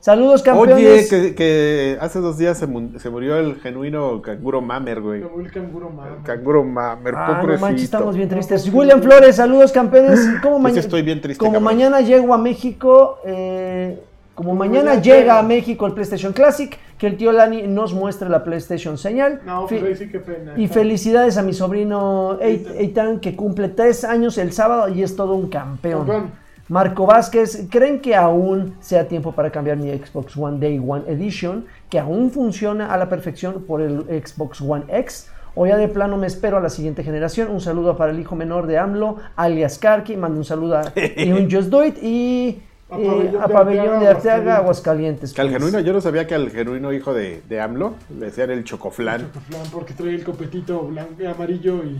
B: Saludos
C: Oye,
B: campeones.
C: que, que hace dos días se, mu- se murió el genuino canguro mamer, güey.
A: Volví canguro, man.
C: Canguro mamer,
B: Ah, no manches, estamos bien tristes. William Flores, saludos campeones. ¿Cómo
C: estoy bien triste,
B: Como
C: cabrón.
B: mañana llego a México, eh, como mañana llega a México el PlayStation Classic, que el tío Lani nos muestre la PlayStation señal.
A: No, pues ahí sí que pena.
B: y felicidades a mi sobrino Eit-
A: Eitan.
B: Eitan, que cumple tres años el sábado y es todo un campeón.
A: Campeón.
B: Marco Vázquez, ¿creen que aún sea tiempo para cambiar mi Xbox One Day One Edition, que aún funciona a la perfección por el Xbox One X? O ya de plano me espero a la siguiente generación. Un saludo para el hijo menor de AMLO, alias Karki. Mando un saludo a, y un Just Do It y
A: A
B: eh,
A: Pabellón
B: a Pabellón de
A: Arteaga,
B: Aguascalientes.
C: Que al
B: pues.
C: genuino, yo no sabía que al genuino hijo de, de AMLO le decían el chocoflán.
A: Chocoflan, porque trae el copetito blanco, amarillo y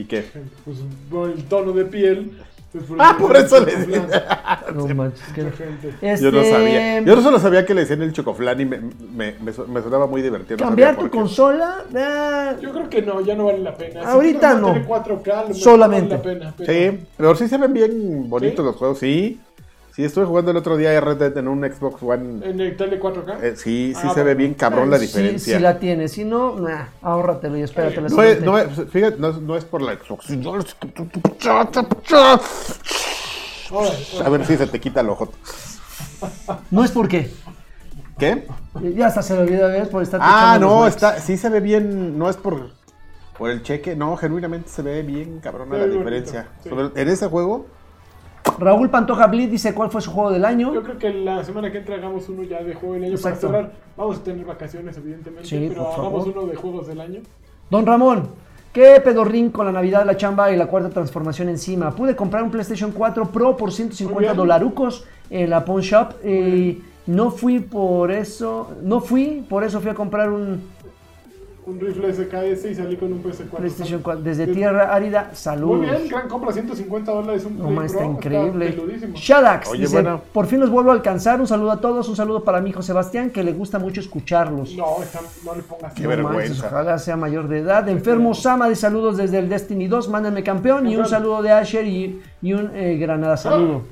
C: ¿Y qué?
A: pues, por el tono de piel. pues,
C: Ah, por eso le
A: Chocoflan.
B: No manches, qué-
A: Mucha gente.
B: Este,
C: Yo no sabía. Yo no solo sabía que le decían el chocoflán y me, me, me, sonaba muy divertido.
B: Cambiar tu consola. ah,
A: Yo creo que no, ya no vale la pena.
B: Ahorita no.
A: tele 4K, a lo mejor
B: Solamente.
A: Vale la pena, pero-
C: Sí, pero sí se ven bien bonitos
A: ¿Sí?
C: los juegos, sí. Sí, estuve jugando el otro día Red Dead en un Xbox One.
A: En el tele 4K.
C: Eh, sí, sí
A: Ah,
C: se ve bien cabrón la
B: si-
C: diferencia.
B: Si, la tienes, si no, nah, ahórratelo y espérate la
C: No es,
B: siguiente.
C: no es- fíjate, no es, no es por la Xbox. A ver si se te quita el ojo.
B: No es porque.
C: ¿Qué?
B: Ya hasta se lo olvidó ver por estar
C: Ah, no, está, sí se ve bien, no es por, por el cheque, no, genuinamente se ve bien cabrona
A: Se
C: la diferencia.
A: bonito, sí.
C: Sobre- en ese juego.
B: Raúl Pantoja Blitz dice cuál fue su juego del año.
A: Yo creo que la semana que entra hagamos uno ya de juego del año
B: Exacto.
A: para cerrar. Vamos a tener vacaciones, evidentemente,
B: Sí,
A: pero hagamos
B: favor.
A: uno de juegos del año.
B: Don Ramón, ¿qué pedorrín con la Navidad, la chamba y la cuarta transformación encima? Pude comprar un PlayStation 4 Pro por
A: Muy
B: 150
A: bien.
B: dolarucos en la Pawn Shop y no fui por eso, no fui, por eso fui a comprar un
A: un rifle SKS y salí con un PS4.
B: PlayStation 4. Desde
A: Es-
B: Tierra Árida,
A: Muy
B: saludos.
A: bien, gran compra, 150 dólares un
B: No
A: Play
B: está
A: Pro,
B: increíble. Shadax
C: Oye,
B: dice,
C: bueno.
B: por fin los vuelvo a alcanzar. Un saludo a todos, un saludo para mi hijo Sebastián, que le gusta mucho escucharlos.
A: No, está- no le pongas
C: Qué
B: No
C: vergüenza.
B: manches, ojalá sea mayor de edad. Enfermo Sama de saludos desde el Destiny 2, mándenme campeón. Y un saludo de Asher y, y un eh, Granada saludo.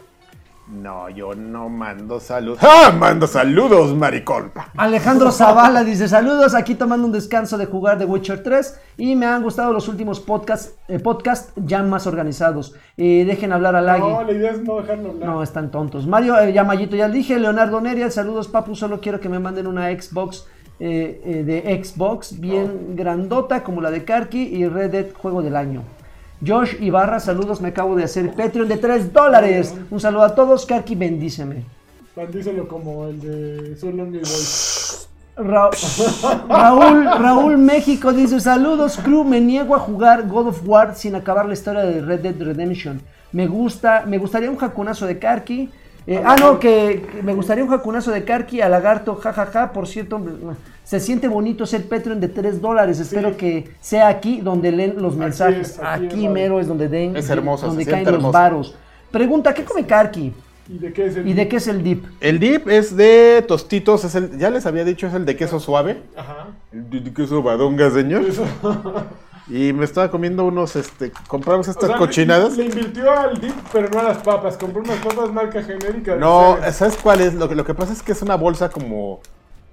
C: No, yo no mando saludos. ¡Ah! Mando saludos, maricolpa.
B: Alejandro Zavala dice saludos, aquí tomando un descanso de jugar The Witcher 3 y me han gustado los últimos podcasts eh, podcast ya más organizados. Eh, dejen hablar al Agui.
A: No, la idea es no dejarlo hablar.
B: No, están tontos. Mario eh, Yamayito, ya dije. Leonardo Neria, saludos, papu. Solo quiero que me manden una Xbox eh, eh, de Xbox bien grandota como la de Karki y Red Dead Juego del Año. Josh Ibarra, saludos. Me acabo de hacer Patreon de 3 dólares. Un saludo a todos. Karki, bendíceme.
A: Bandíselo como el de So Long.
B: Ra- Raúl, Raúl México dice saludos crew, me niego a jugar God of War sin acabar la historia de Red Dead Redemption. Me gusta, me gustaría un jacunazo de Karki. Eh, ah, no, que, que me gustaría un jacunazo de Karki a Lagarto, jajaja. Por cierto, se siente bonito ser Patreon de 3 dólares. Espero que sea aquí donde leen los mensajes.
A: es, aquí
B: aquí
A: es,
B: mero es donde den,
C: Es hermoso,
B: donde
C: se
B: caen los
C: hermoso.
B: varos. Pregunta, ¿qué come Karki?
A: ¿Y de qué es el.?
B: ¿Y de qué es el dip?
C: El dip es de tostitos, es el, ya les había dicho, es el de queso suave.
A: Ajá.
C: El de queso badonga, señor.
A: Eso.
C: Y me estaba comiendo unos, este, compramos
A: O
C: estas
A: sea,
C: cochinadas.
A: Le invirtió al dip, pero no a las papas. Compró unas papas marca genérica.
C: No. ¿sabes cuál es? Lo que, lo que pasa es que es una bolsa como,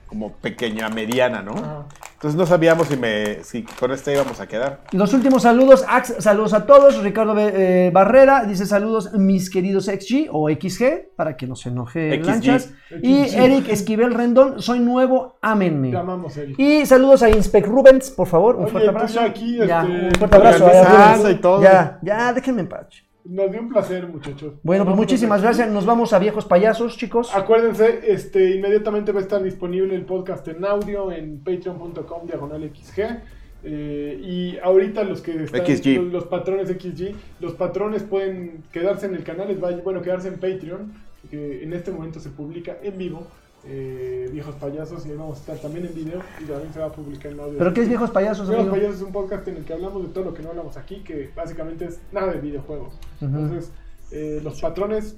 C: como pequeña, mediana, ¿no?
A: Ajá.
C: Entonces no sabíamos si, me, si con esta íbamos a quedar.
B: Los últimos saludos, Ax, saludos a todos. Ricardo eh, Barrera dice saludos, mis queridos XG o XG, para que no se enoje
C: XG.
B: Lanchas. Y. Eric Esquivel Rendón, soy nuevo, ámenme.
A: Te amamos, Eric.
B: Y saludos a Inspec Rubens, por favor, un
A: Oye,
B: fuerte abrazo.
A: ya aquí,
B: Ya,
A: este,
B: un fuerte abrazo.
C: y todo.
B: Ya, ya, déjenme en paz.
A: Nos dio un placer, muchachos.
B: Bueno, pues muchísimas gracias. Nos vamos a viejos payasos, chicos.
A: Acuérdense, este, inmediatamente va a estar disponible el podcast en audio en patreon.com diagonal XG. Eh, y ahorita los que están,
C: XG.
A: Los, los patrones XG, los patrones pueden quedarse en el canal, bueno, quedarse en Patreon, que en este momento se publica en vivo, eh, Viejos Payasos, y ahí vamos a estar también en video, y también se va a publicar en audio.
B: ¿Pero qué es viejos payasos,
A: Viejos
B: amigo?
A: Payasos es un podcast en el que hablamos de todo lo que no hablamos aquí, que básicamente es nada de videojuegos. Entonces, eh, los patrones,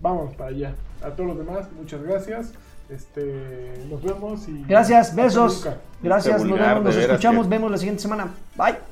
A: vamos para allá. A todos los demás, muchas gracias. Este, nos vemos y
B: Gracias, besos. Gracias, nos, vemos, nos escuchamos,
C: que-
B: vemos la siguiente semana. Bye.